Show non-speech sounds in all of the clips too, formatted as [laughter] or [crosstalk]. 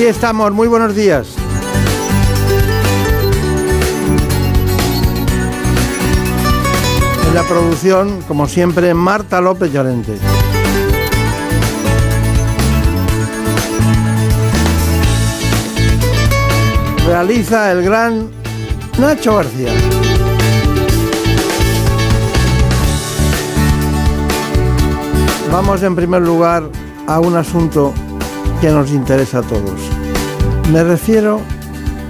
Aquí estamos, muy buenos días. En la producción, como siempre, Marta López Llorente. Realiza el gran Nacho García. Vamos en primer lugar a un asunto que nos interesa a todos. Me refiero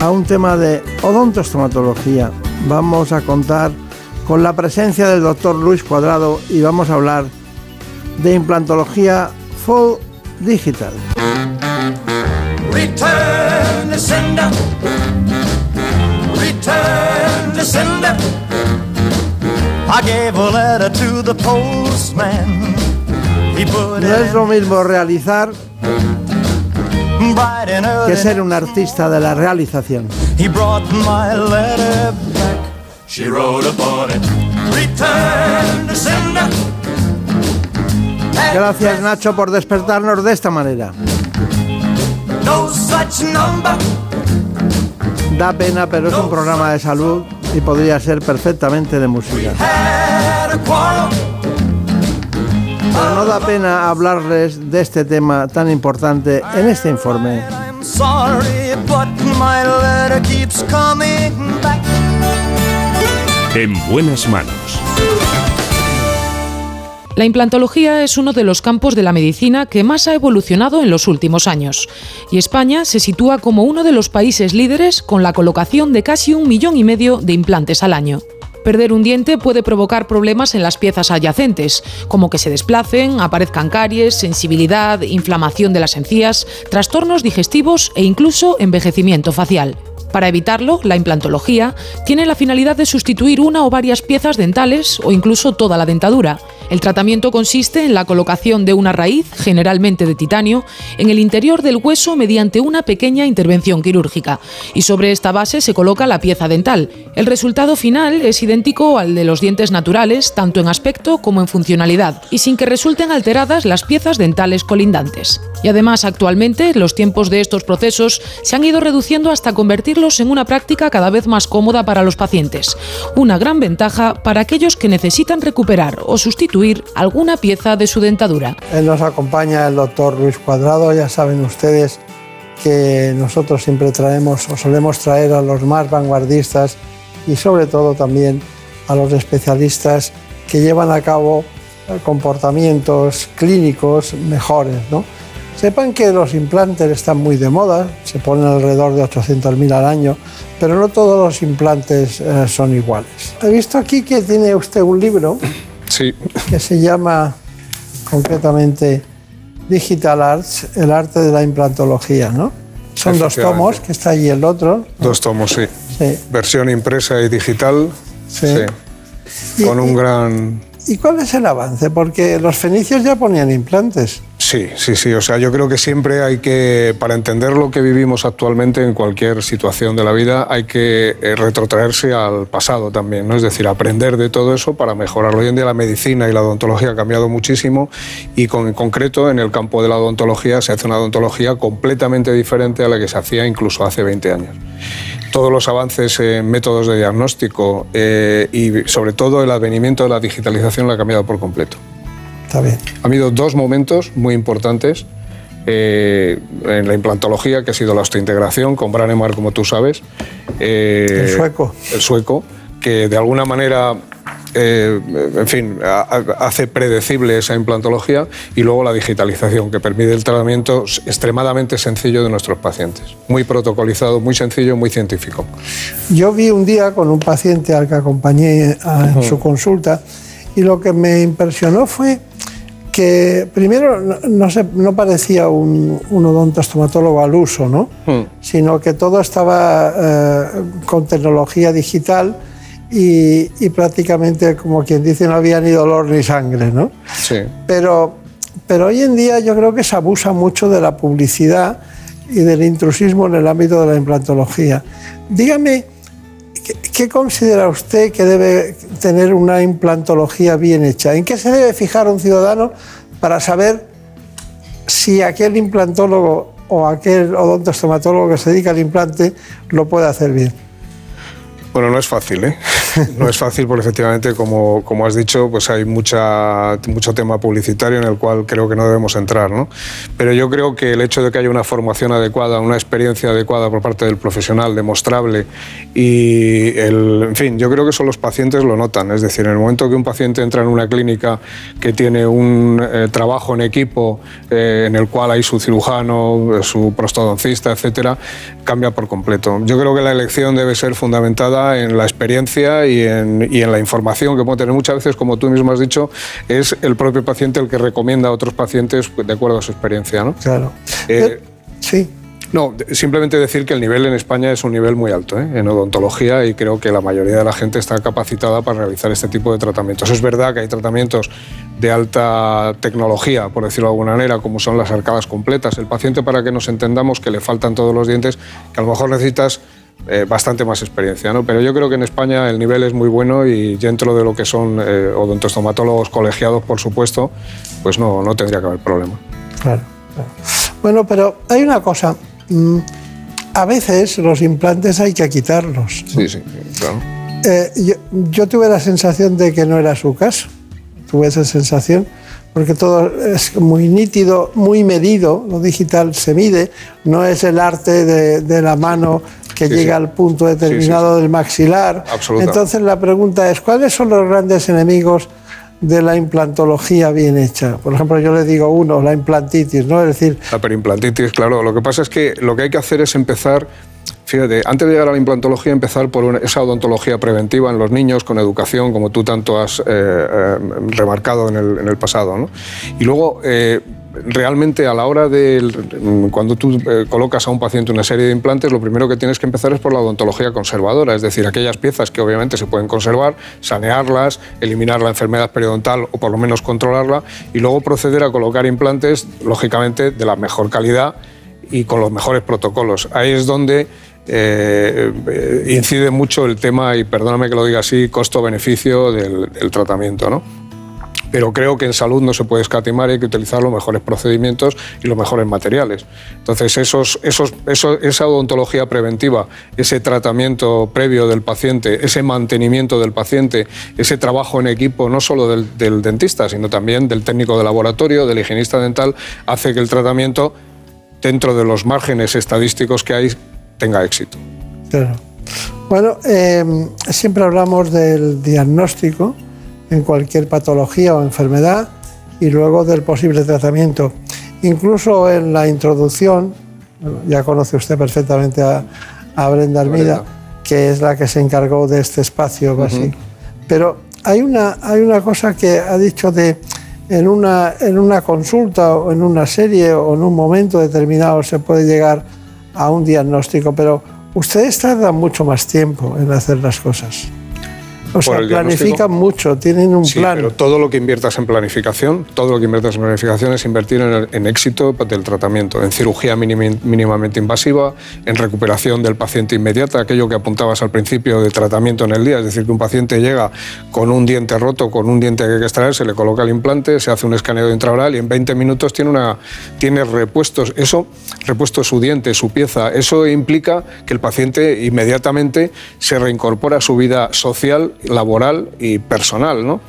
a un tema de odontostomatología. Vamos a contar con la presencia del doctor Luis Cuadrado y vamos a hablar de implantología full digital. Return to sender. Return to sender. I gave a letter to the postman. He put No es lo mismo realizar que ser un artista de la realización. He brought my letter back. She wrote upon it. Return to sender. Gracias Nacho por despertarnos de esta manera. No such number. Da pena, pero es un programa de salud y podría ser perfectamente de música. Pero no da pena hablarles de este tema tan importante en este informe. En buenas manos. La implantología es uno de los campos de la medicina que más ha evolucionado en los últimos años, y España se sitúa como uno de los países líderes con la colocación de casi un millón y medio de implantes al año. Perder un diente puede provocar problemas en las piezas adyacentes, como que se desplacen, aparezcan caries, sensibilidad, inflamación de las encías, trastornos digestivos e incluso envejecimiento facial. Para evitarlo, la implantología tiene la finalidad de sustituir una o varias piezas dentales o incluso toda la dentadura. El tratamiento consiste en la colocación de una raíz, generalmente de titanio, en el interior del hueso mediante una pequeña intervención quirúrgica, y sobre esta base se coloca la pieza dental. El resultado final es idéntico al de los dientes naturales, tanto en aspecto como en funcionalidad, y sin que resulten alteradas las piezas dentales colindantes. Y además, actualmente, los tiempos de estos procesos se han ido reduciendo hasta convertirlos en una práctica cada vez más cómoda para los pacientes. Una gran ventaja para aquellos que necesitan recuperar o sustituir alguna pieza de su dentadura. Nos acompaña el doctor Luis Cuadrado. Ya saben ustedes que nosotros siempre traemos o solemos traer a los más vanguardistas y sobre todo también a los especialistas que llevan a cabo eh, comportamientos clínicos mejores. ¿no? Sepan que los implantes están muy de moda, se ponen alrededor de 800.000 al año, pero no todos los implantes eh, son iguales. He visto aquí que tiene usted un libro Sí, que se llama concretamente Digital Arts, el arte de la implantología, ¿no? Son dos tomos, que está ahí el otro. dos tomos, sí. Sí. Versión impresa y digital. Sí. Sí. Y- Con y- un gran... ¿Y cuál es el avance? Porque los fenicios ya ponían implantes. Sí, sí, sí. O sea, yo creo que siempre hay que, para entender lo que vivimos actualmente en cualquier situación de la vida, hay que eh, retrotraerse al pasado también, ¿no? Es decir, aprender de todo eso para mejorarlo. Hoy en día la medicina y la odontología ha cambiado muchísimo y con, en concreto en el campo de la odontología se hace una odontología completamente diferente a la que se hacía incluso hace 20 años. Todos los avances en métodos de diagnóstico eh, y sobre todo el advenimiento de la digitalización la ha cambiado por completo. Está bien. Ha habido dos momentos muy importantes eh, en la implantología, que ha sido la osteointegración con Branemar, como tú sabes. eh, El sueco. El sueco, que de alguna manera, eh, en fin, ha- ha- hace predecible esa implantología. Y luego la digitalización, que permite el tratamiento extremadamente sencillo de nuestros pacientes. Muy protocolizado, muy sencillo, muy científico. Yo vi un día con un paciente al que acompañé a- en su consulta y lo que me impresionó fue que primero no, se, no parecía un, un odontostomatólogo al uso, ¿no? Sino que todo estaba eh, con tecnología digital y, y prácticamente, como quien dice, no había ni dolor ni sangre. ¿no? Sí. Pero, pero hoy en día yo creo que se abusa mucho de la publicidad y del intrusismo en el ámbito de la implantología. Dígame, ¿qué, qué considera usted que debe tener una implantología bien hecha? ¿En qué se debe fijar un ciudadano para saber si aquel implantólogo o aquel odontostomatólogo que se dedica al implante lo puede hacer bien? Bueno, no es fácil, ¿eh? [laughs] No es fácil porque efectivamente, como, como has dicho, pues hay mucha, mucho tema publicitario en el cual creo que no debemos entrar, ¿no? Pero yo creo que el hecho de que haya una formación adecuada, una experiencia adecuada por parte del profesional, demostrable, y el, en fin, yo creo que eso los pacientes lo notan. Es decir, en el momento que un paciente entra en una clínica que tiene un eh, trabajo en equipo eh, en el cual hay su cirujano, su prostodoncista, etcétera, cambia por completo. Yo creo que la elección debe ser fundamentada en la experiencia y en, y en la información que puede tener. Muchas veces, como tú mismo has dicho, es el propio paciente el que recomienda a otros pacientes de acuerdo a su experiencia. ¿no? Claro. Eh, sí. No, simplemente decir que el nivel en España es un nivel muy alto ¿eh? en odontología y creo que la mayoría de la gente está capacitada para realizar este tipo de tratamientos. Es verdad que hay tratamientos de alta tecnología, por decirlo de alguna manera, como son las arcadas completas. El paciente, para que nos entendamos que le faltan todos los dientes, que a lo mejor necesitas eh, bastante más experiencia, ¿no? Pero yo creo que en España el nivel es muy bueno y dentro de lo que son eh, odontostomatólogos colegiados, por supuesto, pues no, no tendría que haber problema. Claro, claro. Bueno, pero hay una cosa. mm, A veces los implantes hay que quitarlos. Sí, sí, claro. Eh, yo, yo tuve la sensación de que no era su caso. Tuve esa sensación porque todo es muy nítido, muy medido. Lo digital se mide, no es el arte de, de la mano que Sí, llega sí. al punto determinado del maxilar. Absolutamente. Entonces la pregunta es, ¿cuáles son los grandes enemigos de la implantología bien hecha? Por ejemplo, yo le digo uno, la implantitis, ¿no? Es decir, La perimplantitis, claro. Lo que pasa es que lo que hay que hacer es empezar, fíjate, antes de llegar a la implantología, empezar por esa odontología preventiva en los niños, con educación, como tú tanto has eh, eh, remarcado en el, pasado. ¿no? Y luego, eh, realmente a la hora de, cuando tú colocas a un paciente una serie de implantes, lo primero que tienes que empezar es por la odontología conservadora, es decir, aquellas piezas que obviamente se pueden conservar, sanearlas, eliminar la enfermedad periodontal o por lo menos controlarla y luego proceder a colocar implantes, lógicamente, de la mejor calidad y con los mejores protocolos. Ahí es donde eh, eh, incide mucho el tema, y perdóname que lo diga así, costo-beneficio del, tratamiento, ¿no? Pero creo que en salud no se puede escatimar, hay que utilizar los mejores procedimientos y los mejores materiales. Entonces, esos, esos, eso- esa odontología preventiva, ese tratamiento previo del paciente, ese mantenimiento del paciente, ese trabajo en equipo, no solo del, del dentista, sino también del técnico de laboratorio, del higienista dental, hace que el tratamiento, dentro de los márgenes estadísticos que hay, tenga éxito. Claro. Bueno, eh, siempre hablamos del diagnóstico en cualquier patología o enfermedad y luego del posible tratamiento. Incluso en la introducción, ya conoce usted perfectamente a, a Brenda Armida, Brenda. que es la que se encargó de este espacio básico. Pero hay una, hay una cosa que ha dicho de en una, en una consulta o en una serie o en un momento determinado se puede llegar a un diagnóstico, pero ustedes tardan mucho más tiempo en hacer las cosas. O sea, planifican mucho, tienen un Sí, plan. pero todo lo que inviertas en planificación, todo lo que inviertas en planificación es invertir en, el- en éxito del tratamiento, en cirugía mínimamente invasiva, en recuperación del paciente inmediata, aquello que apuntabas al principio de tratamiento en el día, es decir, que un paciente llega con un diente roto, con un diente que hay que extraer, se le coloca el implante, se hace un escaneo intraoral y en 20 minutos tiene, una, tiene repuestos, eso, repuesto su diente, su pieza, eso implica que el paciente inmediatamente se reincorpora a su vida social, laboral y personal, ¿no?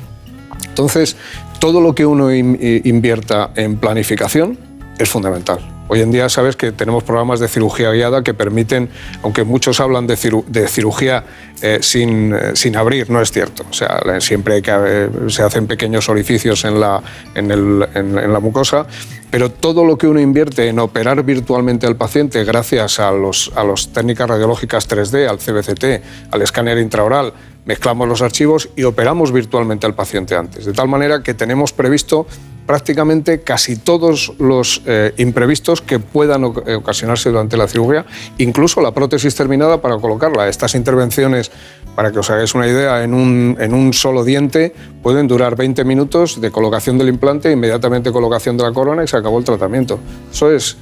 Entonces, todo lo que uno invierta en planificación es fundamental. Hoy en día sabes que tenemos programas de cirugía guiada que permiten, aunque muchos hablan de, ciru- de cirugía eh, sin, eh, sin abrir, no es cierto. O sea, siempre eh, se hacen pequeños orificios en la, en, el- en- la mucosa, pero todo lo que uno invierte en operar virtualmente al paciente gracias a las los técnicas radiológicas 3D, al CBCT, al escáner intraoral, mezclamos los archivos y operamos virtualmente al paciente antes. De tal manera que tenemos previsto prácticamente casi todos los eh, imprevistos que puedan ocasionarse durante la cirugía, incluso la prótesis terminada para colocarla. Estas intervenciones, para que os hagáis una idea, en un, en un solo diente pueden durar 20 minutos de colocación del implante, inmediatamente colocación de la corona y se acabó el tratamiento. Eso es...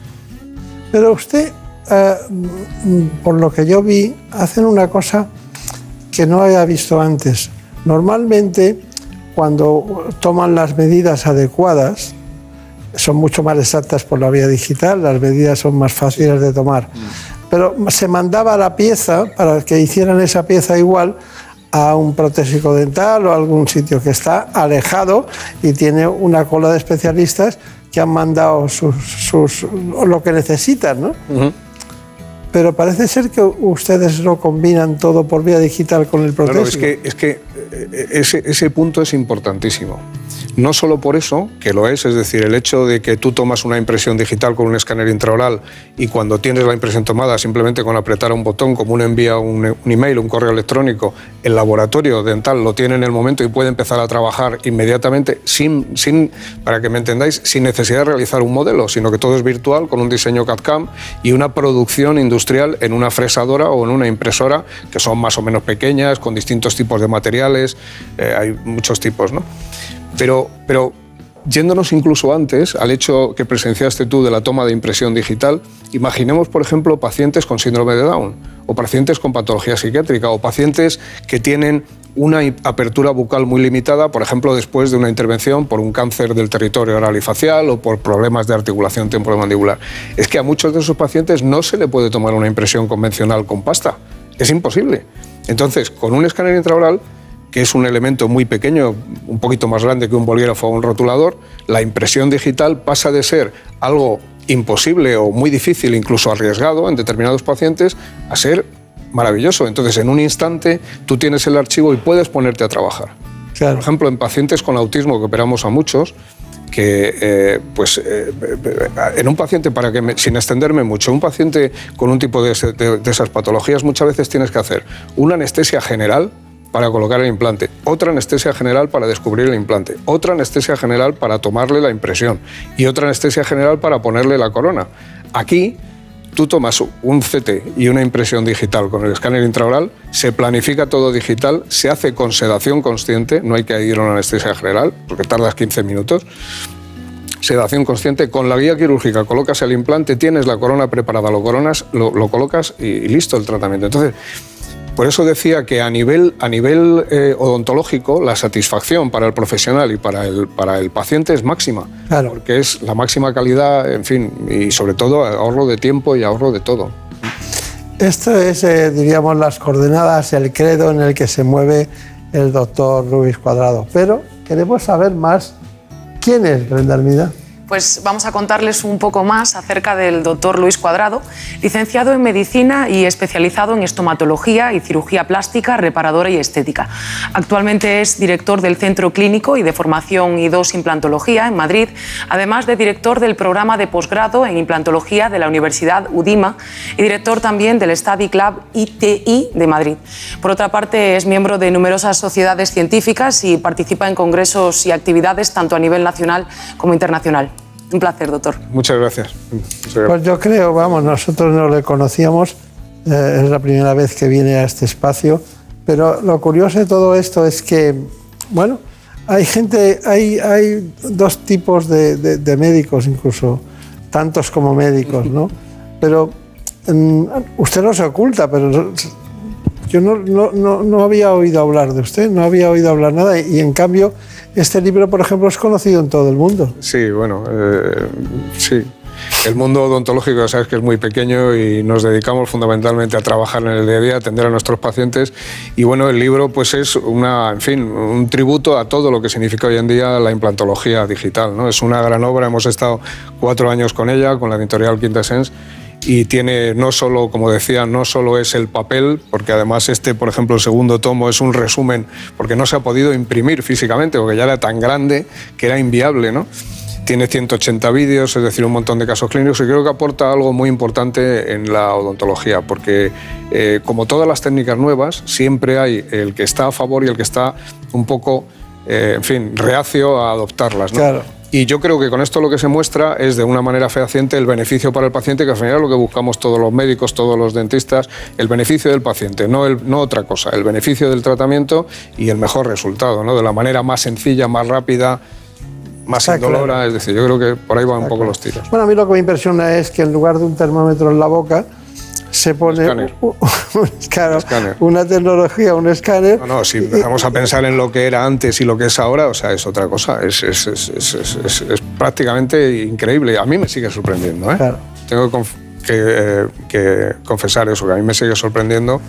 Pero usted, eh, por lo que yo vi, hacen una cosa que no había visto antes. Normalmente, cuando toman las medidas adecuadas, son mucho más exactas por la vía digital, las medidas son más fáciles de tomar. Pero se mandaba la pieza para que hicieran esa pieza igual a un protésico dental o a algún sitio que está alejado y tiene una cola de especialistas que han mandado sus, lo que necesitan, ¿no? Pero parece ser que ustedes lo combinan todo por vía digital con el protésico. es que, es que eh, ese, ese punto es importantísimo. No solo por eso, que lo es, es decir, el hecho de que tú tomas una impresión digital con un escáner intraoral y cuando tienes la impresión tomada simplemente con apretar un botón, como uno envía un, email, un correo electrónico, el laboratorio dental lo tiene en el momento y puede empezar a trabajar inmediatamente sin, sin, para que me entendáis, sin necesidad de realizar un modelo, sino que todo es virtual con un diseño CAD-CAM y una producción industrial en una fresadora o en una impresora que son más o menos pequeñas, con distintos tipos de materiales, eh, hay muchos tipos, ¿no? Pero, pero yéndonos incluso antes al hecho que presenciaste tú de la toma de impresión digital, imaginemos, por ejemplo, pacientes con síndrome de Down, o pacientes con patología psiquiátrica, o pacientes que tienen una apertura bucal muy limitada, por ejemplo, después de una intervención por un cáncer del territorio oral y facial o por problemas de articulación temporomandibular. Es que a muchos de esos pacientes no se le puede tomar una impresión convencional con pasta. Es imposible. Entonces, con un escáner intraoral que es un elemento muy pequeño, un poquito más grande que un bolígrafo o un rotulador, la impresión digital pasa de ser algo imposible o muy difícil, incluso arriesgado en determinados pacientes, a ser maravilloso. Entonces, en un instante tú tienes el archivo y puedes ponerte a trabajar. Por ejemplo, en pacientes con autismo, que operamos a muchos, que eh, pues eh, en un paciente, para que sin extenderme mucho, un paciente con un tipo de, de esas patologías muchas veces tienes que hacer una anestesia general, para colocar el implante, otra anestesia general para descubrir el implante, otra anestesia general para tomarle la impresión y otra anestesia general para ponerle la corona. Aquí tú tomas un CT y una impresión digital con el escáner intraoral, se planifica todo digital, se hace con sedación consciente, no hay que ir a una anestesia general porque tardas 15 minutos. Sedación consciente, con la guía quirúrgica colocas el implante, tienes la corona preparada, lo coronas, lo, colocas y listo el tratamiento. Entonces, por eso decía que a nivel, a nivel eh, odontológico la satisfacción para el profesional y para el, para el paciente es máxima, claro. porque es la máxima calidad, en fin, y sobre todo ahorro de tiempo y ahorro de todo. Esto es, eh, diríamos, las coordenadas, el credo en el que se mueve el doctor Luis Cuadrado. Pero queremos saber más quién es Brenda Armida pues vamos a contarles un poco más acerca del doctor Luis Cuadrado, licenciado en medicina y especializado en estomatología y cirugía plástica, reparadora y estética. Actualmente es director del Centro Clínico y de Formación y Dos Implantología en Madrid, además de director del programa de posgrado en implantología de la Universidad UDIMA y director también del Study Club ITI de Madrid. Por otra parte, es miembro de numerosas sociedades científicas y participa en congresos y actividades tanto a nivel nacional como internacional. Un placer, doctor. Muchas gracias. Pues yo creo, vamos, nosotros no le conocíamos, eh, es la primera vez que viene a este espacio, pero lo curioso de todo esto es que, bueno, hay gente, hay, hay dos tipos de, médicos incluso, tantos como médicos, ¿no? Pero mm, usted no se oculta, pero yo no, no, no, había oído hablar de usted, no había oído hablar nada y en cambio este libro, por ejemplo, es conocido en todo el mundo. Sí, bueno, eh, sí. El mundo odontológico, sabes que es muy pequeño y nos dedicamos fundamentalmente a trabajar en el día a día, a atender a nuestros pacientes. Y bueno, el libro pues es una, en fin, un tributo a todo lo que significa hoy en día la implantología digital. ¿no? Es una gran obra, hemos estado cuatro años con ella, con la editorial Quintessence y tiene no solo, como decía, no solo es el papel, porque además este, por ejemplo, el segundo tomo es un resumen, porque no se ha podido imprimir físicamente, porque ya era tan grande que era inviable, ¿no? Tiene 180 vídeos, es decir, un montón de casos clínicos y creo que aporta algo muy importante en la odontología, porque eh, como todas las técnicas nuevas, siempre hay el que está a favor y el que está un poco, eh, en fin, reacio a adoptarlas. ¿no? Claro. Y yo creo que con esto lo que se muestra es de una manera fehaciente el beneficio para el paciente, que al final es lo que buscamos todos los médicos, todos los dentistas, el beneficio del paciente, no, el, no otra cosa, el beneficio del tratamiento y el mejor resultado, ¿no? de la manera más sencilla, más rápida, más indolora. Es decir, yo creo que por ahí van un poco los tiros. Bueno, a mí lo que me impresiona es que en lugar de un termómetro en la boca, se pone Escáner. un- un- claro, Escáner. una tecnología, un escáner. No, no, si empezamos a pensar en lo que era antes y lo que es ahora, o sea, es otra cosa. Es, es- es- es- es- es- es prácticamente increíble. A mí me sigue sorprendiendo, ¿eh? Claro. Tengo que, que, eh, que confesar eso, que a mí me sigue sorprendiendo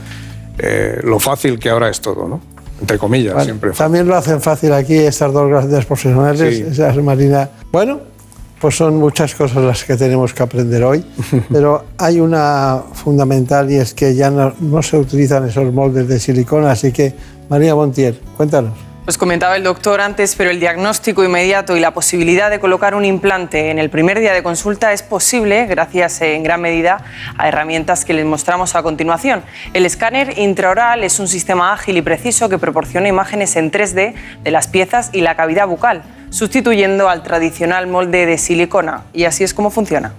eh, lo fácil que ahora es todo, ¿no? Entre comillas, Bueno, siempre. también lo hacen fácil aquí estas dos grandes profesionales, Sí. esas Marina. Bueno, pues son muchas cosas las que tenemos que aprender hoy, [laughs] pero hay una fundamental y es que ya no, no se utilizan esos moldes de silicona, así que María Montiel, cuéntanos. Pues comentaba el doctor antes, pero el diagnóstico inmediato y la posibilidad de colocar un implante en el primer día de consulta es posible gracias en gran medida a herramientas que les mostramos a continuación. El escáner intraoral es un sistema ágil y preciso que proporciona imágenes en 3D de las piezas y la cavidad bucal, sustituyendo al tradicional molde de silicona. Y así es como funciona.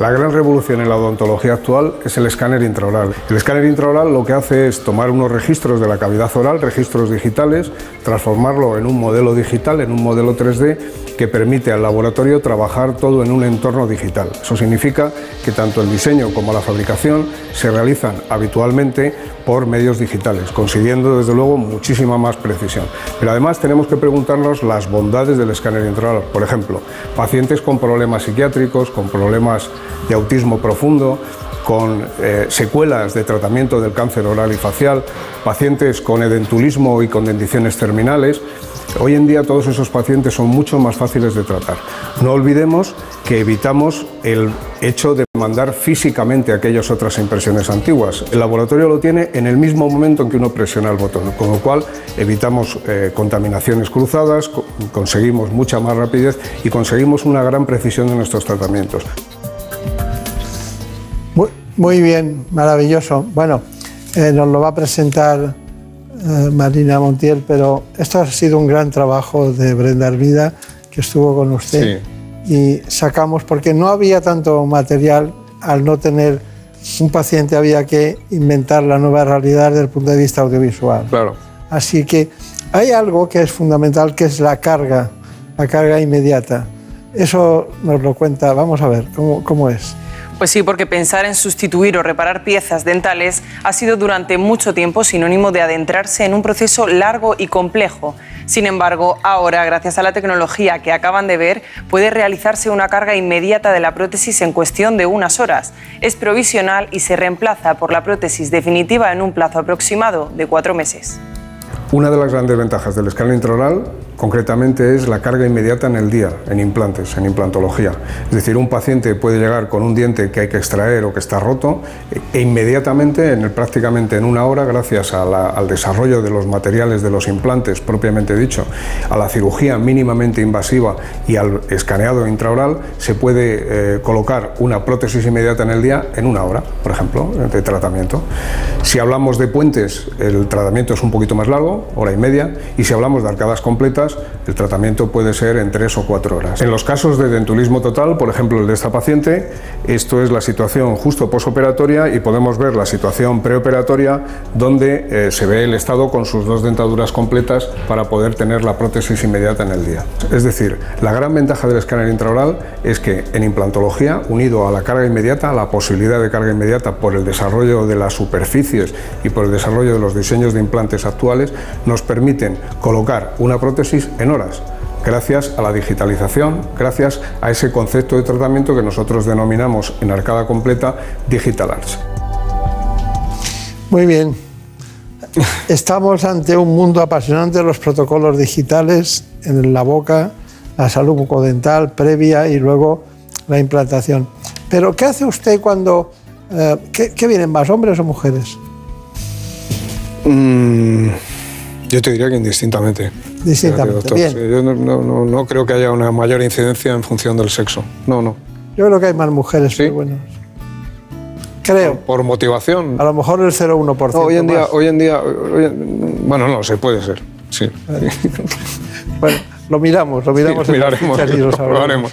La gran revolución en la odontología actual es el escáner intraoral. El escáner intraoral lo que hace es tomar unos registros de la cavidad oral, registros digitales, transformarlo en un modelo digital, en un modelo 3D que permite al laboratorio trabajar todo en un entorno digital. Eso significa que tanto el diseño como la fabricación se realizan habitualmente por medios digitales, consiguiendo desde luego muchísima más precisión. Pero además tenemos que preguntarnos las bondades del escáner intraoral. Por ejemplo, pacientes con problemas psiquiátricos, con problemas de autismo profundo, con eh, secuelas de tratamiento del cáncer oral y facial, pacientes con edentulismo y con denticiones terminales. Hoy en día todos esos pacientes son mucho más fáciles de tratar. No olvidemos que evitamos el hecho de mandar físicamente aquellas otras impresiones antiguas. El laboratorio lo tiene en el mismo momento en que uno presiona el botón, con lo cual evitamos eh, contaminaciones cruzadas, co- conseguimos mucha más rapidez y conseguimos una gran precisión de nuestros tratamientos. Muy, bien, maravilloso. Bueno, eh, nos lo va a presentar eh, Marina Montiel, pero esto ha sido un gran trabajo de Brenda Hermida, que estuvo con usted. Y sacamos, porque no había tanto material, al no tener un paciente había que inventar la nueva realidad desde el punto de vista audiovisual. Claro. Así que hay algo que es fundamental, que es la carga, la carga inmediata. Eso nos lo cuenta, vamos a ver, ¿cómo, cómo es? Pues sí, porque pensar en sustituir o reparar piezas dentales ha sido durante mucho tiempo sinónimo de adentrarse en un proceso largo y complejo. Sin embargo, ahora, gracias a la tecnología que acaban de ver, puede realizarse una carga inmediata de la prótesis en cuestión de unas horas. Es provisional y se reemplaza por la prótesis definitiva en un plazo aproximado de cuatro meses. Una de las grandes ventajas del escáner intraoral, concretamente, es la carga inmediata en el día, en implantes, en implantología. Es decir, un paciente puede llegar con un diente que hay que extraer o que está roto e inmediatamente, en prácticamente en una hora, gracias al desarrollo de los materiales de los implantes, propiamente dicho, a la cirugía mínimamente invasiva y al escaneado intraoral, se puede eh, colocar una prótesis inmediata en el día en una hora, por ejemplo, de tratamiento. Si hablamos de puentes, el tratamiento es un poquito más largo, hora y media, y si hablamos de arcadas completas, el tratamiento puede ser en tres o cuatro horas. En los casos de dentulismo total, por ejemplo el de esta paciente, esto es la situación justo posoperatoria y podemos ver la situación preoperatoria donde eh, se ve el estado con sus dos dentaduras completas para poder tener la prótesis inmediata en el día. Es decir, la gran ventaja del escáner intraoral es que en implantología, unido a la carga inmediata, a la posibilidad de carga inmediata por el desarrollo de las superficies y por el desarrollo de los diseños de implantes actuales, nos permiten colocar una prótesis en horas gracias a la digitalización, gracias a ese concepto de tratamiento que nosotros denominamos en arcada completa Digital Arts. Muy bien. Estamos ante un mundo apasionante de los protocolos digitales en la boca, la salud bucodental previa y luego la implantación. Pero, ¿qué hace usted cuando... eh, ¿qué, qué vienen más, hombres o mujeres? Mm, yo te diría que indistintamente. Distintamente, Doctor, bien. sí, yo no, no- no- creo que haya una mayor incidencia en función del sexo. No, no. Yo creo que hay más mujeres, Sí. pero bueno. Creo. Por motivación. A lo mejor el 0,1%. No, hoy en día, hoy en día, hoy en- bueno, no, se puede ser. Sí. Bueno, Lo miramos, lo miramos. Sí, miraremos, lo haremos.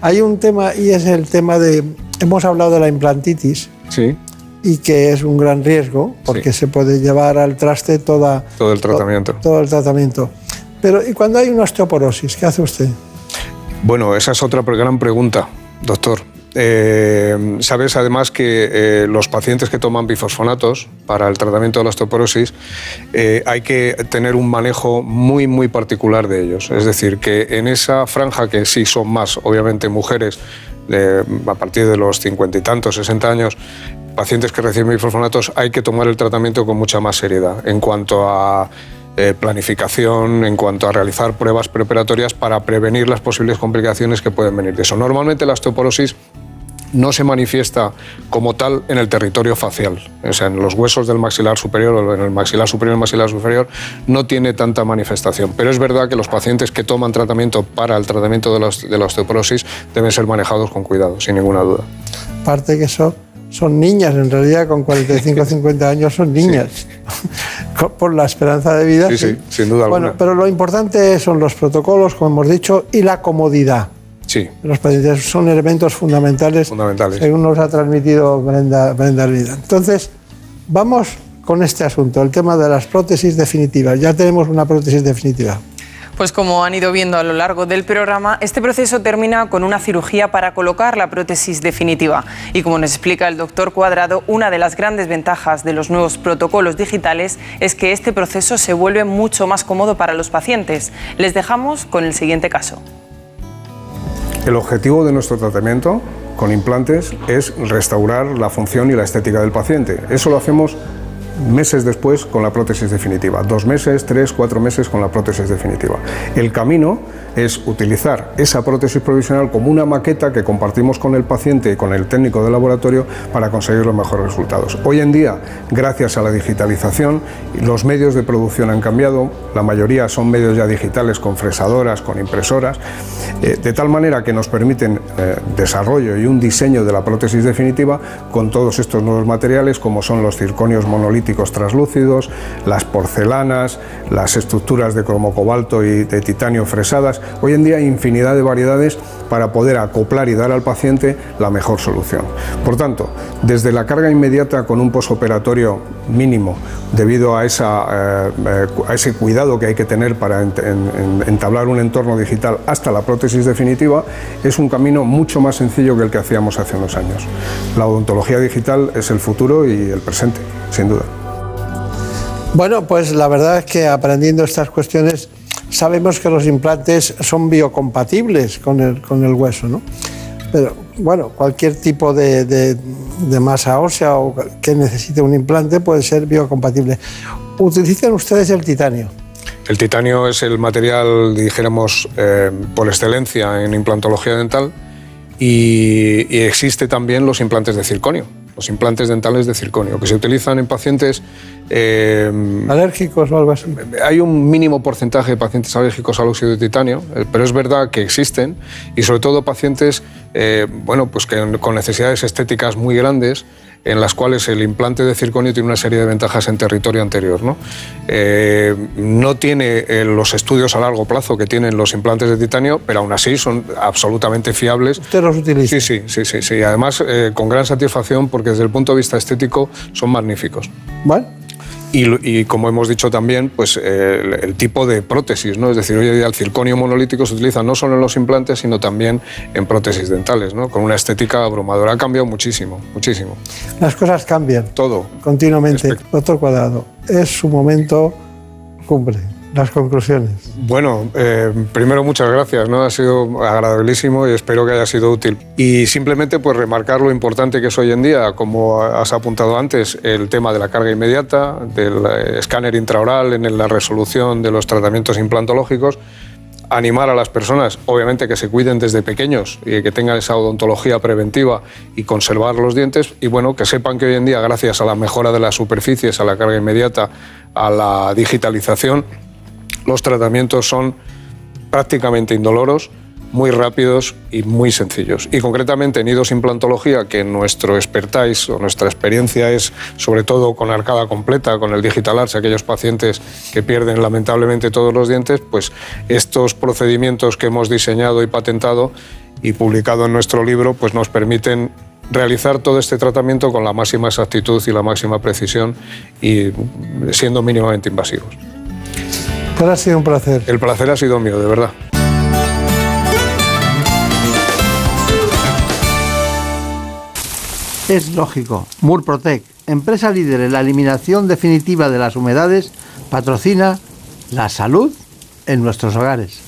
Hay un tema y es el tema de, hemos hablado de la implantitis. Sí y que es un gran riesgo porque se puede llevar al traste toda, todo el tratamiento. todo el tratamiento. Pero ¿y cuando hay una osteoporosis, qué hace usted? Bueno, esa es otra gran pregunta, doctor. Eh, sabes además que eh, los pacientes que toman bifosfonatos para el tratamiento de la osteoporosis eh, hay que tener un manejo muy muy particular de ellos. Es decir, que en esa franja que sí son más, obviamente, mujeres a partir de los cincuenta y tantos, 60 años, pacientes que reciben bifosfonatos hay que tomar el tratamiento con mucha más seriedad en cuanto a eh, planificación, en cuanto a realizar pruebas preparatorias para prevenir las posibles complicaciones que pueden venir de eso. Normalmente la osteoporosis no se manifiesta como tal en el territorio facial, o sea, en los huesos del maxilar superior o en el maxilar superior el maxilar superior no tiene tanta manifestación. Pero es verdad que los pacientes que toman tratamiento para el tratamiento de la, osteoporosis deben ser manejados con cuidado, sin ninguna duda. Aparte que eso son niñas, en realidad con 45 o 50 años son niñas, [laughs] por la esperanza de vida. Sí, sí, sin duda bueno, Pero lo importante son los protocolos, como hemos dicho, y la comodidad. Sí. Los pacientes son elementos fundamentales, fundamentales. según nos ha transmitido Brenda, Brenda Entonces, vamos con este asunto, el tema de las prótesis definitivas. Ya tenemos una prótesis definitiva. Pues como han ido viendo a lo largo del programa, este proceso termina con una cirugía para colocar la prótesis definitiva. Y como nos explica el doctor Cuadrado, una de las grandes ventajas de los nuevos protocolos digitales es que este proceso se vuelve mucho más cómodo para los pacientes. Les dejamos con el siguiente caso. El objetivo de nuestro tratamiento con implantes es restaurar la función y la estética del paciente. Eso lo hacemos meses después con la prótesis definitiva. Dos meses, tres, cuatro meses con la prótesis definitiva. El camino es utilizar esa prótesis provisional como una maqueta que compartimos con el paciente y con el técnico de laboratorio para conseguir los mejores resultados. Hoy en día, gracias a la digitalización, los medios de producción han cambiado, la mayoría son medios ya digitales con fresadoras, con impresoras, eh, de tal manera que nos permiten eh, desarrollo y un diseño de la prótesis definitiva con todos estos nuevos materiales como son los circonios monolíticos translúcidos, las porcelanas, las estructuras de cromo cobalto y de titanio fresadas, Hoy en día hay infinidad de variedades para poder acoplar y dar al paciente la mejor solución. Por tanto, desde la carga inmediata con un posoperatorio mínimo, debido a, eh, eh, a ese cuidado que hay que tener para entablar un entorno digital hasta la prótesis definitiva, es un camino mucho más sencillo que el que hacíamos hace unos años. La odontología digital es el futuro y el presente, sin duda. Bueno, pues la verdad es que aprendiendo estas cuestiones sabemos que los implantes son biocompatibles con el, con el hueso, ¿no? Pero bueno, cualquier tipo de, de, masa ósea o que necesite un implante puede ser biocompatible. ¿Utilizan ustedes el titanio? El titanio es el material, dijéramos, eh, por excelencia en implantología dental y, y existe también los implantes de circonio los implantes dentales de circonio, que se utilizan en pacientes... Eh, ¿Alérgicos o algo así? Hay un mínimo porcentaje de pacientes alérgicos al óxido de titanio, eh, pero es verdad que existen y sobre todo pacientes eh, bueno, pues que con necesidades estéticas muy grandes en las cuales el implante de circonio tiene una serie de ventajas en territorio anterior. No, eh, no tiene eh, los estudios a largo plazo que tienen los implantes de titanio, pero aún así son absolutamente fiables. ¿Usted los utiliza? Sí, sí, sí, sí. Además, eh, con gran satisfacción porque desde el punto de vista estético son magníficos. Bueno y, como hemos dicho también, pues el, tipo de prótesis, ¿no? Es decir, hoy en día el circonio monolítico se utiliza no solo en los implantes, sino también en prótesis dentales, ¿no? Con una estética abrumadora. Ha cambiado muchísimo, muchísimo. Las cosas cambian. Todo. Continuamente. Doctor Cuadrado, es su momento cumbre las conclusiones. Bueno, eh, primero muchas gracias, ¿no? Ha sido agradabilísimo y espero que haya sido útil. Y simplemente pues remarcar lo importante que es hoy en día, como has apuntado antes, el tema de la carga inmediata, del eh, escáner intraoral en la resolución de los tratamientos implantológicos, animar a las personas, obviamente que se cuiden desde pequeños y que tengan esa odontología preventiva y conservar los dientes y bueno, que sepan que hoy en día gracias a la mejora de las superficies, a la carga inmediata, a la digitalización, los tratamientos son prácticamente indoloros, muy rápidos y muy sencillos. Y concretamente en idos implantología, que nuestro expertise o nuestra experiencia es sobre todo con arcada completa, con el digital arts, aquellos pacientes que pierden lamentablemente todos los dientes, pues estos procedimientos que hemos diseñado y patentado y publicado en nuestro libro, pues nos permiten realizar todo este tratamiento con la máxima exactitud y la máxima precisión y siendo mínimamente invasivos. Ha sido un placer. El placer ha sido mío, de verdad. Es lógico. Murprotec, empresa líder en la eliminación definitiva de las humedades, patrocina la salud en nuestros hogares.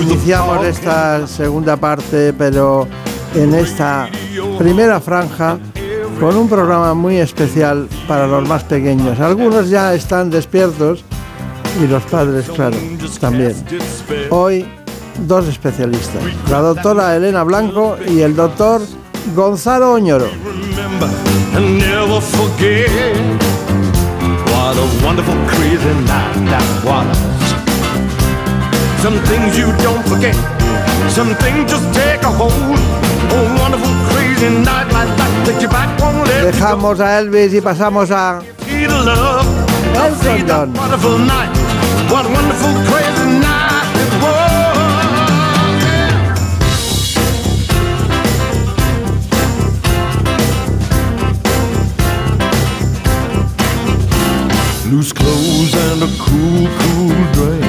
Iniciamos esta segunda parte, pero en esta primera franja con un programa muy especial para los más pequeños. Algunos ya están despiertos y los padres, claro, también. Hoy dos especialistas, la doctora Elena Blanco y el doctor Gonzalo Oñoro. What a wonderful crazy night that was. Some things you don't forget, some things just take a hold. A wonderful crazy night like that takes you back one let you Dejamos a Elvis y pasamos a see the love. Elton that John. wonderful night, what a wonderful crazy night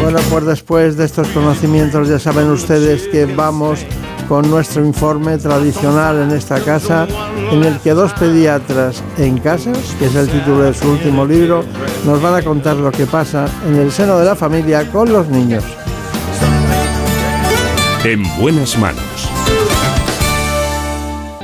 Bueno, pues después de estos conocimientos ya saben ustedes que vamos con nuestro informe tradicional en esta casa, en el que dos pediatras en casa, que es el título de su último libro, nos van a contar lo que pasa en el seno de la familia con los niños. En buenas manos.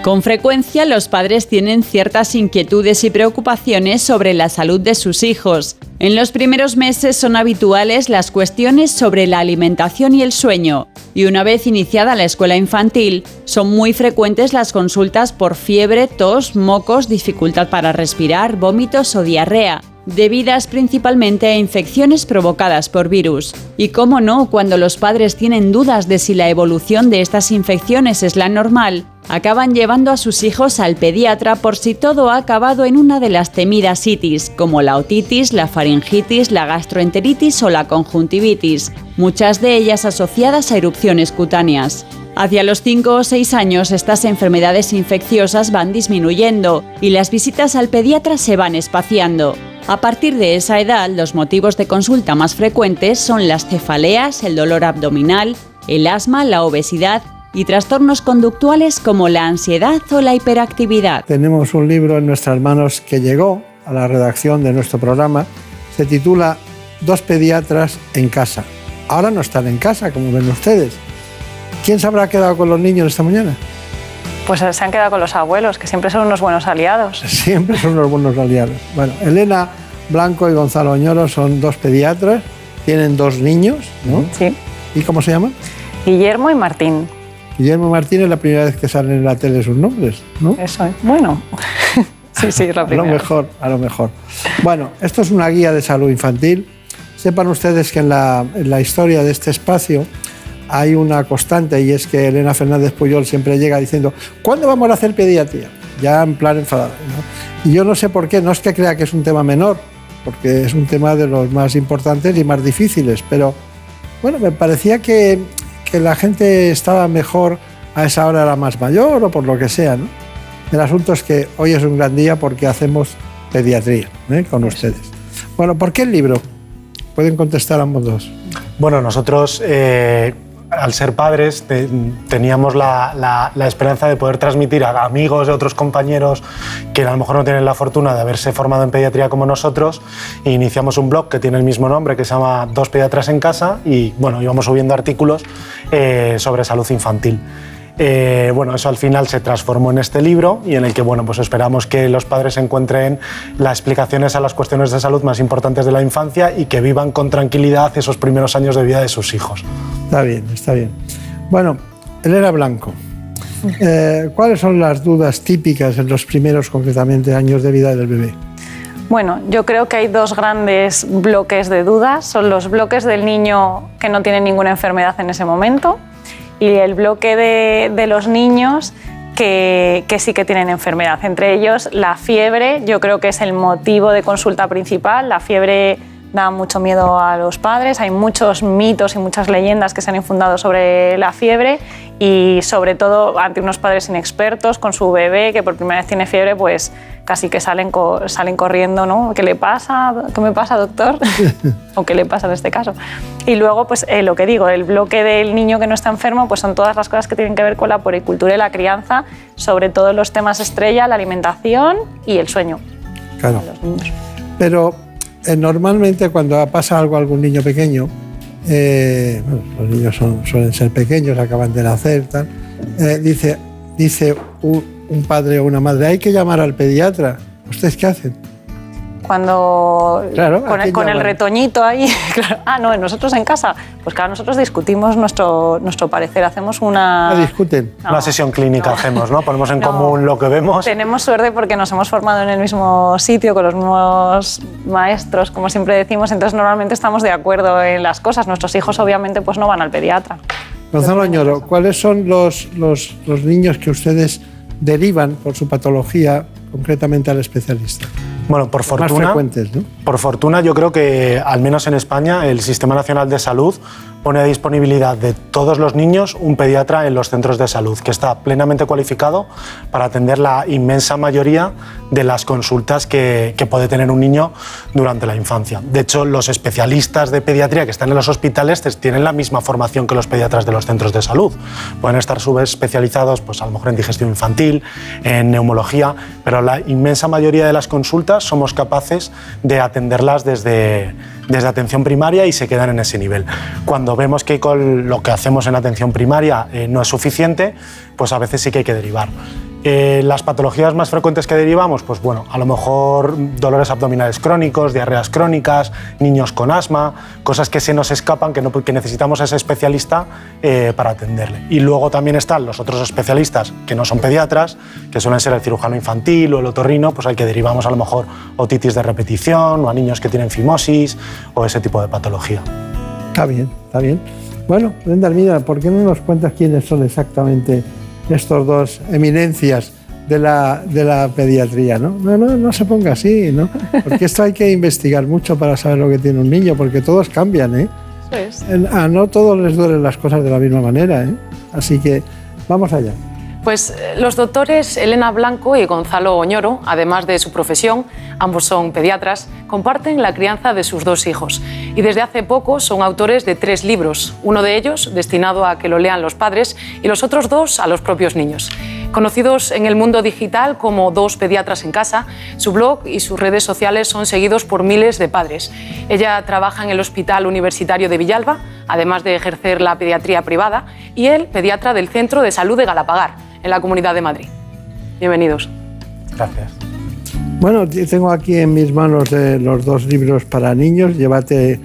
Con frecuencia los padres tienen ciertas inquietudes y preocupaciones sobre la salud de sus hijos. En los primeros meses son habituales las cuestiones sobre la alimentación y el sueño, y una vez iniciada la escuela infantil, son muy frecuentes las consultas por fiebre, tos, mocos, dificultad para respirar, vómitos o diarrea debidas principalmente a infecciones provocadas por virus. Y cómo no, cuando los padres tienen dudas de si la evolución de estas infecciones es la normal, acaban llevando a sus hijos al pediatra por si todo ha acabado en una de las temidas itis, como la otitis, la faringitis, la gastroenteritis o la conjuntivitis, muchas de ellas asociadas a erupciones cutáneas. Hacia los 5 o 6 años estas enfermedades infecciosas van disminuyendo y las visitas al pediatra se van espaciando. A partir de esa edad, los motivos de consulta más frecuentes son las cefaleas, el dolor abdominal, el asma, la obesidad y trastornos conductuales como la ansiedad o la hiperactividad. Tenemos un libro en nuestras manos que llegó a la redacción de nuestro programa. Se titula Dos pediatras en casa. Ahora no están en casa, como ven ustedes. ¿Quién se habrá quedado con los niños esta mañana? Pues se han quedado con los abuelos, que siempre son unos buenos aliados. [laughs] Siempre son los buenos aliados. Bueno, Elena Blanco y Gonzalo Oñoro son dos pediatras, tienen dos niños, ¿no? Sí. ¿Y cómo se llaman? Guillermo y Martín. Guillermo Martínez es la primera vez que salen en la tele sus nombres, ¿no? Eso es. Bueno. [laughs] sí, sí, es la A lo primera. mejor, a lo mejor. Bueno, esto es una guía de salud infantil. Sepan ustedes que en la, en la historia de este espacio hay una constante y es que Elena Fernández Puyol siempre llega diciendo ¿cuándo vamos a hacer pediatría? Ya en plan enfadado. ¿no? Y yo no sé por qué, no es que crea que es un tema menor, porque es un tema de los más importantes y más difíciles, pero bueno, me parecía que, que la gente estaba mejor a esa hora era más mayor o por lo que sea. El asunto es que hoy es un gran día porque hacemos pediatría ¿eh? con ustedes. Bueno, ¿por qué el libro? Pueden contestar ambos dos. Bueno, nosotros eh, al ser padres teníamos la, esperanza de poder transmitir a amigos de otros compañeros que a lo mejor no tienen la fortuna de haberse formado en pediatría como nosotros e iniciamos un blog que tiene el mismo nombre que se llama Dos Pediatras en Casa y bueno, íbamos subiendo artículos eh, sobre salud infantil. Eh, bueno, eso al final se transformó en este libro y en el que bueno, pues esperamos que los padres encuentren las explicaciones a las cuestiones de salud más importantes de la infancia y que vivan con tranquilidad esos primeros años de vida de sus hijos. Está bien, está bien. Bueno, Elena Blanco, eh, ¿cuáles son las dudas típicas en los primeros, concretamente, años de vida del bebé? Bueno, yo creo que hay dos grandes bloques de dudas. Son los bloques del niño que no tiene ninguna enfermedad en ese momento y el bloque de, los niños que, que, sí que tienen enfermedad. Entre ellos, la fiebre, yo creo que es el motivo de consulta principal. La fiebre da mucho miedo a los padres, hay muchos mitos y muchas leyendas que se han infundado sobre la fiebre y sobre todo ante unos padres inexpertos con su bebé que por primera vez tiene fiebre, pues casi que salen, salen corriendo, ¿no? ¿Qué le pasa? ¿Qué me pasa, doctor? [laughs] ¿O qué le pasa en este caso? Y luego, pues eh, lo que digo, el bloque del niño que no está enfermo, pues son todas las cosas que tienen que ver con la poricultura y la crianza, sobre todo los temas estrella, la alimentación y el sueño. Claro. Pero eh, normalmente cuando pasa algo a algún niño pequeño, eh, los niños suelen ser pequeños, acaban de nacer, tal, eh, dice, dice un padre o una madre, hay que llamar al pediatra. ¿Ustedes qué hacen? Cuando con, el, retoñito ahí. [laughs] Ah, no, nosotros en casa, pues claro, nosotros discutimos nuestro, nuestro parecer, hacemos una... ¿No discuten? una sesión clínica hacemos, ¿no? Ponemos en común lo que vemos. Tenemos suerte porque nos hemos formado en el mismo sitio, con los mismos maestros, como siempre decimos, entonces normalmente estamos de acuerdo en las cosas. Nuestros hijos obviamente pues no van al pediatra. Gonzalo Añoro, ¿cuáles son los, los, los niños que ustedes derivan por su patología concretamente al especialista? Bueno, por fortuna, por fortuna yo creo que al menos en España el Sistema Nacional de Salud pone a disponibilidad de todos los niños un pediatra en los centros de salud, que está plenamente cualificado para atender la inmensa mayoría de las consultas que, puede tener un niño durante la infancia. De hecho, los especialistas de pediatría que están en los hospitales tienen la misma formación que los pediatras de los centros de salud. Pueden estar subespecializados, pues a lo mejor en digestión infantil, en neumología, pero la inmensa mayoría de las consultas somos capaces de atenderlas desde desde atención primaria y se quedan en ese nivel. Cuando vemos que con lo que hacemos en atención primaria eh, no es suficiente, pues a veces sí que hay que derivar. Eh, las patologías más frecuentes que derivamos, pues bueno, a lo mejor dolores abdominales crónicos, diarreas crónicas, niños con asma, cosas que se nos escapan, que, necesitamos a ese especialista eh, para atenderle. Y luego también están los otros especialistas que no son pediatras, que suelen ser el cirujano infantil o el otorrino, pues al que derivamos a lo mejor otitis de repetición o a niños que tienen fimosis o ese tipo de patología. Está bien, está bien. Bueno, Brenda mira, ¿por qué no nos cuentas quiénes son exactamente estos dos eminencias de la, de la pediatría, ¿no? No, no, no se ponga así, ¿no? Porque esto hay que investigar mucho para saber lo que tiene un niño, porque todos cambian, ¿eh? A no todos les duelen las cosas de la misma manera, ¿eh? Así que vamos allá. Pues eh, los doctores Elena Blanco y Gonzalo Oñoro, además de su profesión, ambos son pediatras, comparten la crianza de sus dos hijos y desde hace poco son autores de tres libros, uno de ellos destinado a que lo lean los padres y los otros dos a los propios niños. Conocidos en el mundo digital como Dos Pediatras en Casa, su blog y sus redes sociales son seguidos por miles de padres. Ella trabaja en el Hospital Universitario de Villalba, además de ejercer la pediatría privada, y él, pediatra del Centro de Salud de Galapagar en la Comunidad de Madrid. Bienvenidos. Gracias. Bueno, tengo aquí en mis manos eh, los dos libros para niños. Llévate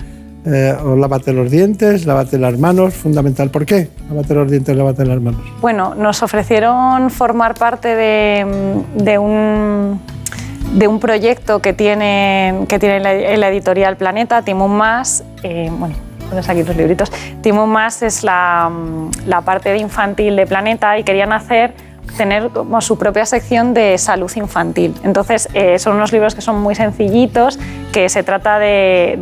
eh, lávate los dientes, lávate las manos, fundamental. ¿Por qué? Lávate los dientes, lávate las manos. Bueno, nos ofrecieron formar parte de, un de un proyecto que tiene, que tiene la, editorial Planeta, Timón Más. Eh, bueno, pones aquí los libritos. Timón Más es la, la parte de infantil de Planeta y querían hacer tener como su propia sección de salud infantil. Entonces, eh, son unos libros que son muy sencillitos, que se trata de,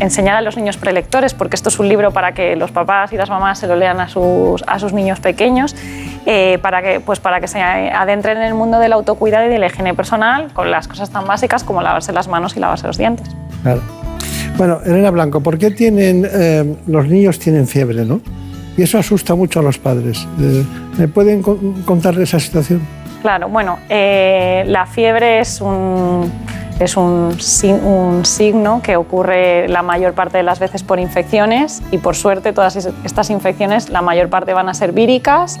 enseñar a los niños prelectores, porque esto es un libro para que los papás y las mamás se lo lean a sus, a sus niños pequeños, eh, para, que, pues para que se adentren en el mundo del autocuidado y de la higiene personal con las cosas tan básicas como lavarse las manos y lavarse los dientes. Claro. Bueno, Elena Blanco, ¿por qué tienen, eh, los niños tienen fiebre, no? Y eso asusta mucho a los padres. ¿Me pueden contar esa situación? Claro, bueno, eh, la fiebre es un, es un, un, signo que ocurre la mayor parte de las veces por infecciones y por suerte todas estas infecciones la mayor parte van a ser víricas,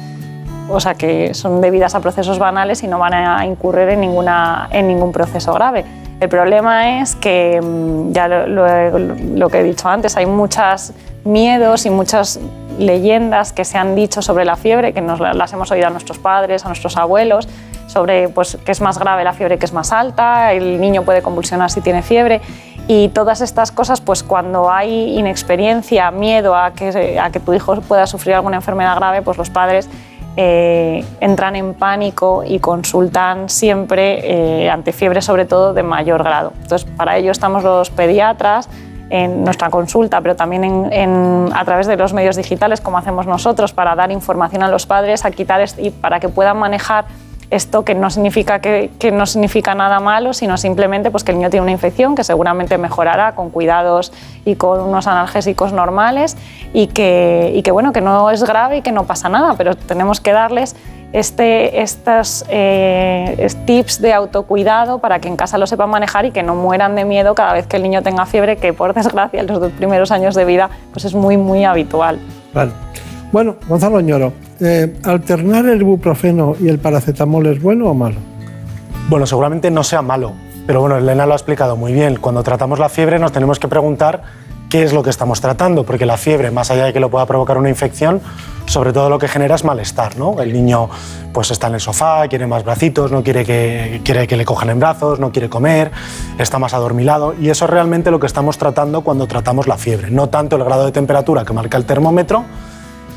o sea que son debidas a procesos banales y no van a incurrir en, ninguna, en ningún proceso grave. El problema es que, mm, ya lo, lo que he dicho antes, hay muchos miedos y muchas leyendas que se han dicho sobre la fiebre, que nos las hemos oído a nuestros padres, a nuestros abuelos, sobre pues, que es más grave la fiebre que es más alta, el niño puede convulsionar si tiene fiebre. Y todas estas cosas, pues cuando hay inexperiencia, miedo a que, a que tu hijo pueda sufrir alguna enfermedad grave, pues los padres eh, entran en pánico y consultan siempre eh, ante fiebre, sobre todo de mayor grado. Entonces, para ello estamos los pediatras, en nuestra consulta, pero también a través de los medios digitales, como hacemos nosotros, para dar información a los padres, a quitar y para que puedan manejar esto que no significa que, no significa nada malo, sino simplemente pues, que el niño tiene una infección que seguramente mejorará con cuidados y con unos analgésicos normales y y que, bueno, que no es grave y que no pasa nada, pero tenemos que darles este, estos eh, tips de autocuidado para que en casa lo sepan manejar y que no mueran de miedo cada vez que el niño tenga fiebre, que por [laughs] desgracia en los dos primeros años de vida pues es muy, muy habitual. Bueno, Gonzalo Ñoro, eh, ¿alternar el ibuprofeno y el paracetamol es bueno o malo? Bueno, seguramente no sea malo, pero bueno, Elena lo ha explicado muy bien. Cuando tratamos la fiebre nos tenemos que preguntar qué es lo que estamos tratando, porque la fiebre, más allá de que lo pueda provocar una infección, sobre todo lo que genera es malestar, ¿no? El niño pues está en el sofá, quiere más bracitos, no quiere que, quiere que le cojan en brazos, no quiere comer, está más adormilado y eso es realmente lo que estamos tratando cuando tratamos la fiebre, no tanto el grado de temperatura que marca el termómetro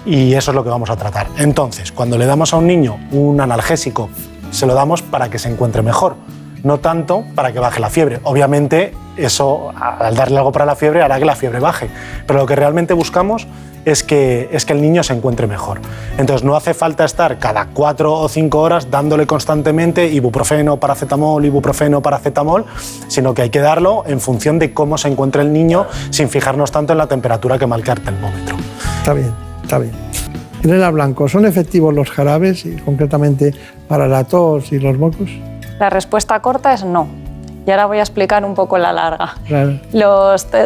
y eso es lo que vamos a tratar. Entonces, cuando le damos a un niño un analgésico, se lo damos para que se encuentre mejor, no tanto para que baje la fiebre. Obviamente, eso al darle algo para la fiebre hará que la fiebre baje, pero lo que realmente buscamos es que, es que el niño se encuentre mejor. Entonces no hace falta estar cada cuatro o cinco horas dándole constantemente ibuprofeno, paracetamol, ibuprofeno, paracetamol, sino que hay que darlo en función de cómo se encuentra el niño sin fijarnos tanto en la temperatura que marca el termómetro. Está bien, está bien. Elena Blanco, ¿son efectivos los jarabes y concretamente para la tos y los mocos? La respuesta corta es no y ahora voy a explicar un poco la larga.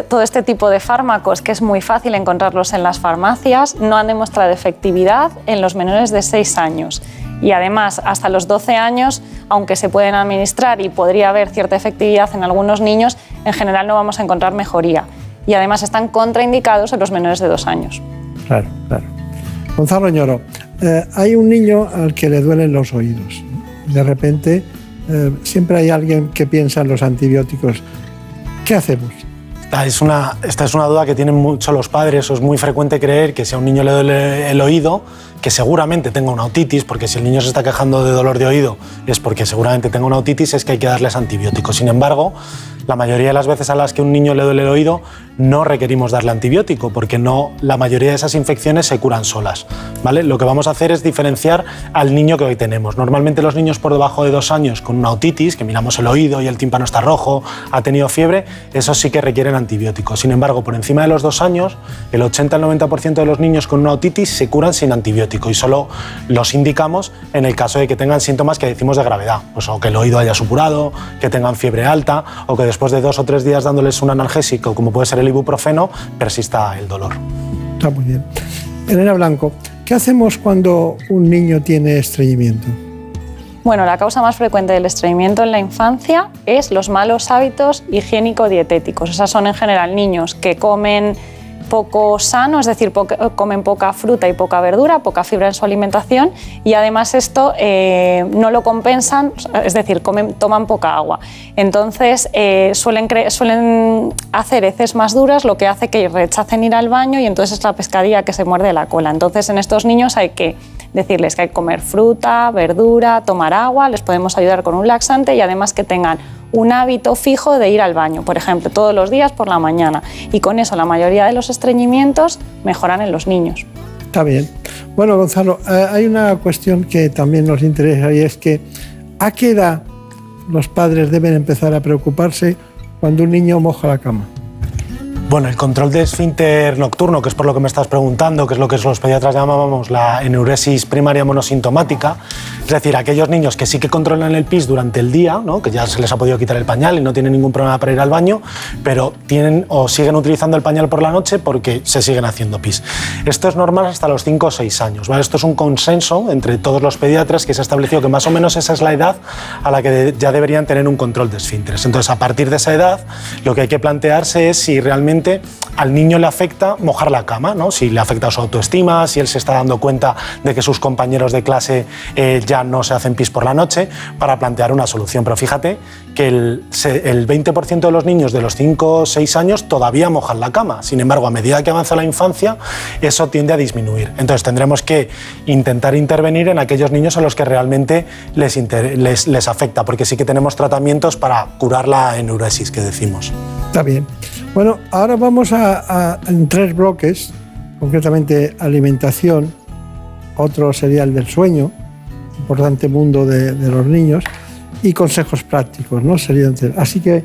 todo este tipo de fármacos, que es muy fácil encontrarlos en las farmacias, no han demostrado efectividad en los menores de 6 años. Y además, hasta los 12 años, aunque se pueden administrar y podría haber cierta efectividad en algunos niños, en general no vamos a encontrar mejoría. Y además están contraindicados en los menores de 2 años. Claro, claro. Gonzalo Ñoro, eh, hay un niño al que le duelen los oídos. De repente eh, siempre hay alguien que piensa en los antibióticos. ¿Qué hacemos? Esta es, una, esta es una duda que tienen mucho los padres. Es muy frecuente creer que si a un niño le duele el oído, que seguramente tenga una otitis, porque si el niño se está quejando de dolor de oído es porque seguramente tenga una otitis, es que hay que darles antibióticos. Sin embargo, la mayoría de las veces a las que un niño le duele el oído no requerimos darle antibiótico porque no la mayoría de esas infecciones se curan solas, ¿vale? Lo que vamos a hacer es diferenciar al niño que hoy tenemos. Normalmente los niños por debajo de dos años con una otitis, que miramos el oído y el tímpano está rojo, ha tenido fiebre, esos sí que requieren antibióticos. Sin embargo, por encima de los dos años, el 80 al 90% de los niños con una otitis se curan sin antibiótico y solo los indicamos en el caso de que tengan síntomas que decimos de gravedad, pues o que el oído haya supurado, que tengan fiebre alta o que después de dos o tres días dándoles un analgésico, como puede ser el ibuprofeno, persista el dolor. Está muy bien. Elena Blanco, ¿qué hacemos cuando un niño tiene estreñimiento? Bueno, la causa más frecuente del estreñimiento en la infancia es los malos hábitos higiénico-dietéticos. Esas son en general niños que comen poco sano, es decir, comen poca fruta y poca verdura, poca fibra en su alimentación y además esto eh, no lo compensan, es decir, toman poca agua. Entonces eh, suelen, suelen hacer heces más duras, lo que hace que rechacen ir al baño y entonces es la pescadilla que se muerde la cola. Entonces en estos niños hay que decirles que hay que comer fruta, verdura, tomar agua, les podemos ayudar con un laxante y además que tengan un hábito fijo de ir al baño, por ejemplo, todos los días por la mañana. Y con eso la mayoría de los estreñimientos mejoran en los niños. Está bien. Bueno, Gonzalo, eh, hay una cuestión que también nos interesa y es que ¿a qué edad los padres deben empezar a preocuparse cuando un niño moja la cama? Bueno, el control de esfínter nocturno, que es por lo que me estás preguntando, que es lo que los pediatras llamábamos la enuresis primaria monosintomática, es decir, aquellos niños que sí que controlan el pis durante el día, que ya se les ha podido quitar el pañal y no tienen ningún problema para ir al baño, pero tienen o siguen utilizando el pañal por la noche porque se siguen haciendo pis. Esto es normal hasta los 5 o 6 años. Esto es un consenso entre todos los pediatras que se ha establecido que más o menos esa es la edad a la que ya deberían tener un control de esfínteres. Entonces, a partir de esa edad, lo que hay que plantearse es si realmente al niño le afecta mojar la cama, ¿no? si le afecta su autoestima, si él se está dando cuenta de que sus compañeros de clase eh, ya no se hacen pis por la noche, para plantear una solución. Pero fíjate que el, el 20% de los niños de los 5 o 6 años todavía mojan la cama. Sin embargo, a medida que avanza la infancia, eso tiende a disminuir. Entonces tendremos que intentar intervenir en aquellos niños a los que realmente les, les, les afecta, porque sí que tenemos tratamientos para curar la enuresis que decimos. Está bien. Bueno, ahora vamos a, en tres bloques, concretamente alimentación, otro sería el del sueño, importante mundo de, los niños, y consejos prácticos, ¿no? Sería Así que,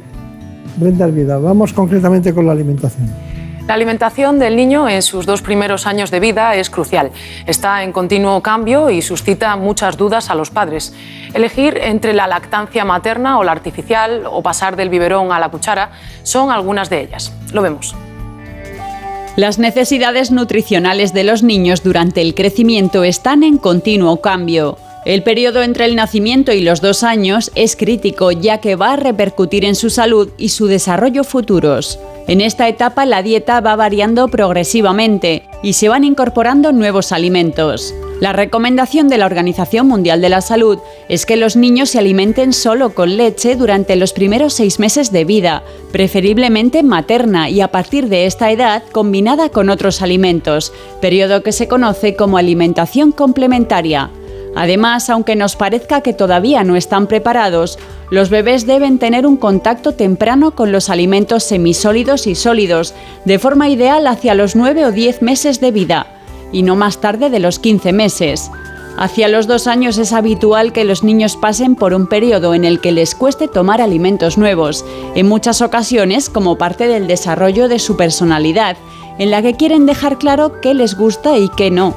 Brenda Vida, vamos concretamente con la alimentación. La alimentación del niño en sus dos primeros años de vida es crucial. Está en continuo cambio y suscita muchas dudas a los padres. Elegir entre la lactancia materna o la artificial o pasar del biberón a la cuchara son algunas de ellas. Lo vemos. Las necesidades nutricionales de los niños durante el crecimiento están en continuo cambio. El periodo entre el nacimiento y los dos años es crítico ya que va a repercutir en su salud y su desarrollo futuros. En esta etapa la dieta va variando progresivamente y se van incorporando nuevos alimentos. La recomendación de la Organización Mundial de la Salud es que los niños se alimenten solo con leche durante los primeros seis meses de vida, preferiblemente materna y a partir de esta edad combinada con otros alimentos, periodo que se conoce como alimentación complementaria. Además, aunque nos parezca que todavía no están preparados, los bebés deben tener un contacto temprano con los alimentos semisólidos y sólidos, de forma ideal hacia los 9 o 10 meses de vida, y no más tarde de los 15 meses. Hacia los dos años es habitual que los niños pasen por un periodo en el que les cueste tomar alimentos nuevos, en muchas ocasiones como parte del desarrollo de su personalidad, en la que quieren dejar claro qué les gusta y qué no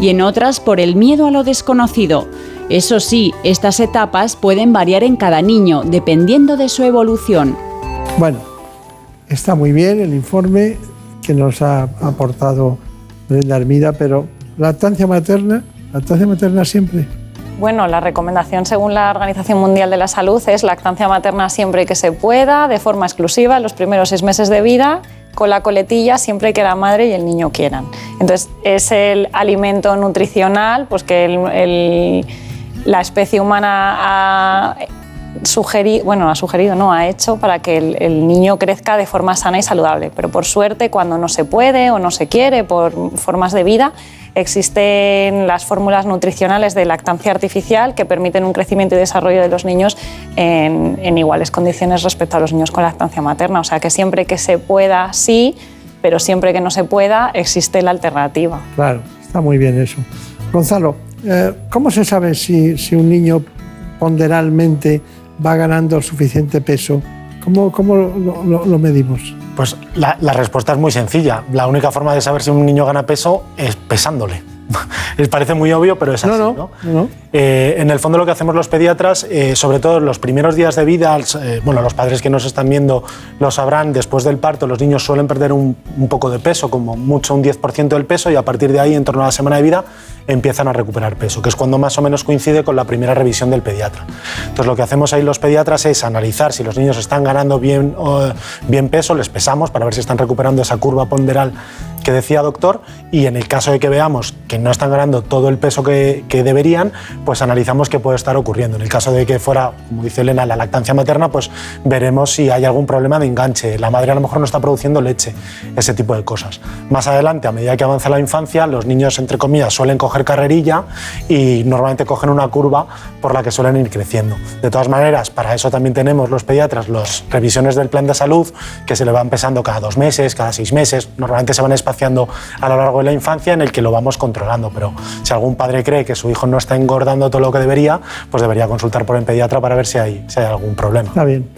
y en otras por el miedo a lo desconocido. Eso sí, estas etapas pueden variar en cada niño, dependiendo de su evolución. Bueno, está muy bien el informe que nos ha aportado Brenda Armida, pero lactancia materna, lactancia materna siempre. Bueno, la recomendación según la Organización Mundial de la Salud es lactancia materna siempre que se pueda, de forma exclusiva, en los primeros seis meses de vida con la coletilla siempre que la madre y el niño quieran. Entonces, es el alimento nutricional pues que la especie humana ha sugerido, bueno, ha sugerido, no, ha hecho para que el, niño crezca de forma sana y saludable. Pero por suerte, cuando no se puede o no se quiere por formas de vida, existen las fórmulas nutricionales de lactancia artificial que permiten un crecimiento y desarrollo de los niños en, iguales condiciones respecto a los niños con lactancia materna. O sea que siempre que se pueda, sí, pero siempre que no se pueda, existe la alternativa. Claro, está muy bien eso. Gonzalo, ¿cómo se sabe si, si un niño ponderalmente va ganando suficiente peso? ¿Cómo, cómo lo, medimos? Pues la, respuesta es muy sencilla. La única forma de saber si un niño gana peso es pesándole. [laughs] Les parece muy obvio, pero es así. No, no, eh, en el fondo lo que hacemos los pediatras, eh, sobre todo en los primeros días de vida, eh, bueno, los padres que nos están viendo lo sabrán, después del parto los niños suelen perder un, un poco de peso, como mucho un 10% del peso, y a partir de ahí, en torno a la semana de vida, empiezan a recuperar peso, que es cuando más o menos coincide con la primera revisión del pediatra. Entonces lo que hacemos ahí los pediatras es analizar si los niños están ganando bien, bien peso, les pesamos para ver si están recuperando esa curva ponderal que decía doctor y en el caso de que veamos que no están ganando todo el peso que, deberían, pues analizamos qué puede estar ocurriendo. En el caso de que fuera, como dice Elena, la lactancia materna, pues veremos si hay algún problema de enganche. La madre a lo mejor no está produciendo leche, ese tipo de cosas. Más adelante, a medida que avanza la infancia, los niños, entre comillas, suelen coger carrerilla y normalmente cogen una curva por la que suelen ir creciendo. De todas maneras, para eso también tenemos los pediatras las revisiones del plan de salud que se le van pesando cada dos meses, cada seis meses. Normalmente se van espaciando a lo largo de la infancia en el que lo vamos controlando. Pero si algún padre cree que su hijo no está engordando todo lo que debería, pues debería consultar por el pediatra para ver si hay, si hay algún problema. Está bien.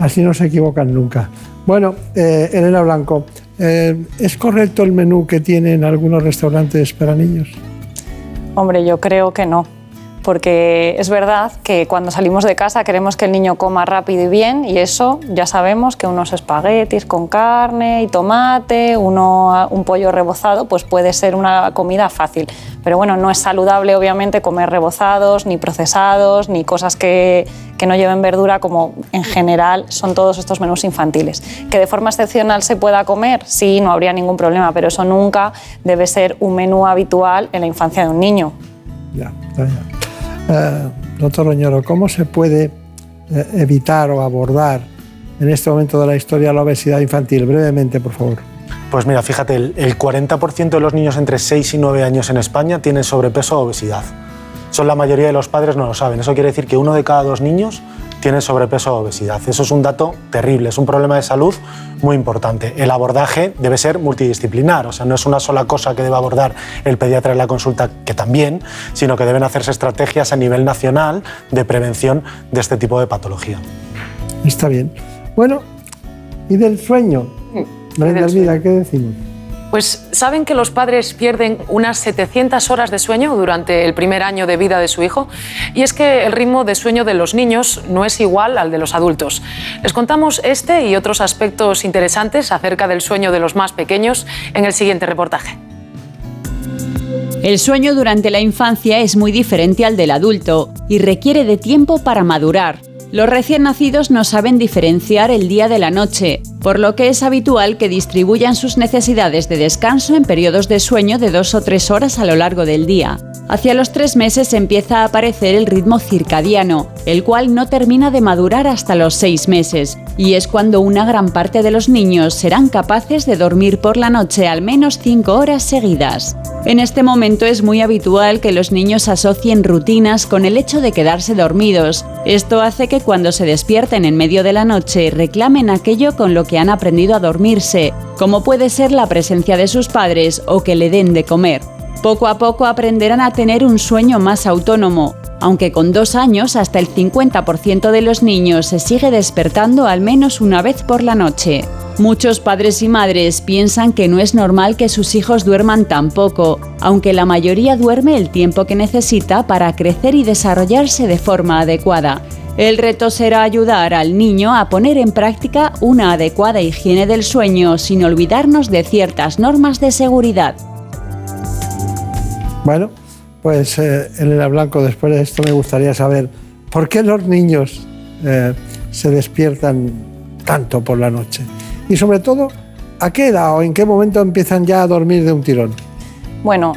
Así no se equivocan nunca. Bueno, eh, Elena Blanco, eh, ¿es correcto el menú que tienen algunos restaurantes para niños? Hombre, yo creo que no porque es verdad que cuando salimos de casa queremos que el niño coma rápido y bien y eso ya sabemos que unos espaguetis con carne y tomate, uno, un pollo rebozado, pues puede ser una comida fácil. Pero bueno, no es saludable obviamente comer rebozados, ni procesados, ni cosas que, que no lleven verdura como en general son todos estos menús infantiles. Que de forma excepcional se pueda comer, sí, no habría ningún problema, pero eso nunca debe ser un menú habitual en la infancia de un niño. Ya, ya. Eh, doctor Oñoro, ¿cómo se puede eh, evitar o abordar en este momento de la historia la obesidad infantil? Brevemente, por favor. Pues mira, fíjate, el, 40% de los niños entre 6 y 9 años en España tienen sobrepeso o obesidad. Son la mayoría de los padres no lo saben. Eso quiere decir que uno de cada dos niños tiene sobrepeso o obesidad. Eso es un dato terrible, es un problema de salud muy importante. El abordaje debe ser multidisciplinar, o sea, no es una sola cosa que debe abordar el pediatra en la consulta, que también, sino que deben hacerse estrategias a nivel nacional de prevención de este tipo de patología. Está bien. Bueno, ¿y del sueño? María ¿qué decimos? Pues saben que los padres pierden unas 700 horas de sueño durante el primer año de vida de su hijo y es que el ritmo de sueño de los niños no es igual al de los adultos. Les contamos este y otros aspectos interesantes acerca del sueño de los más pequeños en el siguiente reportaje. El sueño durante la infancia es muy diferente al del adulto y requiere de tiempo para madurar. Los recién nacidos no saben diferenciar el día de la noche, por lo que es habitual que distribuyan sus necesidades de descanso en periodos de sueño de dos o tres horas a lo largo del día. Hacia los tres meses empieza a aparecer el ritmo circadiano, el cual no termina de madurar hasta los seis meses, y es cuando una gran parte de los niños serán capaces de dormir por la noche al menos cinco horas seguidas. En este momento es muy habitual que los niños asocien rutinas con el hecho de quedarse dormidos. Esto hace que cuando se despierten en medio de la noche reclamen aquello con lo que han aprendido a dormirse, como puede ser la presencia de sus padres o que le den de comer. Poco a poco aprenderán a tener un sueño más autónomo, aunque con dos años hasta el 50% de los niños se sigue despertando al menos una vez por la noche. Muchos padres y madres piensan que no es normal que sus hijos duerman tan poco, aunque la mayoría duerme el tiempo que necesita para crecer y desarrollarse de forma adecuada. El reto será ayudar al niño a poner en práctica una adecuada higiene del sueño sin olvidarnos de ciertas normas de seguridad. Bueno, pues eh, Elena Blanco, después de esto me gustaría saber por qué los niños eh, se despiertan tanto por la noche y sobre todo a qué edad o en qué momento empiezan ya a dormir de un tirón. Bueno,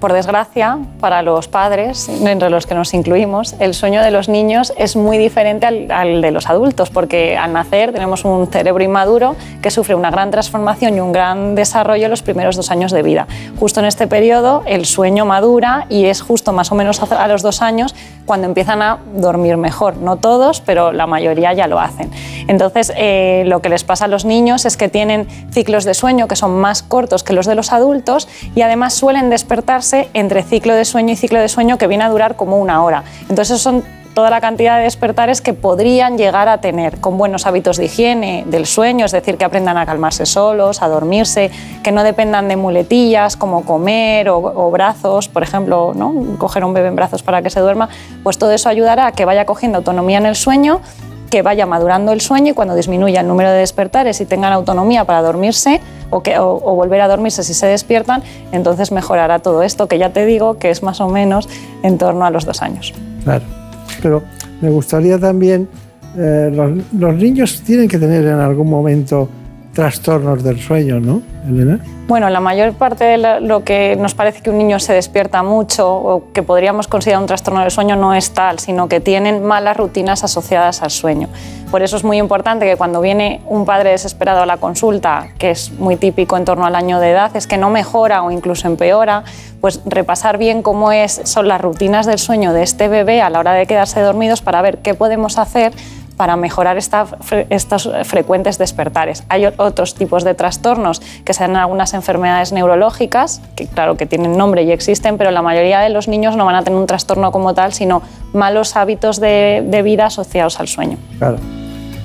por desgracia, para los padres, entre los que nos incluimos, el sueño de los niños es muy diferente al, de los adultos, porque al nacer tenemos un cerebro inmaduro que sufre una gran transformación y un gran desarrollo en los primeros dos años de vida. Justo en este periodo el sueño madura y es justo más o menos a los dos años cuando empiezan a dormir mejor. No todos, pero la mayoría ya lo hacen. Entonces, eh, lo que les pasa a los niños es que tienen ciclos de sueño que son más cortos que los de los adultos y además suelen despertarse entre ciclo de sueño y ciclo de sueño que viene a durar como una hora. Entonces, son toda la cantidad de despertares que podrían llegar a tener con buenos hábitos de higiene del sueño, es decir, que aprendan a calmarse solos, a dormirse, que no dependan de muletillas como comer o, brazos, por ejemplo, ¿no? coger un bebé en brazos para que se duerma, pues todo eso ayudará a que vaya cogiendo autonomía en el sueño que vaya madurando el sueño y cuando disminuya el número de despertares y tengan autonomía para dormirse o, que, o, volver a dormirse si se despiertan, entonces mejorará todo esto, que ya te digo que es más o menos en torno a los dos años. Claro. Pero me gustaría también, eh, los, niños tienen que tener en algún momento trastornos del sueño, ¿no, Elena? Bueno, la mayor parte de lo que nos parece que un niño se despierta mucho o que podríamos considerar un trastorno del sueño no es tal, sino que tienen malas rutinas asociadas al sueño. Por eso es muy importante que cuando viene un padre desesperado a la consulta, que es muy típico en torno al año de edad, es que no mejora o incluso empeora, pues repasar bien cómo es, son las rutinas del sueño de este bebé a la hora de quedarse dormidos para ver qué podemos hacer para mejorar estos frecuentes despertares. Hay otros tipos de trastornos que se dan en algunas enfermedades neurológicas, que claro que tienen nombre y existen, pero la mayoría de los niños no van a tener un trastorno como tal, sino malos hábitos de, de vida asociados al sueño. Claro.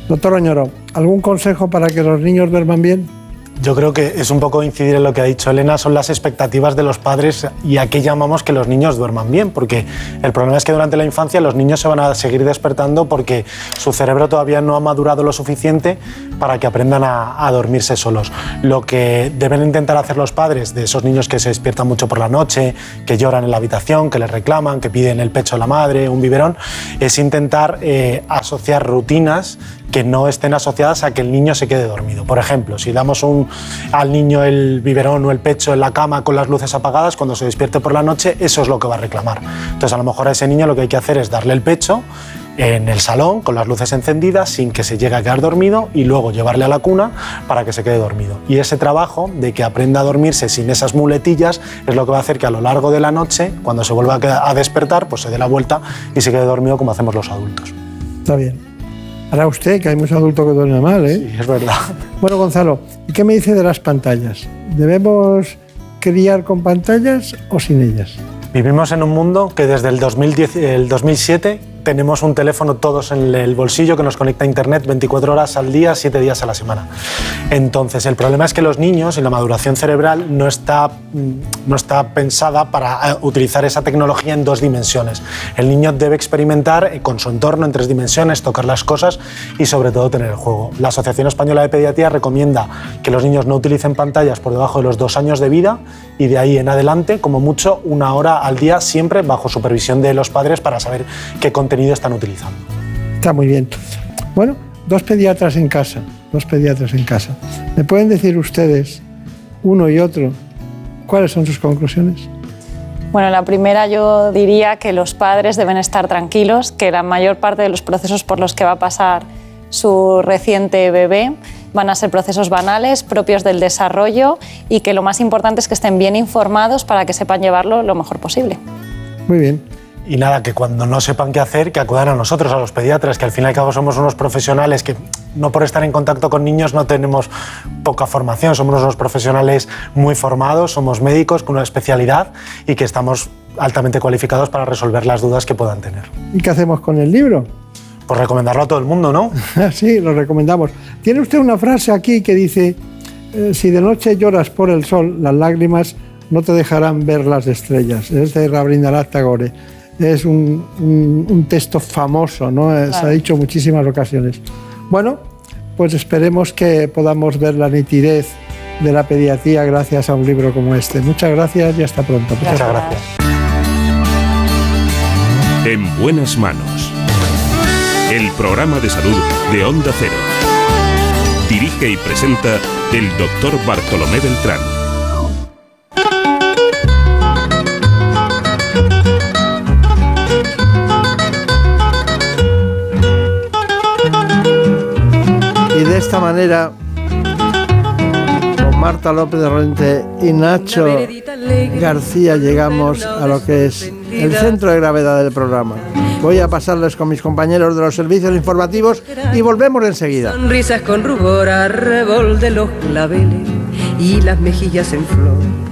Doctor Oñoro, ¿algún consejo para que los niños duerman bien? Yo creo que es un poco incidir en lo que ha dicho Elena, son las expectativas de los padres y a qué llamamos que los niños duerman bien, porque el problema es que durante la infancia los niños se van a seguir despertando porque su cerebro todavía no ha madurado lo suficiente para que aprendan a, dormirse solos. Lo que deben intentar hacer los padres de esos niños que se despiertan mucho por la noche, que lloran en la habitación, que les reclaman, que piden el pecho a la madre, un biberón, es intentar eh, asociar rutinas que no estén asociadas a que el niño se quede dormido. Por ejemplo, si damos al niño el biberón o el pecho en la cama con las luces apagadas, cuando se despierte por la noche, eso es lo que va a reclamar. Entonces, a lo mejor a ese niño lo que hay que hacer es darle el pecho en el salón con las luces encendidas sin que se llegue a quedar dormido y luego llevarle a la cuna para que se quede dormido. Y ese trabajo de que aprenda a dormirse sin esas muletillas es lo que va a hacer que a lo largo de la noche, cuando se vuelva a despertar, pues se dé la vuelta y se quede dormido como hacemos los adultos. Está bien. Para usted, que hay muchos adultos que duermen mal, ¿eh? Sí, es verdad. Bueno, Gonzalo, ¿y qué me dice de las pantallas? ¿Debemos criar con pantallas o sin ellas? Vivimos en un mundo que desde el, 2010, el 2007 tenemos un teléfono todos en el bolsillo que nos conecta a Internet 24 horas al día, 7 días a la semana. Entonces, el problema es que los niños y la maduración cerebral no está, mm, no está pensada para eh, utilizar esa tecnología en dos dimensiones. El niño debe experimentar eh, con su entorno en tres dimensiones, tocar las cosas y sobre todo tener el juego. La Asociación Española de Pediatría recomienda que los niños no utilicen pantallas por debajo de los dos años de vida y de ahí en adelante, como mucho, una hora al día, siempre bajo supervisión de los padres para saber qué contenido están utilizando. Está muy bien. Bueno, dos pediatras en casa, dos pediatras en casa. ¿Me pueden decir ustedes, uno y otro, cuáles son sus conclusiones? Bueno, la primera yo diría que los padres deben estar tranquilos, que la mayor parte de los procesos por los que va a pasar su reciente bebé van a ser procesos banales, propios del desarrollo y que lo más importante es que estén bien informados para que sepan llevarlo lo mejor posible. Muy bien. Y nada, que cuando no sepan qué hacer, que acudan a nosotros, a los pediatras, que al fin y al cabo somos unos profesionales que no por estar en contacto con niños no tenemos poca formación, somos unos profesionales muy formados, somos médicos con una especialidad y que estamos altamente cualificados para resolver las dudas que puedan tener. ¿Y qué hacemos con el libro? Pues recomendarlo a todo el mundo, ¿no? [laughs] sí, lo recomendamos. Tiene usted una frase aquí que dice, eh, si de noche lloras por el sol, las lágrimas no te dejarán ver las estrellas. Es de Rabindranath Tagore es un, texto famoso, ¿no? Se ha dicho muchísimas ocasiones. Bueno, pues esperemos que podamos ver la nitidez de la pediatría gracias a un libro como este. Muchas gracias y hasta pronto. Muchas gracias. En buenas manos. El programa de salud de Onda Cero. Dirige y presenta el doctor Bartolomé Beltrán. De esta manera, con Marta López de Rente y Nacho García, llegamos a lo que es el centro de gravedad del programa. Voy a pasarles con mis compañeros de los servicios informativos y volvemos enseguida. Sonrisas con rubor, arrebol de los claveles y las mejillas en flor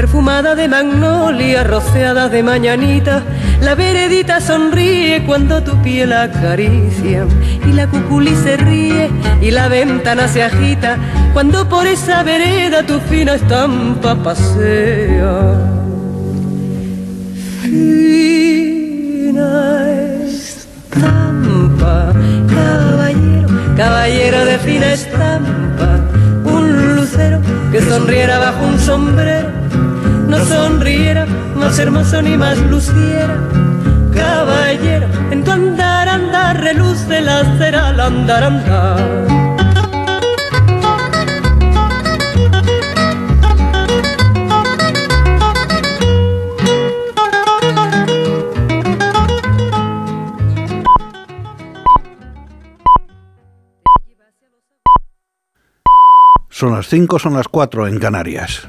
perfumada de magnolia, rociada de mañanita. La veredita sonríe cuando tu piel acaricia y la cuculi se ríe y la ventana se agita cuando por esa vereda tu fina estampa pasea. Fina estampa, caballero, caballero de fina estampa, un lucero que sonriera bajo un sombrero sonriera, más hermoso ni más luciera. Caballero, en tu andar, andar, reluce la cera al andar, andar. Son las 5, son las 4 en Canarias.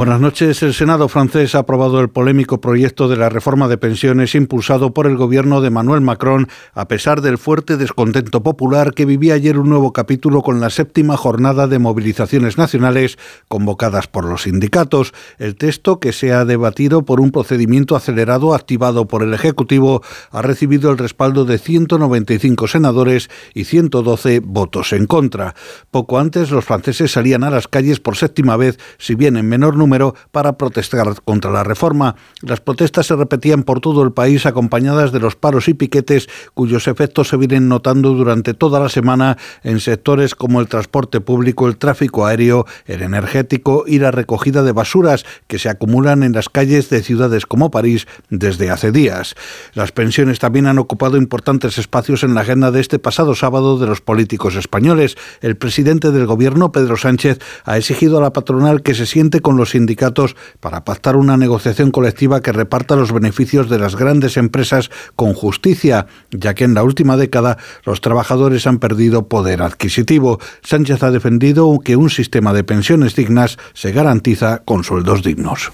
Buenas noches. El Senado francés ha aprobado el polémico proyecto de la reforma de pensiones impulsado por el gobierno de Manuel Macron, a pesar del fuerte descontento popular que vivía ayer un nuevo capítulo con la séptima jornada de movilizaciones nacionales convocadas por los sindicatos. El texto, que se ha debatido por un procedimiento acelerado activado por el Ejecutivo, ha recibido el respaldo de 195 senadores y 112 votos en contra. Poco antes, los franceses salían a las calles por séptima vez, si bien en menor número para protestar contra la reforma. Las protestas se repetían por todo el país acompañadas de los paros y piquetes cuyos efectos se vienen notando durante toda la semana en sectores como el transporte público, el tráfico aéreo, el energético y la recogida de basuras que se acumulan en las calles de ciudades como París desde hace días. Las pensiones también han ocupado importantes espacios en la agenda de este pasado sábado de los políticos españoles. El presidente del gobierno, Pedro Sánchez, ha exigido a la patronal que se siente con los sindicatos para pactar una negociación colectiva que reparta los beneficios de las grandes empresas con justicia, ya que en la última década los trabajadores han perdido poder adquisitivo. Sánchez ha defendido que un sistema de pensiones dignas se garantiza con sueldos dignos.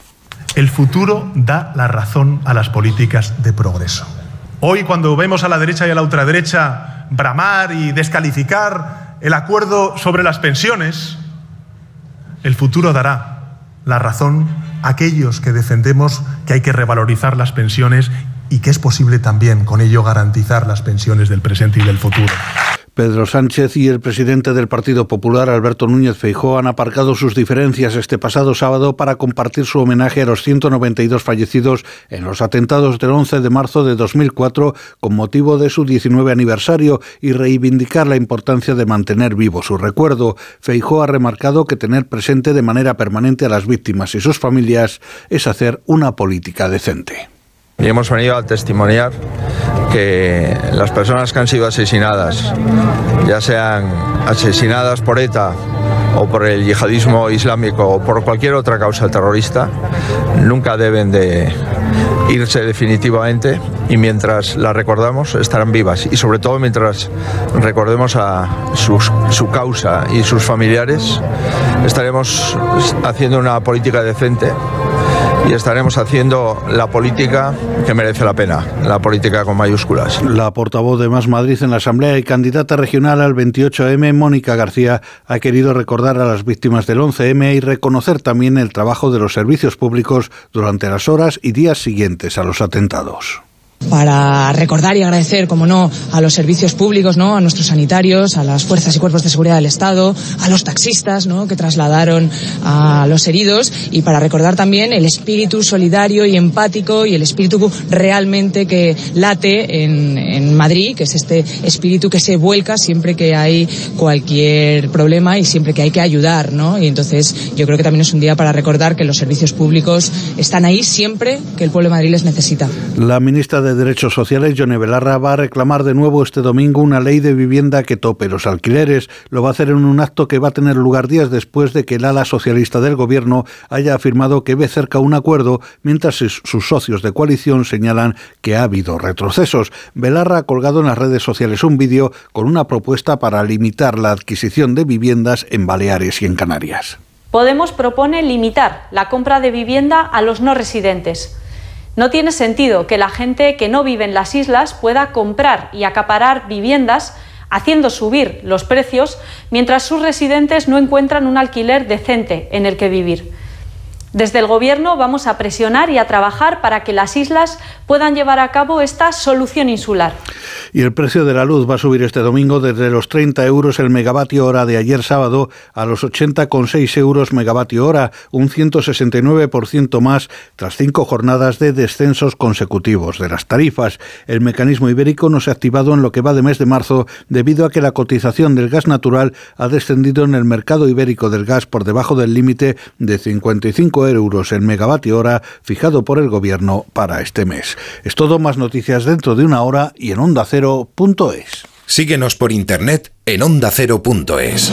El futuro da la razón a las políticas de progreso. Hoy cuando vemos a la derecha y a la ultraderecha bramar y descalificar el acuerdo sobre las pensiones, el futuro dará la razón aquellos que defendemos que hay que revalorizar las pensiones y que es posible también con ello garantizar las pensiones del presente y del futuro. Pedro Sánchez y el presidente del Partido Popular, Alberto Núñez Feijóo, han aparcado sus diferencias este pasado sábado para compartir su homenaje a los 192 fallecidos en los atentados del 11 de marzo de 2004 con motivo de su 19 aniversario y reivindicar la importancia de mantener vivo su recuerdo. Feijóo ha remarcado que tener presente de manera permanente a las víctimas y sus familias es hacer una política decente. Y hemos venido a testimoniar que las personas que han sido asesinadas, ya sean asesinadas por ETA o por el yihadismo islámico o por cualquier otra causa terrorista, nunca deben de irse definitivamente y mientras las recordamos estarán vivas. Y sobre todo mientras recordemos a su causa y sus familiares estaremos haciendo una política decente y estaremos haciendo la política que merece la pena, la política con mayúsculas. La portavoz de Más Madrid en la Asamblea y candidata regional al 28M, Mónica García, ha querido recordar a las víctimas del 11M y reconocer también el trabajo de los servicios públicos durante las horas y días siguientes a los atentados para recordar y agradecer, como no, a los servicios públicos, ¿no? a nuestros sanitarios, a las fuerzas y cuerpos de seguridad del Estado, a los taxistas ¿no? que trasladaron a los heridos y para recordar también el espíritu solidario y empático y el espíritu realmente que late en, Madrid, que es este espíritu que se vuelca siempre que hay cualquier problema y siempre que hay que ayudar. ¿no? Y entonces yo creo que también es un día para recordar que los servicios públicos están ahí siempre que el pueblo de Madrid les necesita. La ministra Derechos Sociales, Yone Belarra, va a reclamar de nuevo este domingo una ley de vivienda que tope los alquileres. Lo va a hacer en un acto que va a tener lugar días después de que el ala socialista del gobierno haya afirmado que ve cerca un acuerdo, mientras sus socios de coalición señalan que ha habido retrocesos. Belarra ha colgado en las redes sociales un vídeo con una propuesta para limitar la adquisición de viviendas en Baleares y en Canarias. Podemos propone limitar la compra de vivienda a los no residentes no tiene sentido que la gente que no vive en las islas pueda comprar y acaparar viviendas haciendo subir los precios mientras sus residentes no encuentran un alquiler decente en el que vivir. Desde el Gobierno vamos a presionar y a trabajar para que las islas puedan llevar a cabo esta solución insular. Y el precio de la luz va a subir este domingo desde los 30 euros el megavatio hora de ayer sábado a los 80,6 euros megavatio hora, un 169% más tras cinco jornadas de descensos consecutivos de las tarifas. El mecanismo ibérico no se ha activado en lo que va de mes de marzo debido a que la cotización del gas natural ha descendido en el mercado ibérico del gas por debajo del límite de 55 euros en megavatio hora fijado por el gobierno para este mes. Es todo, más noticias dentro de una hora y en ondacero.es. Síguenos por internet en ondacero.es.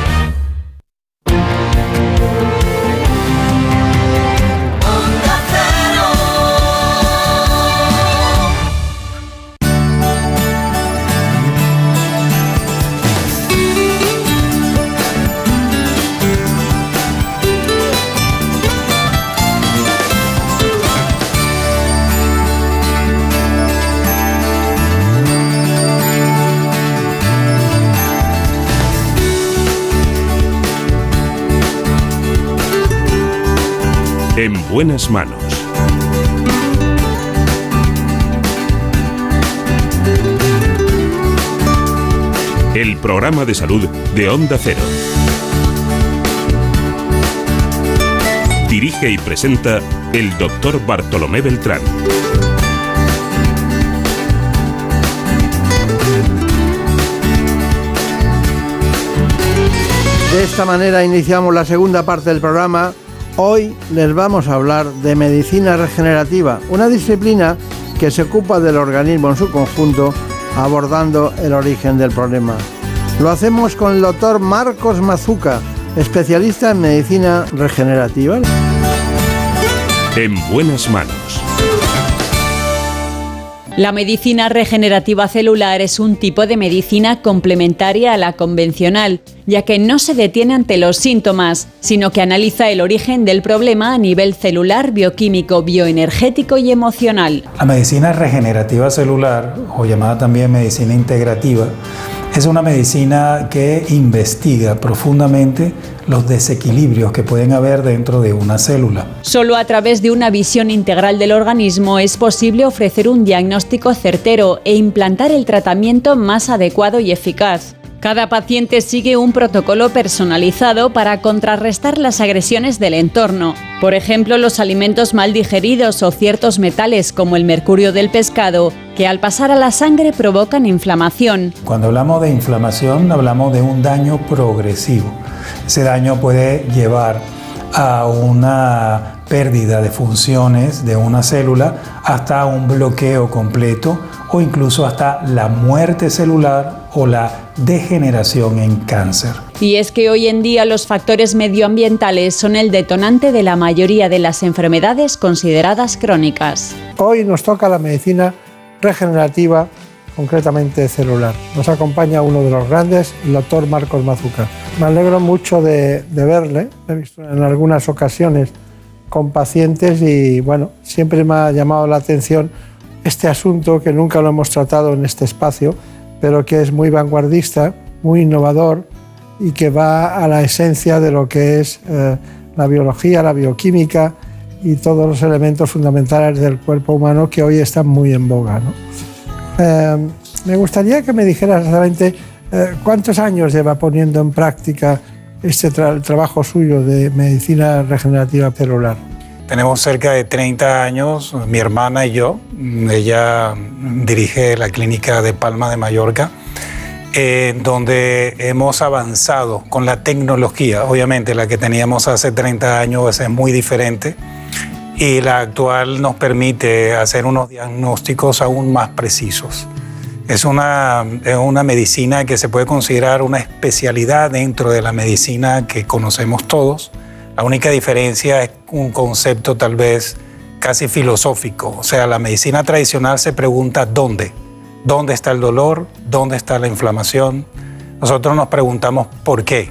En buenas manos. El programa de salud de Onda Cero. Dirige y presenta el doctor Bartolomé Beltrán. De esta manera iniciamos la segunda parte del programa Hoy les vamos a hablar de medicina regenerativa, una disciplina que se ocupa del organismo en su conjunto, abordando el origen del problema. Lo hacemos con el doctor Marcos Mazuca, especialista en medicina regenerativa. En buenas manos. La medicina regenerativa celular es un tipo de medicina complementaria a la convencional, ya que no se detiene ante los síntomas, sino que analiza el origen del problema a nivel celular, bioquímico, bioenergético y emocional. La medicina regenerativa celular, o llamada también medicina integrativa, es una medicina que investiga profundamente los desequilibrios que pueden haber dentro de una célula. Solo a través de una visión integral del organismo es posible ofrecer un diagnóstico certero e implantar el tratamiento más adecuado y eficaz. Cada paciente sigue un protocolo personalizado para contrarrestar las agresiones del entorno. Por ejemplo, los alimentos mal digeridos o ciertos metales como el mercurio del pescado, que al pasar a la sangre provocan inflamación. Cuando hablamos de inflamación, hablamos de un daño progresivo. Ese daño puede llevar a una pérdida de funciones de una célula hasta un bloqueo completo o incluso hasta la muerte celular o la degeneración en cáncer. Y es que hoy en día los factores medioambientales son el detonante de la mayoría de las enfermedades consideradas crónicas. Hoy nos toca la medicina regenerativa, concretamente celular. Nos acompaña uno de los grandes, el doctor Marcos Mazuca. Me alegro mucho de, verle, he visto en algunas ocasiones con pacientes y bueno, siempre me ha llamado la atención este asunto que nunca lo hemos tratado en este espacio, pero que es muy vanguardista, muy innovador y que va a la esencia de lo que es eh, la biología, la bioquímica y todos los elementos fundamentales del cuerpo humano que hoy están muy en boga. Eh, me gustaría que me dijeras exactamente eh, cuántos años lleva poniendo en práctica este trabajo suyo de medicina regenerativa celular. Tenemos cerca de 30 años, mi hermana y yo. Ella dirige la clínica de Palma de Mallorca, donde hemos avanzado con la tecnología. Obviamente la que teníamos hace 30 años es muy diferente y la actual nos permite hacer unos diagnósticos aún más precisos. Es una, es una medicina que se puede considerar una especialidad dentro de la medicina que conocemos todos la única diferencia es un concepto tal vez casi filosófico. O sea, la medicina tradicional se pregunta dónde. ¿Dónde está el dolor? ¿Dónde está la inflamación? Nosotros nos preguntamos por qué.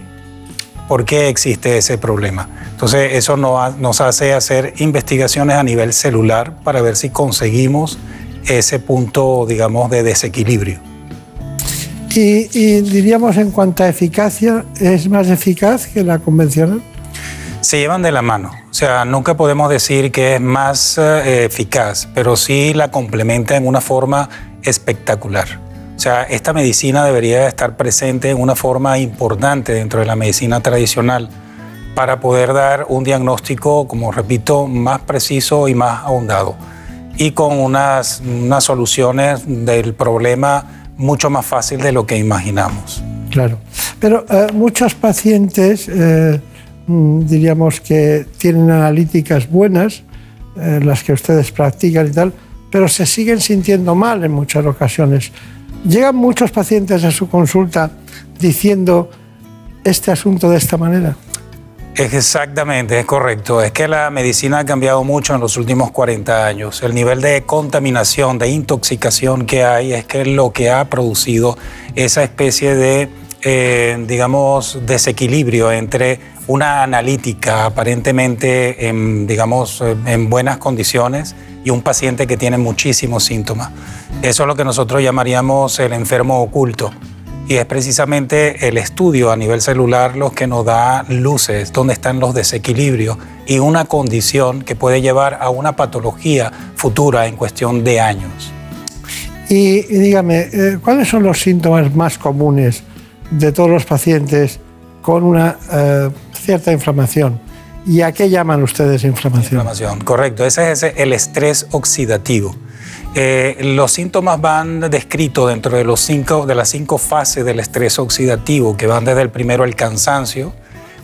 ¿Por qué existe ese problema? Entonces, eso nos hace hacer investigaciones a nivel celular para ver si conseguimos ese punto, digamos, de desequilibrio. Y, diríamos en cuanto a eficacia, ¿es más eficaz que la convencional? Se llevan de la mano. sea, nunca podemos decir que es más eh, eficaz, pero sí la complementa en una forma espectacular. O sea, esta medicina debería estar presente en una forma importante dentro de la medicina tradicional para poder dar un diagnóstico, como repito, más preciso y más ahondado y con unas, unas soluciones del problema mucho más fácil de lo que imaginamos. Claro, pero eh, muchos pacientes, eh, diríamos que tienen analíticas buenas, eh, las que ustedes practican y tal, pero se siguen sintiendo mal en muchas ocasiones. Llegan muchos pacientes a su consulta diciendo este asunto de esta manera. Exactamente, es correcto. Es que la medicina ha cambiado mucho en los últimos 40 años. El nivel de contaminación, de intoxicación que hay es que es lo que ha producido esa especie de, eh, digamos, desequilibrio entre una analítica aparentemente, en, digamos, en buenas condiciones y un paciente que tiene muchísimos síntomas. Eso es lo que nosotros llamaríamos el enfermo oculto y es precisamente el estudio a nivel celular lo que nos da luces, dónde están los desequilibrios y una condición que puede llevar a una patología futura en cuestión de años. Y, dígame, eh, ¿cuáles son los síntomas más comunes de todos los pacientes con una eh, cierta inflamación? ¿Y a qué llaman ustedes inflamación? Inflamación, correcto. Ese es el estrés oxidativo. Eh, los síntomas van descritos dentro de, los cinco, de las cinco fases del estrés oxidativo, que van desde el primero el cansancio,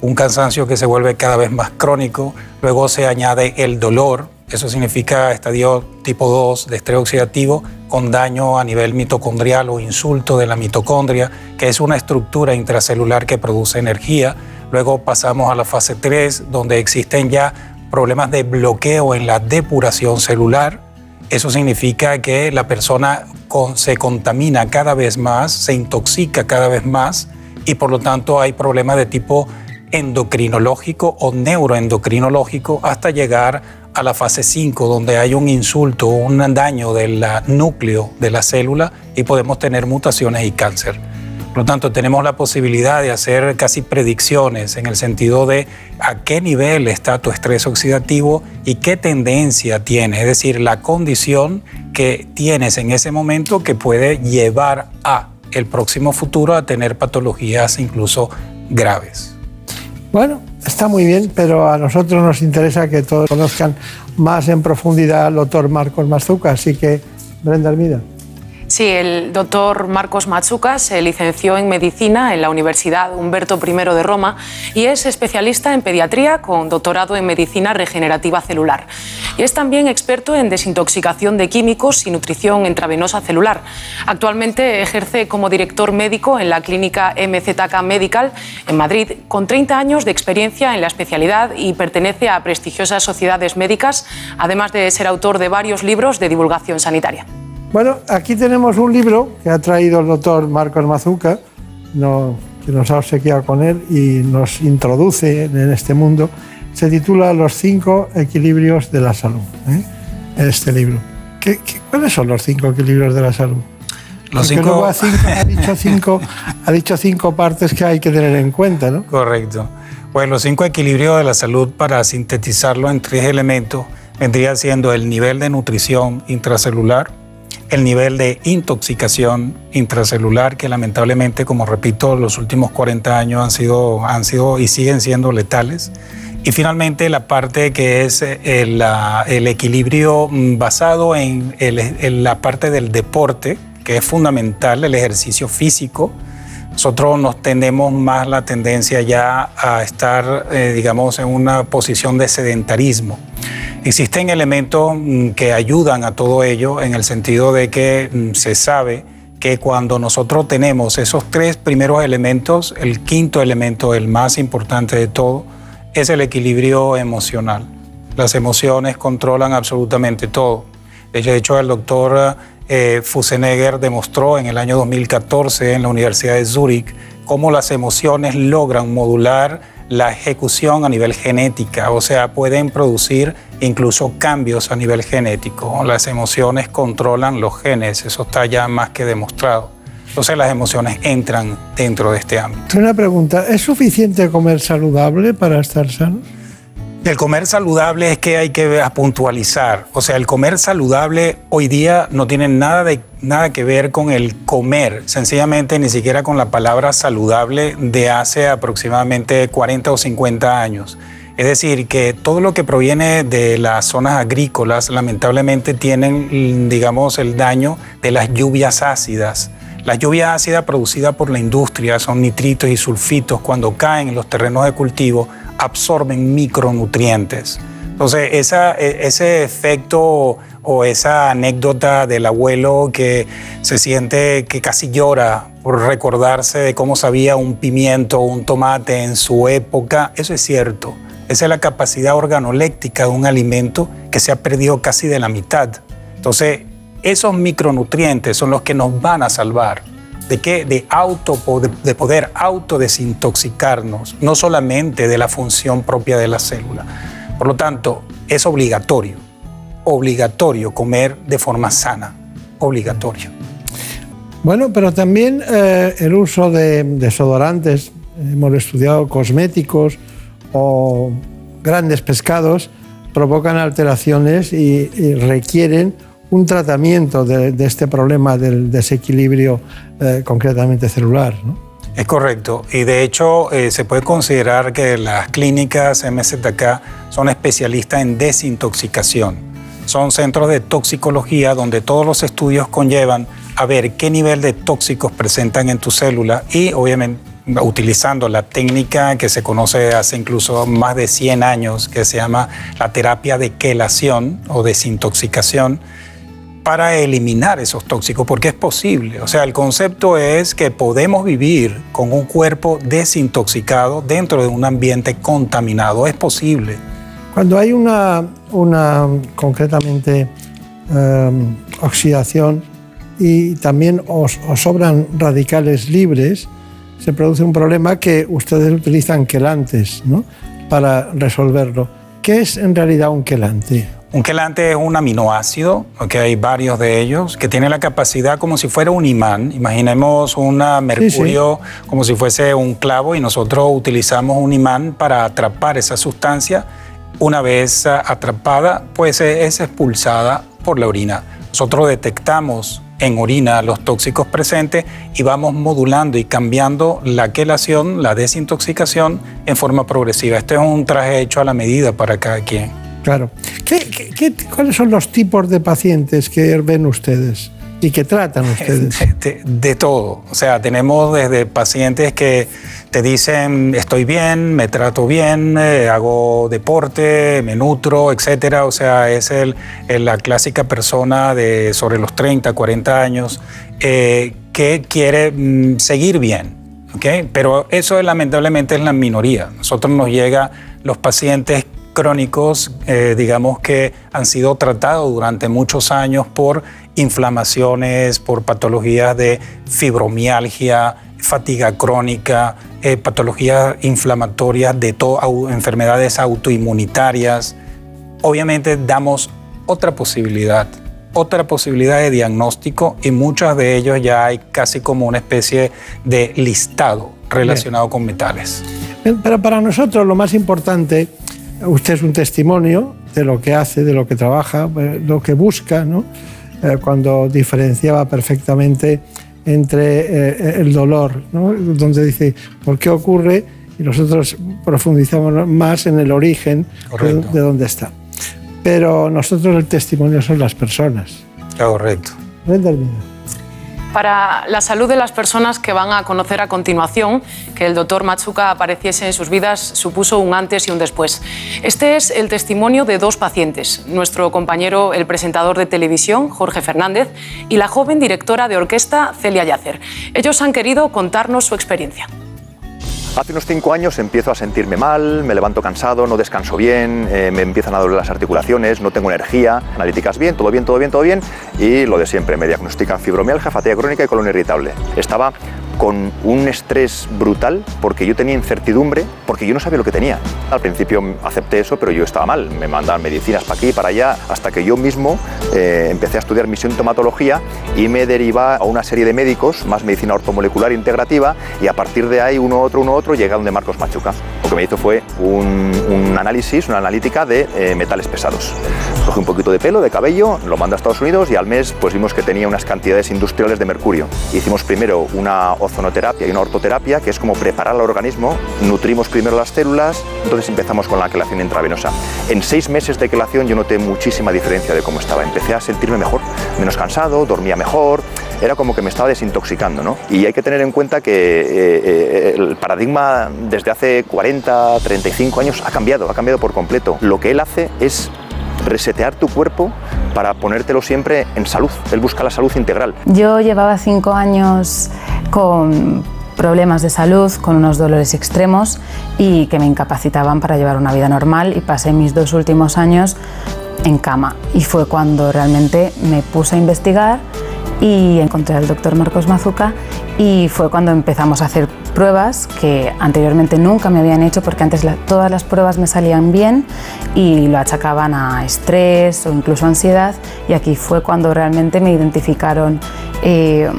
un cansancio que se vuelve cada vez más crónico, luego se añade el dolor, eso significa estadio tipo 2 de estrés oxidativo con daño a nivel mitocondrial o insulto de la mitocondria, que es una estructura intracelular que produce energía. Luego pasamos a la fase 3, donde existen ya problemas de bloqueo en la depuración celular, eso significa que la persona se contamina cada vez más, se intoxica cada vez más y por lo tanto hay problemas de tipo endocrinológico o neuroendocrinológico hasta llegar a la fase 5, donde hay un insulto, un daño del núcleo de la célula y podemos tener mutaciones y cáncer. Por lo tanto, tenemos la posibilidad de hacer casi predicciones en el sentido de a qué nivel está tu estrés oxidativo y qué tendencia tiene, es decir, la condición que tienes en ese momento que puede llevar a el próximo futuro a tener patologías incluso graves. Bueno, está muy bien, pero a nosotros nos interesa que todos conozcan más en profundidad al doctor Marcos Mazuca, así que Brenda Armida. Sí, el doctor Marcos Machuca se licenció en medicina en la Universidad Humberto I de Roma y es especialista en pediatría con doctorado en medicina regenerativa celular. Y es también experto en desintoxicación de químicos y nutrición intravenosa celular. Actualmente ejerce como director médico en la clínica MZK Medical en Madrid con 30 años de experiencia en la especialidad y pertenece a prestigiosas sociedades médicas, además de ser autor de varios libros de divulgación sanitaria. Bueno, aquí tenemos un libro que ha traído el doctor Marcos Mazuca, que nos ha obsequiado con él y nos introduce en este mundo. Se titula Los cinco equilibrios de la salud, ¿eh? este libro. cuáles son los cinco equilibrios de la salud? Los cinco... ha, dicho cinco, ha dicho cinco partes que hay que tener en cuenta, ¿no? Correcto. Pues los cinco equilibrios de la salud, para sintetizarlo en tres elementos, vendría siendo el nivel de nutrición intracelular, el nivel de intoxicación intracelular que lamentablemente, como repito, los últimos 40 años han sido, han sido y siguen siendo letales. Y finalmente la parte que es eh, el, equilibrio mm, basado en, la parte del deporte, que es fundamental, el ejercicio físico. Nosotros nos tenemos más la tendencia ya a estar, eh, digamos, en una posición de sedentarismo. Existen elementos mm, que ayudan a todo ello en el sentido de que mm, se sabe que cuando nosotros tenemos esos tres primeros elementos, el quinto elemento, el más importante de todo, es el equilibrio emocional. Las emociones controlan absolutamente todo. De hecho, el doctor eh, Fusenegger demostró en el año 2014 en la Universidad de Zúrich cómo las emociones logran modular la ejecución a nivel genética, o sea, pueden producir incluso cambios a nivel genético. Las emociones controlan los genes, eso está ya más que demostrado. Entonces las emociones entran dentro de este ámbito. Una pregunta, ¿es suficiente comer saludable para estar sano? Del comer saludable es que hay que puntualizar. O sea, el comer saludable hoy día no tiene nada, de, nada que ver con el comer, sencillamente ni siquiera con la palabra saludable de hace aproximadamente 40 o 50 años. Es decir, que todo lo que proviene de las zonas agrícolas lamentablemente tienen, digamos, el daño de las lluvias ácidas. La lluvia ácida producida por la industria son nitritos y sulfitos cuando caen en los terrenos de cultivo absorben micronutrientes. Entonces, e, ese efecto o esa anécdota del abuelo que se siente que casi llora por recordarse de cómo sabía un pimiento o un tomate en su época, eso es cierto. Esa es la capacidad organoléctica de un alimento que se ha perdido casi de la mitad. Entonces, esos micronutrientes son los que nos van a salvar. ¿De qué? De, auto, de poder autodesintoxicarnos, no solamente de la función propia de la célula. Por lo tanto, es obligatorio, obligatorio comer de forma sana, obligatorio. Bueno, pero también eh, el uso de desodorantes, hemos estudiado cosméticos o grandes pescados, provocan alteraciones y requieren un tratamiento de, este problema del desequilibrio eh, concretamente celular. ¿no? Es correcto. Y de hecho eh, se puede considerar que las clínicas MZK son especialistas en desintoxicación. Son centros de toxicología donde todos los estudios conllevan a ver qué nivel de tóxicos presentan en tu célula y obviamente utilizando la técnica que se conoce hace incluso más de 100 años, que se llama la terapia de quelación o desintoxicación, para eliminar esos tóxicos, porque es posible. O sea, el concepto es que podemos vivir con un cuerpo desintoxicado dentro de un ambiente contaminado. Es posible. Cuando hay una, una concretamente, em, oxidación y también os, sobran radicales libres, se produce un problema que ustedes utilizan quelantes ¿no? para resolverlo. ¿Qué es en realidad un quelante? Un quelante es un aminoácido, que hay varios de ellos, que tiene la capacidad como si fuera un imán. Imaginemos un mercurio como si fuese un clavo y nosotros utilizamos un imán para atrapar esa sustancia. Una vez atrapada, pues es expulsada por la orina. Nosotros detectamos en orina los tóxicos presentes y vamos modulando y cambiando la quelación, la desintoxicación en forma progresiva. Este es un traje hecho a la medida para cada quien. Claro. ¿Qué, cuáles son los tipos de pacientes que ven ustedes y que tratan [laughs] ustedes? De, todo. O sea, tenemos desde pacientes que te dicen estoy bien, me trato bien, eh, hago deporte, me nutro, etcétera. O sea, es el, la clásica persona de sobre los 30, 40 años eh, que quiere mm, seguir bien. ¿okay? Pero eso lamentablemente es la minoría. Nosotros nos llega los pacientes crónicos, eh, digamos que han sido tratados durante muchos años por inflamaciones, por patologías de fibromialgia, fatiga crónica, eh, patologías inflamatorias de enfermedades autoinmunitarias. Obviamente damos otra posibilidad, otra posibilidad de diagnóstico y muchas de ellos ya hay casi como una especie de listado relacionado con metales. Pero para nosotros lo más importante Usted es un testimonio de lo que hace, de lo que trabaja, eh, lo que busca, ¿no? Eh, cuando diferenciaba perfectamente entre eh, el dolor, ¿no? donde dice, ¿por qué ocurre? Y nosotros profundizamos más en el origen de, de, dónde está. Pero nosotros el testimonio son las personas. Correcto para la salud de las personas que van a conocer a continuación, que el doctor Machuca apareciese en sus vidas supuso un antes y un después. Este es el testimonio de dos pacientes, nuestro compañero, el presentador de televisión, Jorge Fernández, y la joven directora de orquesta, Celia Yacer. Ellos han querido contarnos su experiencia. Hace unos cinco años empiezo a sentirme mal, me levanto cansado, no descanso bien, eh, me empiezan a doler las articulaciones, no tengo energía, analíticas bien, todo bien, todo bien, todo bien, y lo de siempre, me diagnostican fibromialgia, fatiga crónica y colon irritable. Estaba con un estrés brutal porque yo tenía incertidumbre, porque yo no sabía lo que tenía. Al principio acepté eso, pero yo estaba mal. Me mandaban medicinas para aquí y para allá, hasta que yo mismo eh, empecé a estudiar mi sintomatología y me deriva a una serie de médicos, más medicina ortomolecular integrativa, y a partir de ahí, uno otro, uno otro, llega donde Marcos Machuca. Lo que me hizo fue un, análisis, una analítica de eh, metales pesados. Un poquito de pelo, de cabello, lo mandé a Estados Unidos y al mes pues vimos que tenía unas cantidades industriales de mercurio. Hicimos primero una ozonoterapia y una ortoterapia, que es como preparar al organismo, nutrimos primero las células, entonces empezamos con la quelación intravenosa. En seis meses de quelación yo noté muchísima diferencia de cómo estaba. Empecé a sentirme mejor, menos cansado, dormía mejor, era como que me estaba desintoxicando. ¿no? Y hay que tener en cuenta que eh, eh, el paradigma desde hace 40, 35 años ha cambiado, ha cambiado por completo. Lo que él hace es resetear tu cuerpo para ponértelo siempre en salud. Él busca la salud integral. Yo llevaba cinco años con problemas de salud, con unos dolores extremos y que me incapacitaban para llevar una vida normal y pasé mis dos últimos años en cama. Y fue cuando realmente me puse a investigar y encontré al doctor Marcos Mazuca y fue cuando empezamos a hacer pruebas que anteriormente nunca me habían hecho porque antes todas las pruebas me salían bien y lo achacaban a estrés o incluso ansiedad y aquí fue cuando realmente me identificaron eh,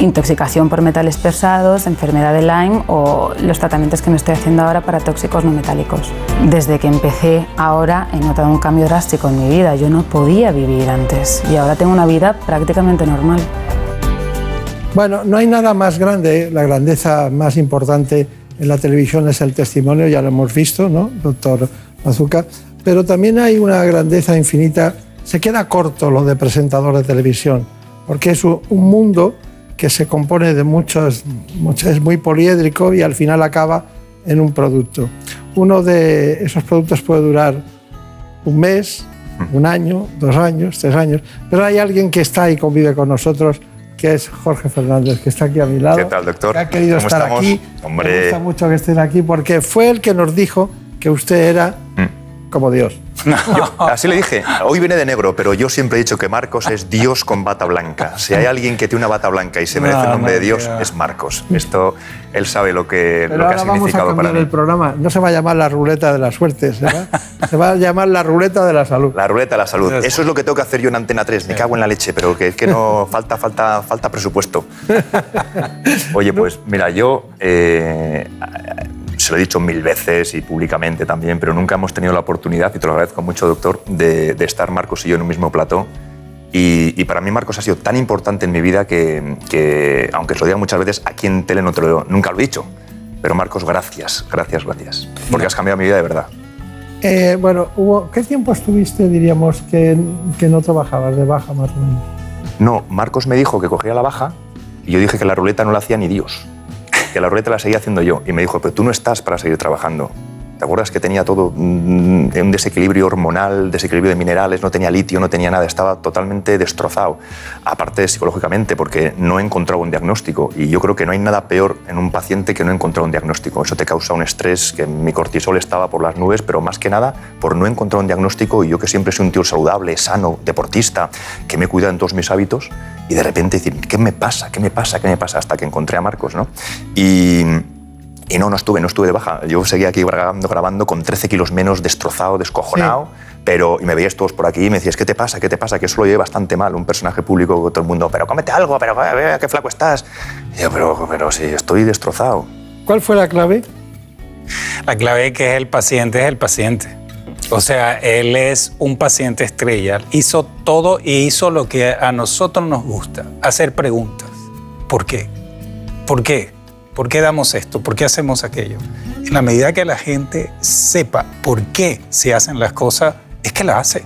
intoxicación por metales pesados, enfermedad de Lyme o los tratamientos que me estoy haciendo ahora para tóxicos no metálicos. Desde que empecé ahora he notado un cambio drástico en mi vida. Yo no podía vivir antes y ahora tengo una vida prácticamente normal. Bueno, no hay nada más grande, la grandeza más importante en la televisión es el testimonio, ya lo hemos visto, ¿no, doctor Mazuca? Pero también hay una grandeza infinita, se queda corto lo de presentador de televisión, porque es un mundo que se compone de muchos, es muy poliédrico y al final acaba en un producto. Uno de esos productos puede durar un mes, un año, dos años, tres años, pero hay alguien que está y convive con nosotros, que es Jorge Fernández, que está aquí a mi lado. ¿Qué tal, doctor? Que ha querido estar aquí. Hombre. Me gusta mucho que estén aquí porque fue el que nos dijo que usted era mm. Como Dios. [laughs] así le dije, hoy viene de negro, pero yo siempre he dicho que Marcos es Dios con bata blanca. Si hay alguien que tiene una bata blanca y se merece el nombre de Dios, es Marcos. Esto, él sabe lo que, lo que ha significado vamos a para mí. el programa. No se va a llamar la ruleta de la suerte, ¿se [laughs] va? se va a llamar la ruleta de la salud. La ruleta de la salud. Eso es lo que tengo que hacer yo en Antena 3. Me cago en la leche, pero que, que no [laughs] falta, falta, falta presupuesto. Oye, pues mira, yo... Eh, se lo he dicho mil veces y públicamente también, pero nunca hemos tenido la oportunidad, y te lo agradezco mucho, doctor, de, estar Marcos y yo en un mismo plató. Y, para mí Marcos ha sido tan importante en mi vida que, aunque se lo diga muchas veces, aquí en tele no te lo, nunca lo he dicho. Pero Marcos, gracias, gracias, gracias. Porque has cambiado mi vida de verdad. Eh, bueno, ¿qué tiempo estuviste, diríamos, que, que no trabajabas de baja más o menos? No, Marcos me dijo que cogía la baja y yo dije que la ruleta no la hacía ni Dios que la ruleta la seguía haciendo yo. Y me dijo, pero tú no estás para seguir trabajando. ¿Te acuerdas que tenía todo un desequilibrio hormonal, desequilibrio de minerales, no tenía litio, no tenía nada, estaba totalmente destrozado? Aparte psicológicamente, porque no he encontrado un diagnóstico. Y yo creo que no hay nada peor en un paciente que no encontrar un diagnóstico. Eso te causa un estrés, que mi cortisol estaba por las nubes, pero más que nada por no encontrar un diagnóstico. Y yo que siempre soy un tío saludable, sano, deportista, que me cuida en todos mis hábitos, y de repente decir, ¿qué me pasa? ¿Qué me pasa? ¿Qué me pasa? Hasta que encontré a Marcos, ¿no? Y y no, no estuve, no estuve de baja. Yo seguía aquí grabando, grabando con 13 kilos menos, destrozado, descojonado. Pero, y me veías todos por aquí y me decías, ¿qué te pasa? ¿Qué te pasa? Que eso lo llevé bastante mal, un personaje público todo el mundo, pero cómete algo, pero qué flaco estás. Y yo, pero, pero sí, estoy destrozado. ¿Cuál fue la clave? La clave que es el paciente es el paciente. O sea, él es un paciente estrella. Hizo todo y hizo lo que a nosotros nos gusta, hacer preguntas. ¿Por qué? ¿Por qué? ¿Por qué damos esto? ¿Por qué hacemos aquello? En la medida que la gente sepa por qué se hacen las cosas, es que la hace.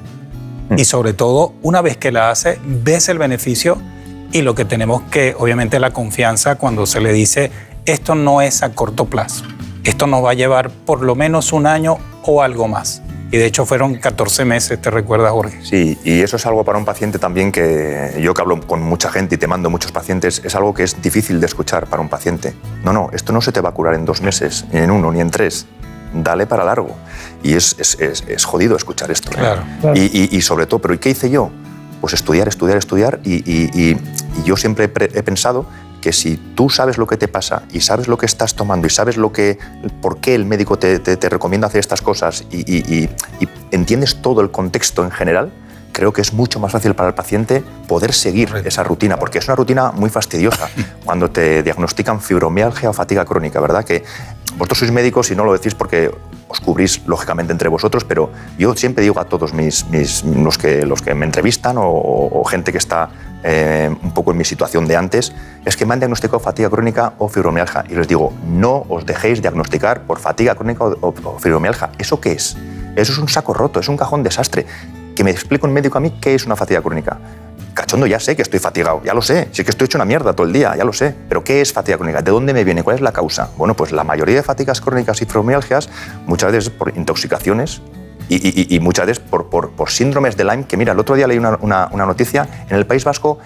Y sobre todo, una vez que la hace, ves el beneficio y lo que tenemos que, obviamente, la confianza cuando se le dice, esto no es a corto plazo, esto nos va a llevar por lo menos un año o algo más. Y de hecho fueron 14 meses, ¿te recuerdas, Jorge? Sí, y eso es algo para un paciente también que yo que hablo con mucha gente y te mando muchos pacientes, es algo que es difícil de escuchar para un paciente. No, no, esto no se te va a curar en dos meses, ni en uno, ni en tres. Dale para largo. Y es, es, es, jodido escuchar esto. Claro. Y, y, sobre todo, ¿pero ¿y qué hice yo? pues estudiar, estudiar, estudiar. Y, yo siempre he, pensado que si tú sabes lo que te pasa y sabes lo que estás tomando y sabes lo que, por qué el médico te, te recomienda hacer estas cosas y, entiendes todo el contexto en general, creo que es mucho más fácil para el paciente poder seguir esa rutina, porque es una rutina muy fastidiosa [laughs] cuando te diagnostican fibromialgia o fatiga crónica, ¿verdad? Que vosotros sois médicos y no lo decís porque os cubrís lógicamente entre vosotros, pero yo siempre digo a todos mis, los, que, los que me entrevistan o, gente que está eh, un poco en mi situación de antes, es que me han diagnosticado fatiga crónica o fibromialgia. Y les digo, no os dejéis diagnosticar por fatiga crónica o, o fibromialgia. ¿Eso qué es? Eso es un saco roto, es un cajón desastre que me explique un médico a mí qué es una fatiga crónica. Cachondo, ya sé que estoy fatigado, ya lo sé, sí que estoy hecho una mierda todo el día, ya lo sé, pero ¿qué es fatiga crónica? ¿De dónde me viene? ¿Cuál es la causa? Bueno, pues la mayoría de fatigas crónicas y fibromialgias muchas veces por intoxicaciones y, muchas veces por, por, síndromes de Lyme, que mira, el otro día leí una, una noticia, en el País Vasco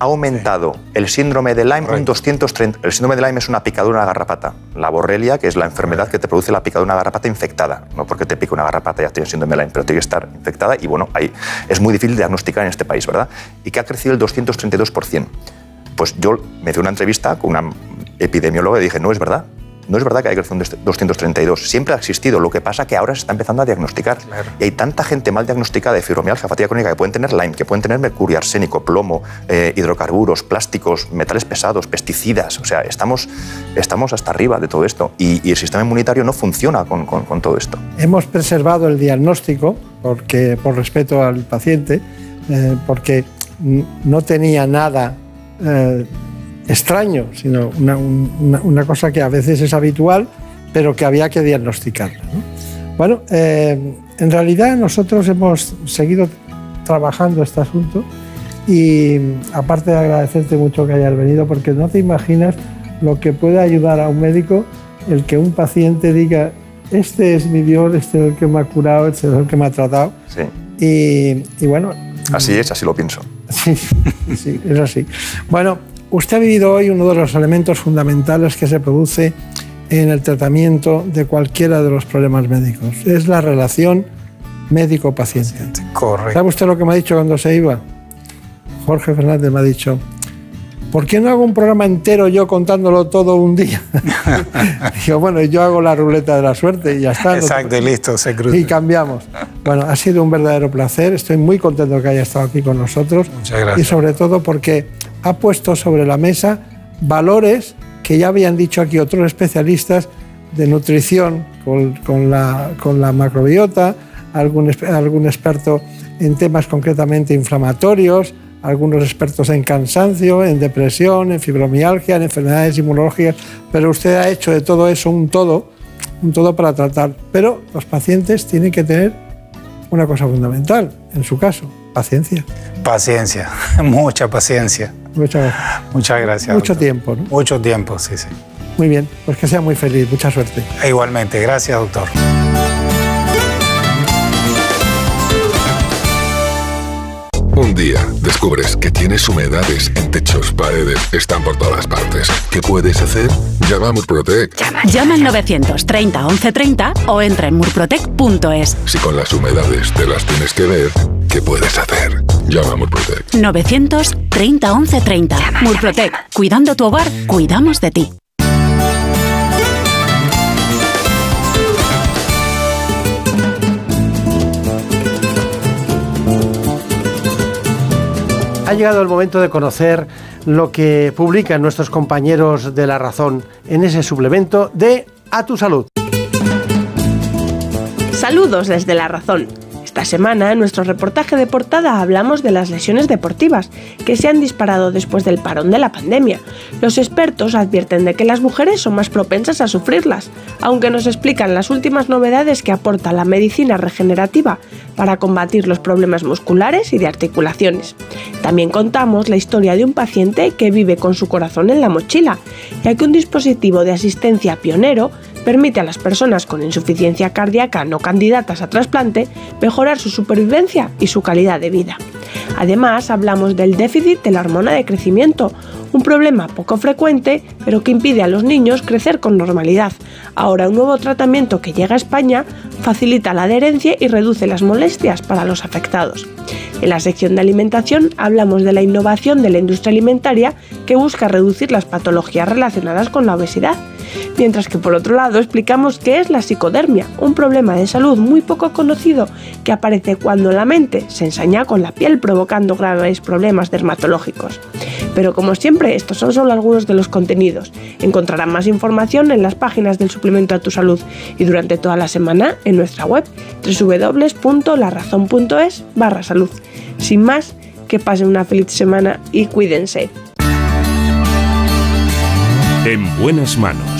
ha aumentado el síndrome de Lyme un 230. El síndrome de Lyme es una picadura de una garrapata. La borrelia, que es la enfermedad que te produce la picadura de una garrapata infectada. No porque te pica una garrapata ya tienes síndrome de Lyme, pero tiene que estar infectada y bueno, ahí es muy difícil diagnosticar en este país, ¿verdad? Y que ha crecido el 232%. Pues yo me hice una entrevista con una epidemióloga y dije, no es verdad, no es verdad que haya crecido un 232, siempre ha existido, lo que pasa que ahora se está empezando a diagnosticar. Y hay tanta gente mal diagnosticada de fibromialgia, fatiga crónica, que pueden tener Lyme, que pueden tener mercurio, arsénico, plomo, eh, hidrocarburos, plásticos, metales pesados, pesticidas, o sea, estamos, estamos hasta arriba de todo esto. Y, el sistema inmunitario no funciona con, con, todo esto. Hemos preservado el diagnóstico porque, por respeto al paciente, eh, porque no tenía nada eh, extraño, sino una, cosa que a veces es habitual, pero que había que diagnosticarla. Bueno, eh, en realidad nosotros hemos seguido trabajando este asunto y aparte de agradecerte mucho que hayas venido, porque no te imaginas lo que puede ayudar a un médico el que un paciente diga, este es mi Dios, este es el que me ha curado, este es el que me ha tratado. Sí. Y, y bueno... Así es, así lo pienso. Sí, [laughs] sí, es así. Bueno, Usted ha vivido hoy uno de los elementos fundamentales que se produce en el tratamiento de cualquiera de los problemas médicos. Es la relación médico-paciente. Correcto. ¿Sabe usted lo que me ha dicho cuando se iba? Jorge Fernández me ha dicho, ¿por qué no hago un programa entero yo contándolo todo un día? [laughs] Digo, bueno, yo hago la ruleta de la suerte y ya está. Exacto, y listo, se cruza. Y cambiamos. Bueno, ha sido un verdadero placer. Estoy muy contento que haya estado aquí con nosotros. Muchas gracias. Y sobre todo porque ha puesto sobre la mesa valores que ya habían dicho aquí otros especialistas de nutrición con, la, con la, macrobiota, algún, algún experto en temas concretamente inflamatorios, algunos expertos en cansancio, en depresión, en fibromialgia, en enfermedades inmunológicas, pero usted ha hecho de todo eso un todo, un todo para tratar. Pero los pacientes tienen que tener una cosa fundamental, en su caso, paciencia. Paciencia, [laughs] mucha paciencia. Muchas gracias. Muchas gracias. Mucho tiempo, ¿no? Mucho tiempo, sí, sí. Muy bien, pues que sea muy feliz, mucha suerte. E igualmente, gracias, doctor. Un día descubres que tienes humedades en techos, paredes, están por todas partes. ¿Qué puedes hacer? Llama a Murprotec. Llama, al 930 1130 o entra en murprotec.es. Si con las humedades te las tienes que ver, ¿qué puedes hacer? Llama a Murprotec. 930 1130. Murprotec. Cuidando tu hogar, cuidamos de ti. Ha llegado el momento de conocer lo que publican nuestros compañeros de La Razón en ese suplemento de A tu Salud. Saludos desde La Razón. Esta semana, en nuestro reportaje de portada, hablamos de las lesiones deportivas, que se han disparado después del parón de la pandemia. Los expertos advierten de que las mujeres son más propensas a sufrirlas, aunque nos explican las últimas novedades que aporta la medicina regenerativa para combatir los problemas musculares y de articulaciones. También contamos la historia de un paciente que vive con su corazón en la mochila, ya que un dispositivo de asistencia pionero permite a las personas con insuficiencia cardíaca no candidatas a trasplante mejorar su supervivencia y su calidad de vida. Además, hablamos del déficit de la hormona de crecimiento, un problema poco frecuente, pero que impide a los niños crecer con normalidad. Ahora un nuevo tratamiento que llega a España facilita la adherencia y reduce las molestias para los afectados. En la sección de alimentación hablamos de la innovación de la industria alimentaria que busca reducir las patologías relacionadas con la obesidad mientras que por otro lado explicamos qué es la psicodermia, un problema de salud muy poco conocido que aparece cuando la mente se ensaña con la piel provocando graves problemas dermatológicos. Pero como siempre, estos son solo algunos de los contenidos. Encontrarán más información en las páginas del suplemento a tu salud y durante toda la semana en nuestra web www.larazón.es barra salud. Sin más, que pasen una feliz semana y cuídense. En buenas manos.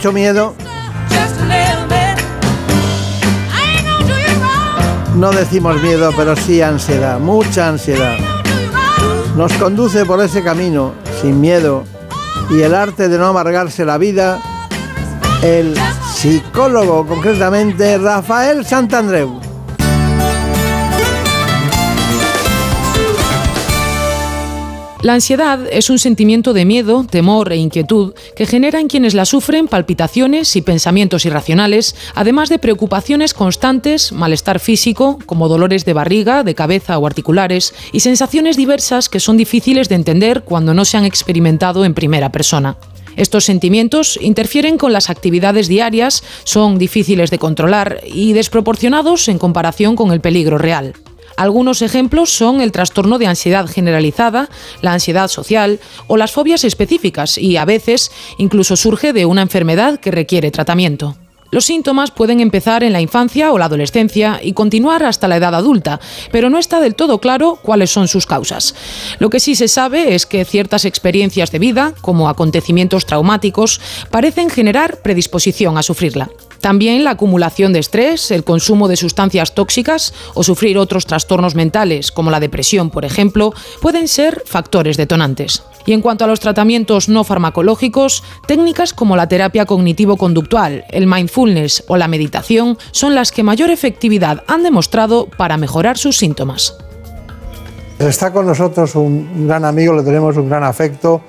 Dicho miedo? No decimos miedo, pero sí ansiedad, mucha ansiedad. Nos conduce por ese camino, sin miedo, y el arte de no amargarse la vida, el psicólogo, concretamente Rafael Santandreu. La ansiedad es un sentimiento de miedo, temor e inquietud que genera en quienes la sufren palpitaciones y pensamientos irracionales, además de preocupaciones constantes, malestar físico, como dolores de barriga, de cabeza o articulares, y sensaciones diversas que son difíciles de entender cuando no se han experimentado en primera persona. Estos sentimientos interfieren con las actividades diarias, son difíciles de controlar y desproporcionados en comparación con el peligro real. Algunos ejemplos son el trastorno de ansiedad generalizada, la ansiedad social o las fobias específicas y a veces incluso surge de una enfermedad que requiere tratamiento. Los síntomas pueden empezar en la infancia o la adolescencia y continuar hasta la edad adulta, pero no está del todo claro cuáles son sus causas. Lo que sí se sabe es que ciertas experiencias de vida, como acontecimientos traumáticos, parecen generar predisposición a sufrirla. También la acumulación de estrés, el consumo de sustancias tóxicas o sufrir otros trastornos mentales, como la depresión, por ejemplo, pueden ser factores detonantes. Y en cuanto a los tratamientos no farmacológicos, técnicas como la terapia cognitivo-conductual, el mindfulness o la meditación son las que mayor efectividad han demostrado para mejorar sus síntomas. Está con nosotros un gran amigo, le tenemos un gran afecto,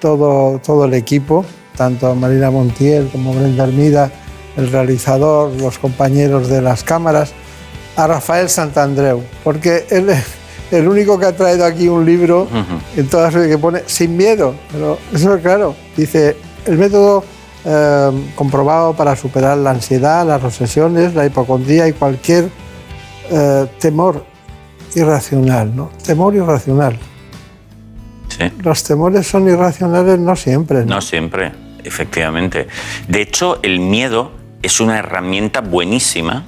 todo, todo el equipo, tanto Marina Montiel como Brenda Armida el realizador, los compañeros de las cámaras, a Rafael Santandreu, porque él es el único que ha traído aquí un libro en todas que pone sin miedo, pero eso es claro, dice el método eh, comprobado para superar la ansiedad, las obsesiones, la hipocondría y cualquier eh, temor irracional, ¿no? Temor irracional. Sí. Los temores son irracionales no siempre. ¿no? no siempre, efectivamente. De hecho, el miedo es una herramienta buenísima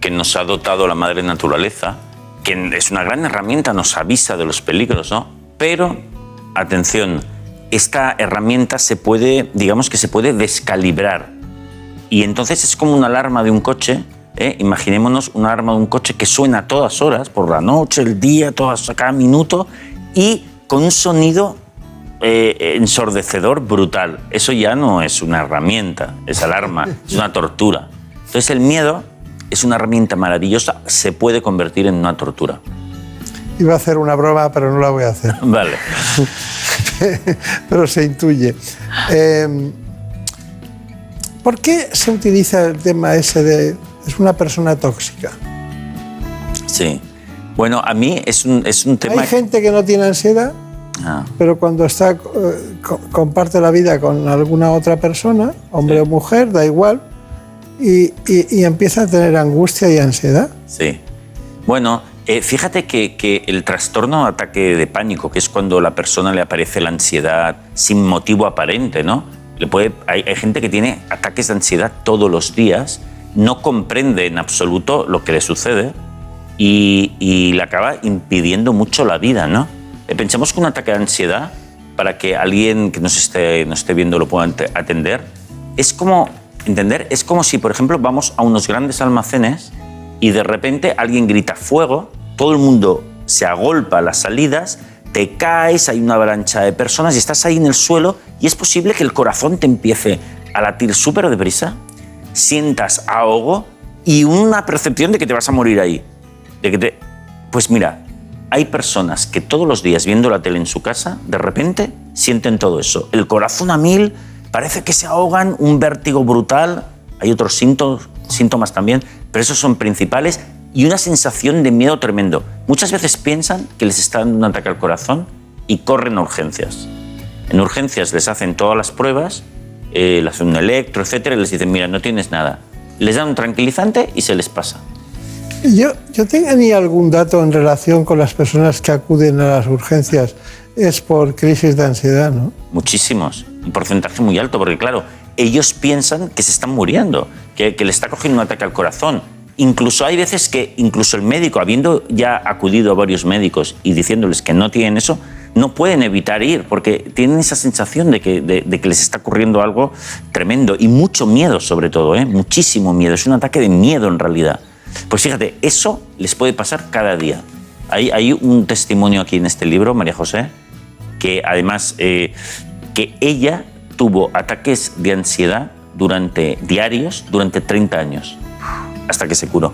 que nos ha dotado la madre naturaleza, que es una gran herramienta, nos avisa de los peligros, ¿no? Pero, atención, esta herramienta se puede, digamos que se puede descalibrar. Y entonces es como una alarma de un coche, ¿eh? imaginémonos una alarma de un coche que suena a todas horas, por la noche, el día, todas, cada minuto, y con un sonido eh, ensordecedor brutal. Eso ya no es una herramienta, es alarma, es una tortura. Entonces el miedo es una herramienta maravillosa, se puede convertir en una tortura. Iba a hacer una broma, pero no la voy a hacer. [laughs] vale. [laughs] pero se intuye. Em, ¿Por qué se utiliza el tema ese de es una persona tóxica? Sí. Bueno, a mí es un, es un tema... Hay gente que no tiene ansiedad Ah. Pero cuando está, eh, comparte la vida con alguna otra persona, hombre o mujer, da igual, y, empieza a tener angustia y ansiedad. Sí. Bueno, eh, fíjate que, el trastorno ataque de pánico, que es cuando a la persona le aparece la ansiedad sin motivo aparente, ¿no? Le puede, hay, hay gente que tiene ataques de ansiedad todos los días, no comprende en absoluto lo que le sucede y, y le acaba impidiendo mucho la vida, ¿no? Eh, Pensemos que un ataque de ansiedad, para que alguien que nos esté, nos esté viendo lo pueda atender, es como, entender, es como si, por ejemplo, vamos a unos grandes almacenes y de repente alguien grita fuego, todo el mundo se agolpa a las salidas, te caes, hay una avalancha de personas y estás ahí en el suelo y es posible que el corazón te empiece a latir súper deprisa, sientas ahogo y una percepción de que te vas a morir ahí. De que te... Pues mira, hay personas que todos los días viendo la tele en su casa, de repente sienten todo eso. El corazón a mil, parece que se ahogan, un vértigo brutal, hay otros síntomas, síntomas también, pero esos son principales y una sensación de miedo tremendo. Muchas veces piensan que les está dando un ataque al corazón y corren a urgencias. En urgencias les hacen todas las pruebas, eh, les hacen un electro, etcétera, y les dicen, mira, no tienes nada. Les dan un tranquilizante y se les pasa. Yo, yo tenía algún dato en relación con las personas que acuden a las urgencias. Es por crisis de ansiedad, ¿no? Muchísimos, un porcentaje muy alto, porque claro, ellos piensan que se están muriendo, que, que le está cogiendo un ataque al corazón. Incluso hay veces que incluso el médico, habiendo ya acudido a varios médicos y diciéndoles que no tienen eso, no pueden evitar ir porque tienen esa sensación de que, de, de que les está ocurriendo algo tremendo y mucho miedo sobre todo, ¿eh? muchísimo miedo. Es un ataque de miedo en realidad. Pues fíjate, eso les puede pasar cada día. Hay, hay un testimonio aquí en este libro, María José, que además eh, que ella tuvo ataques de ansiedad durante diarios durante 30 años hasta que se curó.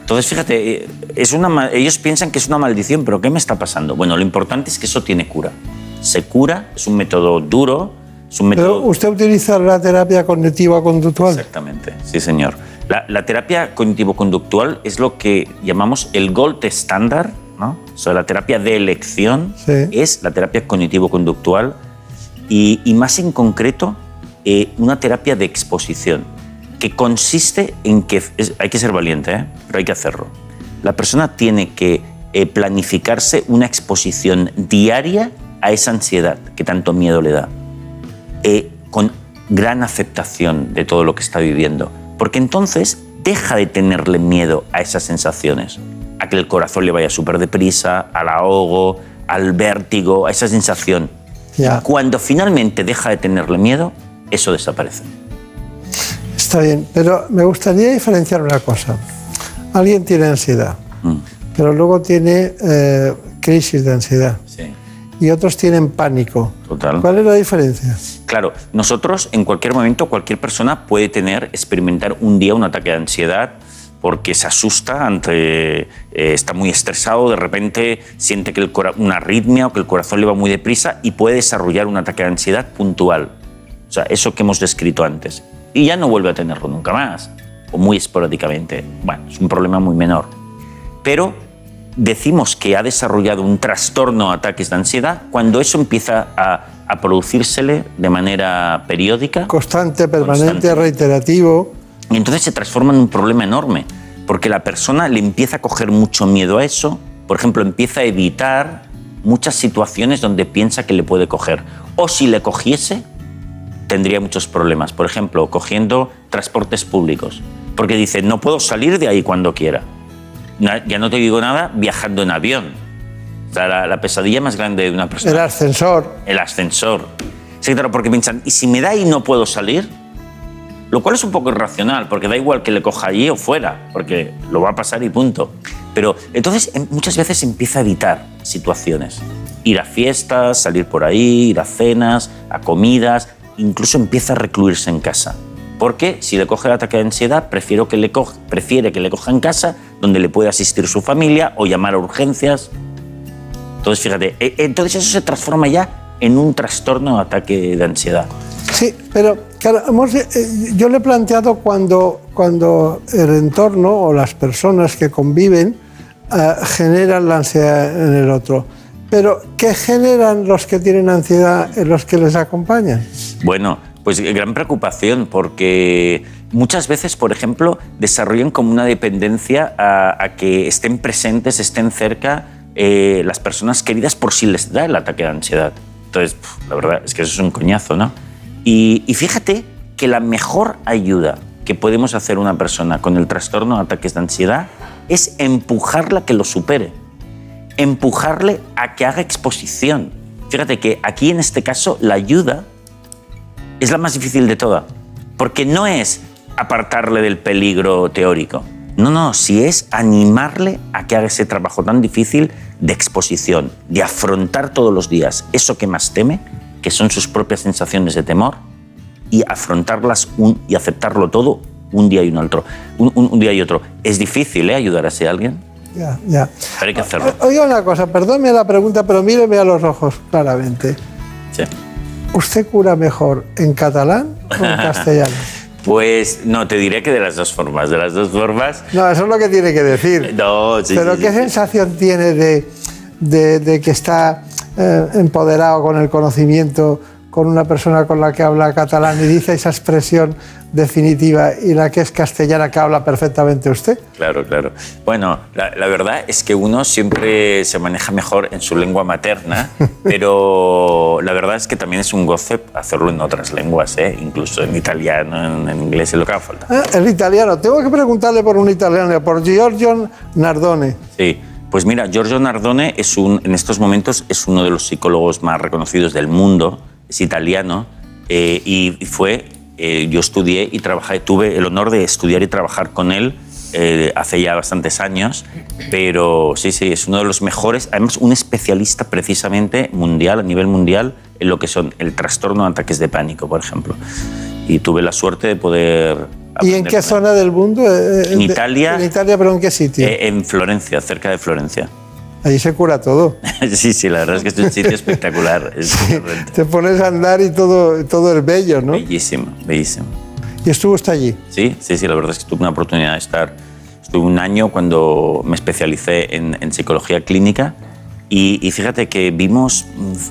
Entonces, fíjate, eh, es una, ellos piensan que es una maldición, pero ¿qué me está pasando? Bueno, lo importante es que eso tiene cura. Se cura, es un método duro, es un método... Pero usted utiliza la terapia cognitiva conductual. Exactamente, sí señor. La, la terapia cognitivo-conductual es lo que llamamos el gold estándar, ¿no? O sea, la terapia de elección es la terapia cognitivo-conductual y, y más en concreto eh, una terapia de exposición que consiste en que es- hay que ser valiente, ¿eh? pero hay que hacerlo. La persona tiene que eh, planificarse una exposición diaria a esa ansiedad que tanto miedo le da eh, con gran aceptación de todo lo que está viviendo. Porque entonces deja de tenerle miedo a esas sensaciones, a que el corazón le vaya súper deprisa, al ahogo, al vértigo, a esa sensación. Ya. Cuando finalmente deja de tenerle miedo, eso desaparece. Está bien, pero me gustaría diferenciar una cosa. Alguien tiene ansiedad, Mm. pero luego tiene eh, crisis de ansiedad. Y otros tienen pánico. Total. ¿Cuál es la diferencia? Claro, nosotros en cualquier momento, cualquier persona puede tener, experimentar un día un ataque de ansiedad porque se asusta ante, eh, está muy estresado, de repente siente que el una arritmia o que el corazón le va muy deprisa y puede desarrollar un ataque de ansiedad puntual. O sea, eso que hemos descrito antes. Y ya no vuelve a tenerlo nunca más, o muy esporádicamente. Bueno, es un problema muy menor. Pero decimos que ha desarrollado un trastorno ataques de ansiedad cuando eso empieza a, a producírsele de manera periódica. Constante, permanente, Constante. reiterativo. Y entonces se transforma en un problema enorme, porque la persona le empieza a coger mucho miedo a eso. Por ejemplo, empieza a evitar muchas situaciones donde piensa que le puede coger. O si le cogiese, tendría muchos problemas. Por ejemplo, cogiendo transportes públicos, porque dice, no puedo salir de ahí cuando quiera. Ya no te digo nada viajando en avión. O sea, la, la pesadilla más grande de una persona El ascensor. el ascensor. Sí, claro, porque piensan, ¿y si me da y no puedo salir? Lo cual es un poco irracional, porque da igual que le coja allí o fuera, porque lo va a pasar y punto. Pero entonces em- muchas veces empieza a evitar situaciones. Ir a fiestas, salir por ahí, ir a cenas, a comidas, incluso empieza a recluirse en casa. Porque si le coge el ataque de ansiedad, prefiero que le coja- prefiere que le coja en casa, donde le puede asistir su familia o llamar a urgencias. Entonces, fíjate, e- entonces eso se transforma ya en un trastorno o ataque de ansiedad. Sí, pero claro, eh, yo le he planteado cuando, cuando el entorno o las personas que conviven eh, generan la ansiedad en el otro. Pero, ¿qué generan los que tienen ansiedad en los que les acompañan? Bueno, pues gran preocupación porque muchas veces, por ejemplo, desarrollan como una dependencia a, a que estén presentes, estén cerca eh, las personas queridas por si les da el ataque de ansiedad. Entonces, la verdad es que eso es un coñazo, ¿no? Y, y fíjate que la mejor ayuda que podemos hacer una persona con el trastorno de ataques de ansiedad es empujarla a que lo supere, empujarle a que haga exposición. Fíjate que aquí en este caso la ayuda es la más difícil de todas, porque no es apartarle del peligro teórico. No, no, si es animarle a que haga ese trabajo tan difícil de exposición, de afrontar todos los días eso que más teme, que son sus propias sensaciones de temor, y afrontarlas un, y aceptarlo todo un día y un otro. Un, un- un día y otro. Es difícil, ¿eh? Ayudar a ese alguien, Ya, ya. pero hay que hacerlo. Oiga una cosa, perdónme la pregunta, pero míreme a los ojos claramente. Sí. ¿Usted cura mejor en catalán o en [laughs] castellano? Pues no, te diré que de las dos formas. De las dos formas. No, eso es lo que tiene que decir. No, sí, Pero sí, ¿qué sí. sensación tiene de, de- de que está eh, empoderado con el conocimiento, con una persona con la que habla catalán y dice esa expresión definitiva y la que es castellana que habla perfectamente usted? Claro, claro. Bueno, la, la verdad es que uno siempre se maneja mejor en su lengua materna, [laughs] pero la verdad es que también es un goce hacerlo en otras lenguas, ¿eh? incluso en italiano, en, en inglés, es lo que haga falta. Ah, el italiano. Tengo que preguntarle por un italiano, por Giorgio Nardone. Sí, pues mira, Giorgio Nardone es un, en estos momentos es uno de los psicólogos más reconocidos del mundo, es italiano eh, y fue, eh, yo estudié y trabajé, tuve el honor de estudiar y trabajar con él eh, hace ya bastantes años, pero sí, sí, es uno de los mejores, además un especialista precisamente mundial, a nivel mundial, en lo que son el trastorno de ataques de pánico, por ejemplo. Y tuve la suerte de poder... ¿Y en qué zona del mundo? En de- Italia. En Italia, pero ¿en qué sitio? en Florencia, cerca de Florencia. Allí se cura todo. [laughs] Sí, sí, la verdad es que es un sitio [laughs] espectacular. Es Te pones a andar y todo, todo es bello, ¿no? bellísimo, bellísimo. Y estuvo usted allí. Sí, sí, sí, la verdad es que tuve una oportunidad de estar. Estuve un año cuando me especialicé en, en psicología clínica y, y fíjate que vimos,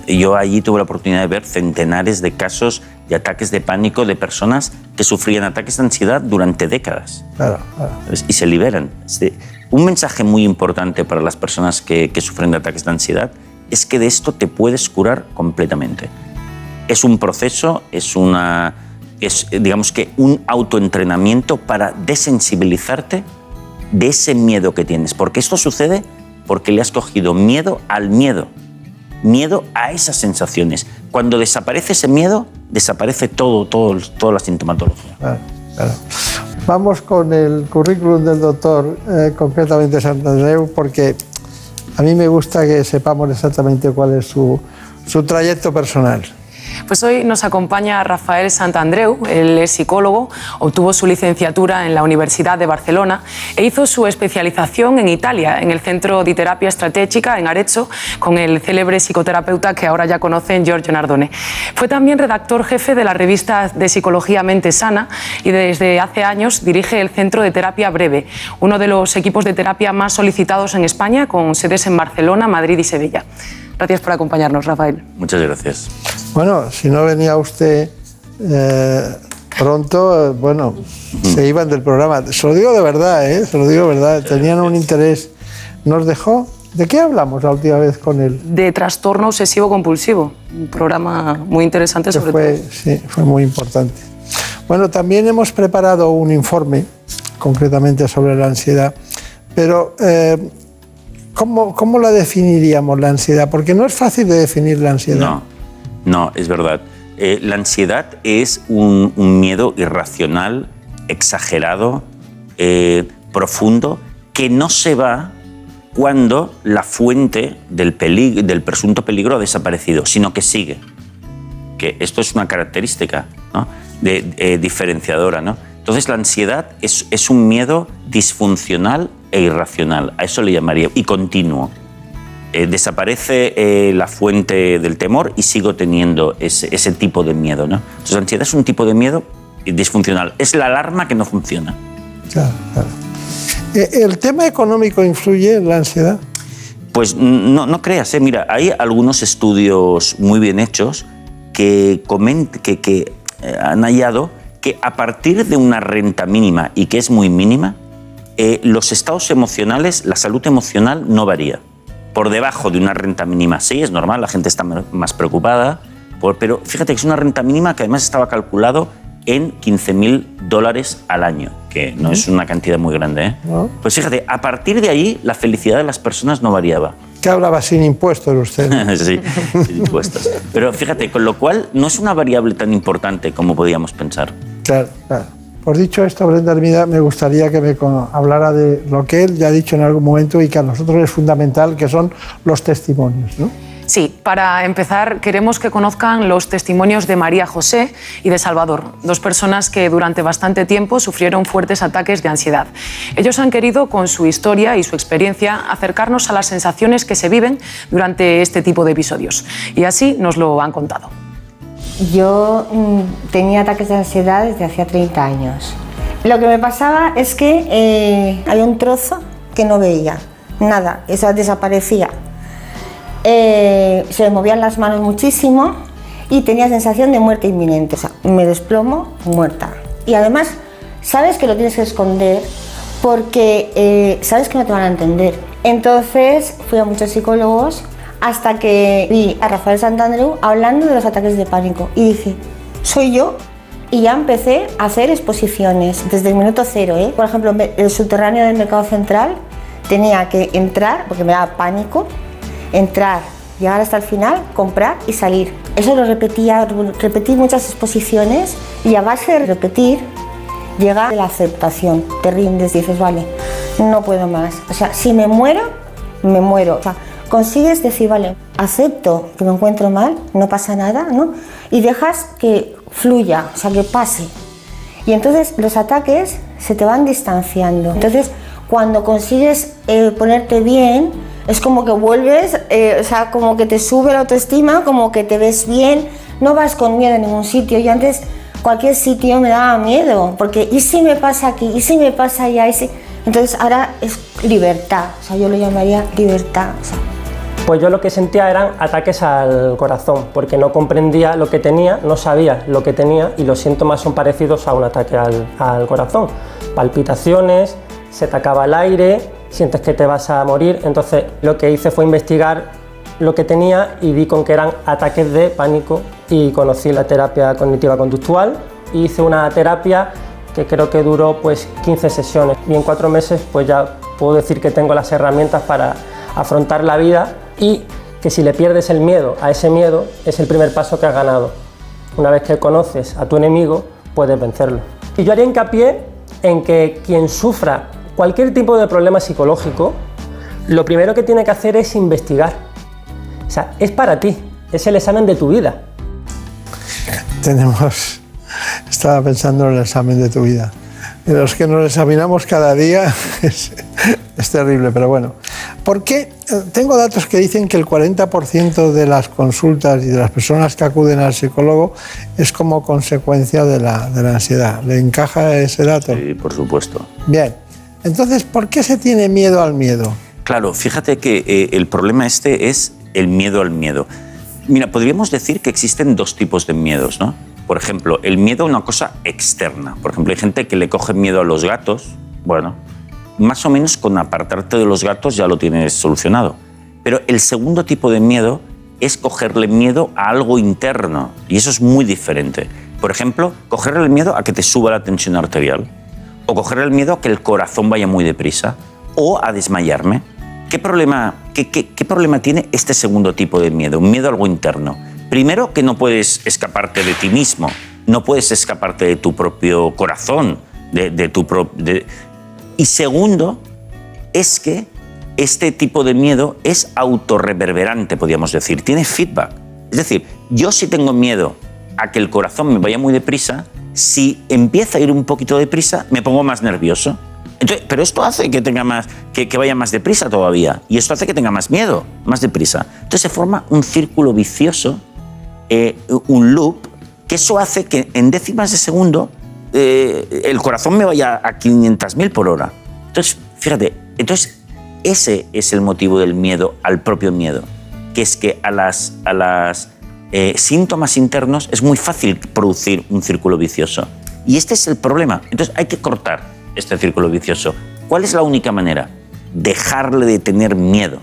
yo allí tuve la oportunidad de ver centenares de casos de ataques de pánico de personas que sufrían ataques de ansiedad durante décadas. Claro, claro. y se liberan. Este, un mensaje muy importante para las personas que, sufren de ataques de ansiedad es que de esto te puedes curar completamente. Es un proceso, es una, es digamos que un autoentrenamiento para desensibilizarte de ese miedo que tienes, porque esto sucede porque le has cogido miedo al miedo, miedo a esas sensaciones. Cuando desaparece ese miedo, desaparece todo, todo, toda la sintomatología. Claro, claro. Vamos con el currículum del doctor, eh, concretamente Santandreu, porque a mí me gusta que sepamos exactamente cuál es su, su trayecto personal. Pues hoy nos acompaña Rafael Santandreu, él es psicólogo, obtuvo su licenciatura en la Universidad de Barcelona e hizo su especialización en Italia, en el Centro de Terapia Estratégica en Arezzo, con el célebre psicoterapeuta que ahora ya conocen, Giorgio Nardone. Fue también redactor jefe de la revista de Psicología Mente Sana y desde hace años dirige el Centro de Terapia Breve, uno de los equipos de terapia más solicitados en España, con sedes en Barcelona, Madrid y Sevilla. Gracias por acompañarnos, Rafael. Muchas gracias. Bueno, si no venía usted eh, pronto, eh, bueno, se iban del programa. Se lo digo de verdad, ¿eh? Se lo digo de verdad. Tenían un interés. Nos dejó. ¿De qué hablamos la última vez con él? de trastorno obsesivo compulsivo. Un programa muy interesante sobre fue, todo. sí, fue muy importante. Bueno, también hemos preparado un informe, concretamente sobre la ansiedad, pero eh, ¿cómo, ¿cómo la definiríamos la ansiedad? Porque no es fácil de definir la ansiedad. No, no, es verdad. Eh, la ansiedad es un, un miedo irracional, exagerado, eh, profundo, que no se va cuando la fuente del, pelig- del presunto peligro ha desaparecido, sino que sigue. Que esto es una característica ¿no? de, eh, diferenciadora. ¿no? Entonces la ansiedad es, es un miedo disfuncional e irracional, a eso le llamaría, y continuo. Eh, desaparece eh, la fuente del temor y sigo teniendo ese, ese tipo de miedo. ¿no? Entonces ansiedad es un tipo de miedo disfuncional, es la alarma que no funciona. Claro, claro. Eh, ¿El tema económico influye en la ansiedad? Pues no, no creas, ¿eh? mira, hay algunos estudios muy bien hechos que, coment- que, que, han hallado que a partir de una renta mínima y que es muy mínima, eh, los estados emocionales, la salud emocional no varía. Por debajo de una renta mínima sí, es normal, la gente está más preocupada, por- pero fíjate que es una renta mínima que además estaba calculado en 15.000 dólares al año, que no es una cantidad muy grande. ¿eh? Pues fíjate, a partir de ahí la felicidad de las personas no variaba. ¿Qué hablaba sin impuestos usted? [laughs] sí, sin impuestos. Pero fíjate, con lo cual no es una variable tan importante como podíamos pensar. Claro, claro. Por dicho esto, Brenda Hermida, me gustaría que me hablara de lo que él ya ha dicho en algún momento y que a nosotros es fundamental, que son los testimonios. ¿no? Sí, para empezar queremos que conozcan los testimonios de María José y de Salvador, dos personas que durante bastante tiempo sufrieron fuertes ataques de ansiedad. Ellos han querido, con su historia y su experiencia, acercarnos a las sensaciones que se viven durante este tipo de episodios. Y así nos lo han contado. Yo mm, tenía ataques de ansiedad desde hacía 30 años. Lo que me pasaba es que eh, había un trozo que no veía, nada, eso desaparecía. Eh, se me movían las manos muchísimo y tenía sensación de muerte inminente. O sea, me desplomo muerta. Y además, sabes que lo tienes que esconder porque eh, sabes que no te van a entender. Entonces fui a muchos psicólogos hasta que vi a Rafael Santandreu hablando de los ataques de pánico y dije, soy yo. Y ya empecé a hacer exposiciones desde el minuto cero. ¿eh? Por ejemplo, el subterráneo del mercado central tenía que entrar, porque me daba pánico, entrar, llegar hasta el final, comprar y salir. Eso lo repetía, repetí muchas exposiciones y a base de repetir llega la aceptación. Te rindes, dices, vale, no puedo más. O sea, si me muero, me muero. Consigues decir, vale, acepto que me encuentro mal, no pasa nada, ¿no? Y dejas que fluya, o sea, que pase. Y entonces los ataques se te van distanciando. Entonces, cuando consigues eh, ponerte bien, es como que vuelves, eh, o sea, como que te sube la autoestima, como que te ves bien, no vas con miedo a ningún sitio. Yo antes cualquier sitio me daba miedo, porque ¿y si me pasa aquí? ¿Y si me pasa allá? ¿Y si? Entonces ahora es libertad, o sea, yo lo llamaría libertad. o sea, Pues yo lo que sentía eran ataques al corazón, porque no comprendía lo que tenía, no sabía lo que tenía y los síntomas son parecidos a un ataque al, corazón. Palpitaciones, se te acaba el aire, sientes que te vas a morir. Entonces lo que hice fue investigar lo que tenía y di con que eran ataques de pánico y conocí la terapia cognitiva conductual. Hice una terapia que creo que duró pues 15 sesiones y en cuatro meses pues ya puedo decir que tengo las herramientas para afrontar la vida y que si le pierdes el miedo a ese miedo es el primer paso que has ganado. Una vez que conoces a tu enemigo puedes vencerlo. Y yo haría hincapié en que quien sufra cualquier tipo de problema psicológico, lo primero que tiene que hacer es investigar. O sea, es para ti, es el examen de tu vida. [laughs] Tenemos, estaba pensando en el examen de tu vida. De los que nos examinamos cada día [laughs] es terrible, pero bueno. ¿Por qué? Eh, Tengo datos que dicen que el 40% de las consultas y de las personas que acuden al psicólogo es como consecuencia de la, de la ansiedad. ¿Le encaja ese dato? Sí, por supuesto. Bien. Entonces, ¿por qué se tiene miedo al miedo? Claro, fíjate que eh, el problema este es el miedo al miedo. Mira, podríamos decir que existen dos tipos de miedos, ¿no? Por ejemplo, el miedo a una cosa externa. Por ejemplo, hay gente que le coge miedo a los gatos. Bueno, más o menos con apartarte de los gatos ya lo tienes solucionado. Pero el segundo tipo de miedo es cogerle miedo a algo interno. Y eso es muy diferente. Por ejemplo, cogerle miedo a que te suba la tensión arterial. O cogerle miedo a que el corazón vaya muy deprisa. O a desmayarme. ¿Qué problema, qué, qué- qué problema tiene este segundo tipo de miedo? Un miedo a algo interno. Primero, que no puedes escaparte de ti mismo, no puedes escaparte de tu propio corazón, de, de tu pro- de- Y segundo, es que este tipo de miedo es autorreverberante, podríamos decir, tiene feedback. Es decir, yo si tengo miedo a que el corazón me vaya muy deprisa, si empieza a ir un poquito deprisa, me pongo más nervioso. Pero esto hace que, tenga más, que vaya más deprisa todavía. Y esto hace que tenga más miedo, más deprisa. Entonces se forma un círculo vicioso, eh, un loop, que eso hace que en décimas de segundo eh, el corazón me vaya a 500.000 por hora. Entonces, fíjate, entonces ese es el motivo del miedo al propio miedo, que es que a las, a las eh, síntomas internos es muy fácil producir un círculo vicioso. Y este es el problema. Entonces hay que cortar este círculo vicioso. ¿Cuál es la única manera? Dejarle de tener miedo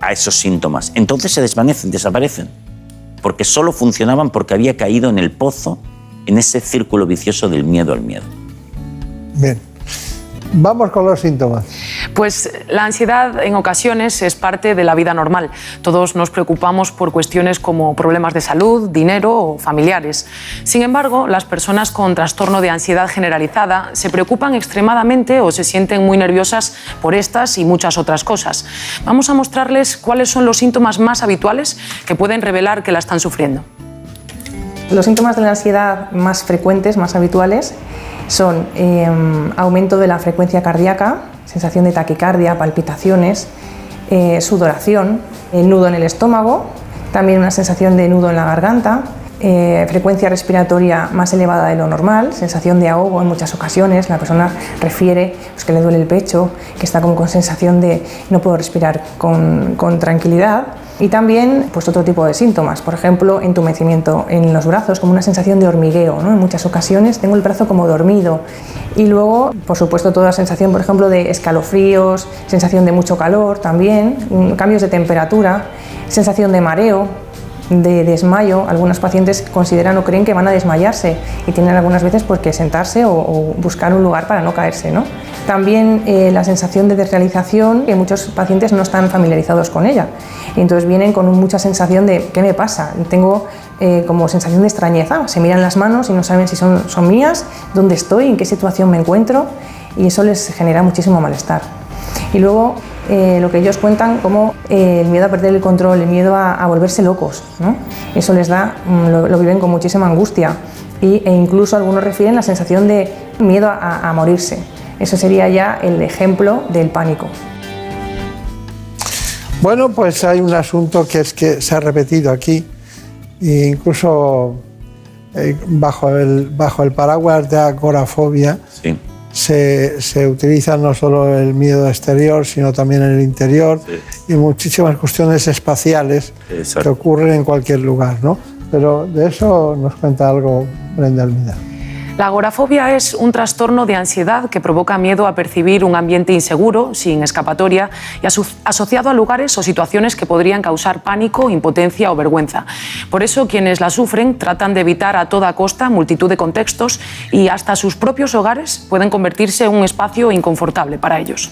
a esos síntomas. Entonces se desvanecen, desaparecen. Porque solo funcionaban porque había caído en el pozo, en ese círculo vicioso del miedo al miedo. Bien. Vamos con los síntomas. Pues la ansiedad en ocasiones es parte de la vida normal. Todos nos preocupamos por cuestiones como problemas de salud, dinero o familiares. Sin embargo, las personas con trastorno de ansiedad generalizada se preocupan extremadamente o se sienten muy nerviosas por estas y muchas otras cosas. Vamos a mostrarles cuáles son los síntomas más habituales que pueden revelar que la están sufriendo. Los síntomas de la ansiedad más frecuentes, más habituales, son em, aumento de la frecuencia cardíaca, sensación de taquicardia, palpitaciones, eh, sudoración, nudo en el estómago, también una sensación de nudo en la garganta, eh, frecuencia respiratoria más elevada de lo normal, sensación de ahogo en muchas ocasiones, la persona refiere pues, que le duele el pecho, que está con sensación de no puedo respirar con tranquilidad y también pues, otro tipo de síntomas, por ejemplo, entumecimiento en los brazos, como una sensación de hormigueo. ¿no? En muchas ocasiones tengo el brazo como dormido. Y luego, por supuesto, toda la sensación, por ejemplo, de escalofríos, sensación de mucho calor también, mm, cambios de temperatura, sensación de mareo, de desmayo. Algunos pacientes consideran o creen que van a desmayarse y tienen algunas veces pues, que sentarse o, buscar un lugar para no caerse. ¿no? También eh, la sensación de desrealización, que muchos pacientes no están familiarizados con ella. Y entonces vienen con mucha sensación de ¿qué me pasa? Tengo eh, como sensación de extrañeza. Se miran las manos y no saben si son, son mías, dónde estoy, en qué situación me encuentro y eso les genera muchísimo malestar. Y luego eh, lo que ellos cuentan como eh, el miedo a perder el control, el miedo a, volverse locos. ¿no? Eso les da, mm, lo, viven con muchísima angustia y, e incluso algunos refieren la sensación de miedo a, a morirse. Eso sería ya el ejemplo del pánico. Bueno, pues hay un asunto que es que se ha repetido aquí, e incluso eh, bajo, el, bajo el paraguas de agorafobia se, se, utiliza no solo el miedo exterior, sino también en el interior y muchísimas cuestiones espaciales que ocurren en cualquier lugar. ¿no? Pero de eso nos cuenta algo Brenda Almida. La agorafobia es un trastorno de ansiedad que provoca miedo a percibir un ambiente inseguro, sin escapatoria y asociado a lugares o situaciones que podrían causar pánico, impotencia o vergüenza. Por eso quienes la sufren tratan de evitar a toda costa multitud de contextos y hasta sus propios hogares pueden convertirse en un espacio inconfortable para ellos.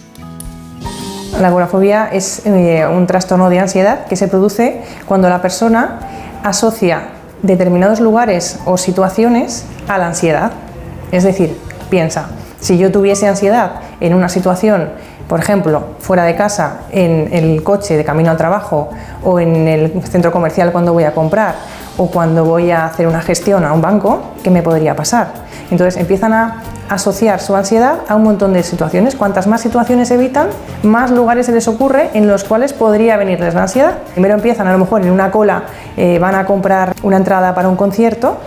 La agorafobia es eh, un trastorno de ansiedad que se produce cuando la persona asocia determinados lugares o situaciones a la ansiedad. Es decir, piensa, si yo tuviese ansiedad en una situación, por ejemplo, fuera de casa, en el coche de camino al trabajo o en el centro comercial cuando voy a comprar o cuando voy a hacer una gestión a un banco, ¿qué me podría pasar? Entonces empiezan a asociar su ansiedad a un montón de situaciones. Cuantas más situaciones evitan, más lugares se les ocurre en los cuales podría venirles la ansiedad. Primero empiezan a lo mejor en una cola, eh, van a comprar una entrada para un concierto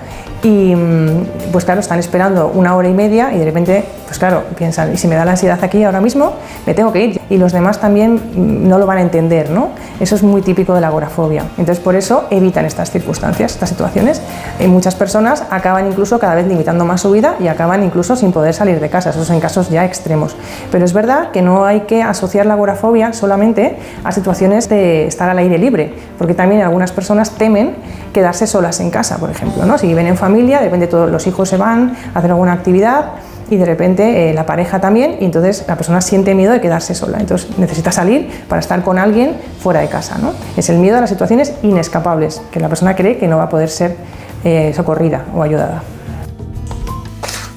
y mm, pues claro, están esperando una hora y media y de repente, pues claro, piensan, y si me da la ansiedad aquí ahora mismo, me tengo que ir. Y los demás también mm, no lo van a entender, ¿no? Eso es muy típico de la agorafobia. Entonces, por eso evitan estas circunstancias, estas situaciones. Y muchas personas acaban incluso cada vez limitando más su vida y acaban incluso sin poder salir de casa. Esos son casos ya extremos. Pero es verdad que no hay que asociar la agorafobia solamente a situaciones de estar al aire libre, porque también algunas personas temen quedarse solas en casa, por ejemplo, ¿no? Si viven en familia, familia, de repente todos los hijos se van a hacer alguna actividad y de repente eh, la pareja también y entonces la persona siente miedo de quedarse sola. Entonces necesita salir para estar con alguien fuera de casa. ¿no? Es el miedo a las situaciones inescapables, que la persona cree que no va a poder ser eh, socorrida o ayudada.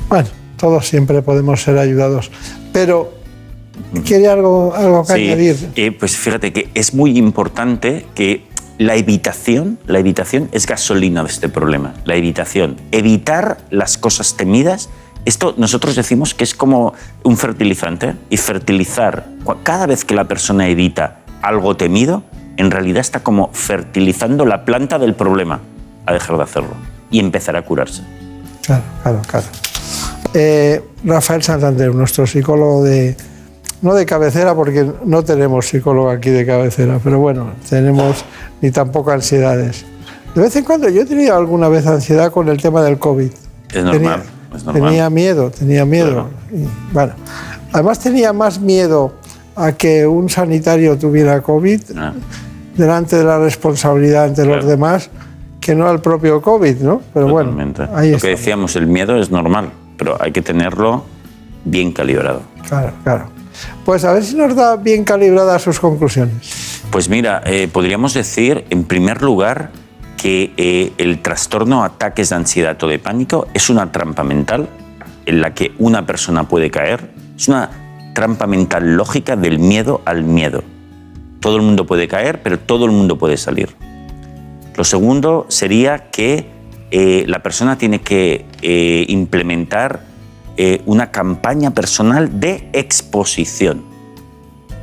Bueno, todos siempre podemos ser ayudados, pero ¿quiere algo, algo que añadir? Eh, pues fíjate que es muy importante que la evitación, la evitación es gasolina de este problema. La evitación, evitar las cosas temidas. Esto nosotros decimos que es como un fertilizante y fertilizar cada vez que la persona evita algo temido, en realidad está como fertilizando la planta del problema a dejar de hacerlo y empezar a curarse. Claro, claro, claro. Eh, Rafael Santander, nuestro psicólogo de, no de cabecera porque no tenemos psicólogo aquí de cabecera, pero bueno, tenemos ni tampoco ansiedades. De vez en cuando yo he tenido alguna vez ansiedad con el tema del COVID. Es normal. Tenía, miedo, tenía miedo. bueno, además tenía más miedo a que un sanitario tuviera COVID ah. delante de la responsabilidad ante los demás que no al propio COVID, ¿no? Pero bueno, ahí Lo que decíamos, el miedo es normal, pero hay que tenerlo bien calibrado. Claro, claro. Pues a ver si nos da bien calibradas sus conclusiones. Pues mira, eh, podríamos decir, en primer lugar, que eh, el trastorno ataques de ansiedad o de pánico es una trampa mental en la que una persona puede caer. Es una trampa mental lógica del miedo al miedo. Todo el mundo puede caer, pero todo el mundo puede salir. Lo segundo sería que eh, la persona tiene que implementar eh, una campaña personal de exposición.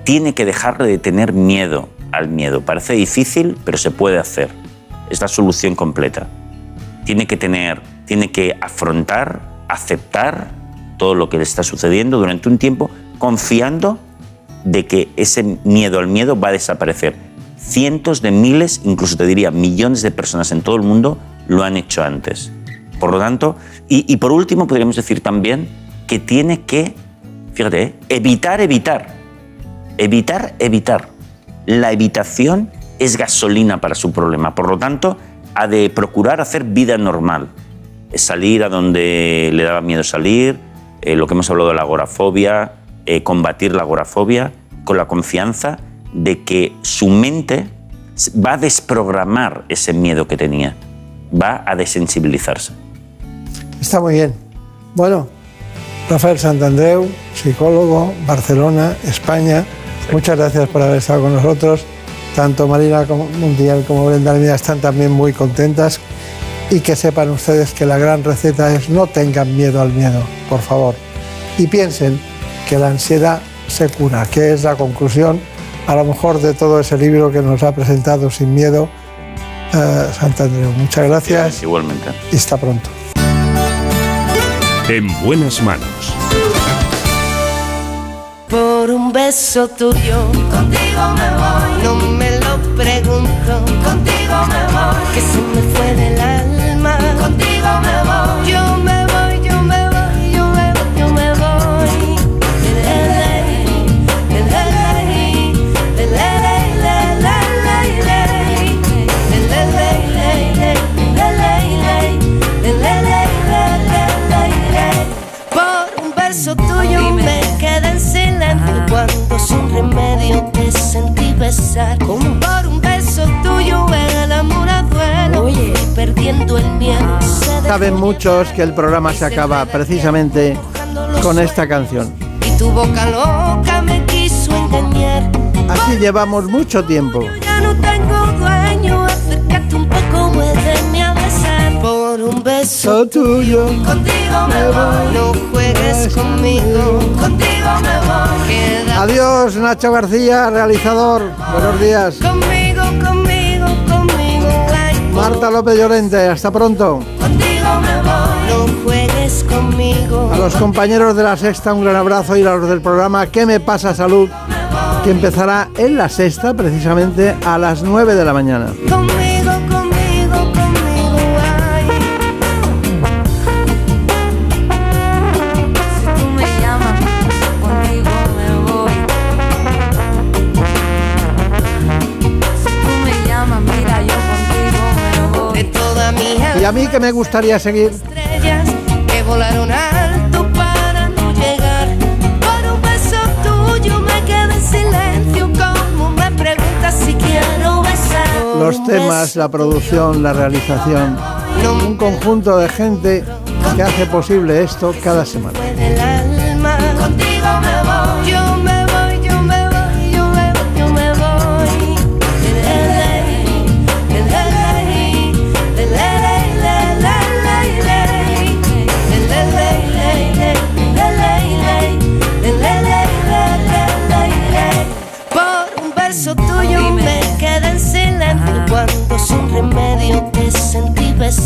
Tiene que dejar de tener miedo al miedo. Parece difícil, pero se puede hacer. Es la solución completa. Tiene que tener, tiene que afrontar, aceptar todo lo que le está sucediendo durante un tiempo, confiando de que ese miedo al miedo va a desaparecer. Cientos de miles, incluso te diría millones de personas en todo el mundo lo han hecho antes. Por lo tanto, y, por último podríamos decir también que tiene que, fíjate, ¿eh? evitar, evitar, evitar, evitar. La evitación es gasolina para su problema. Por lo tanto, ha de procurar hacer vida normal. Salir a donde le daba miedo salir, eh, lo que hemos hablado de la agorafobia, eh, combatir la agorafobia con la confianza de que su mente va a desprogramar ese miedo que tenía, va a desensibilizarse. Está muy bien. Bueno, Rafael Santandreu, psicólogo, Barcelona, España, muchas gracias por haber estado con nosotros. Tanto Marina Mundial como Brenda Almeida están también muy contentas y que sepan ustedes que la gran receta es no tengan miedo al miedo, por favor. Y piensen que la ansiedad se cura, que es la conclusión a lo mejor de todo ese libro que nos ha presentado sin miedo eh, Santandreu. Muchas gracias. igualmente. Y hasta pronto. En buenas manos. Por un beso tuyo, contigo me voy. No me lo pregunto, contigo me voy. Que se me fue del alma, contigo me voy. Saben muchos que el programa se acaba precisamente con esta canción. Y tu boca loca me quiso engañar. Así llevamos mucho tiempo. Ya no tengo dueño, acércate un poco, muéveme a besar. Por un beso tuyo, contigo me voy. No juegues conmigo, contigo me voy. Adiós, Nacho García, realizador. Buenos días. conmigo, Marta López Llorente, hasta pronto. contigo me voy. No juegues conmigo. A los compañeros de la sexta, un gran abrazo y a los del programa ¿Qué me pasa salud? que empezará en la sexta, precisamente a las 9 de la mañana. Y a mí que me gustaría seguir estrellas que volaron alto para no llegar. Por un beso tuyo me quedé en silencio. Como me preguntas si quiero besar. los temas, la producción, la realización, un conjunto de gente que hace posible esto cada semana. del alma. Contigo me voy.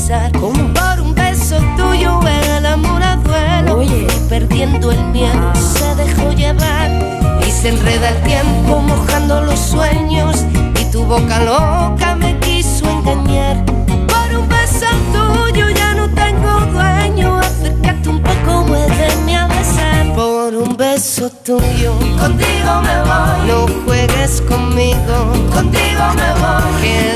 Por un beso tuyo el amor a duelo. Y perdiendo el miedo se dejó llevar. Y se enreda el tiempo mojando los sueños. Y tu boca loca me quiso engañar. Por un beso tuyo ya no tengo dueño, acércate un poco, muéveme a besar. Por un beso tuyo, contigo me voy. No juegues conmigo, contigo me voy. Que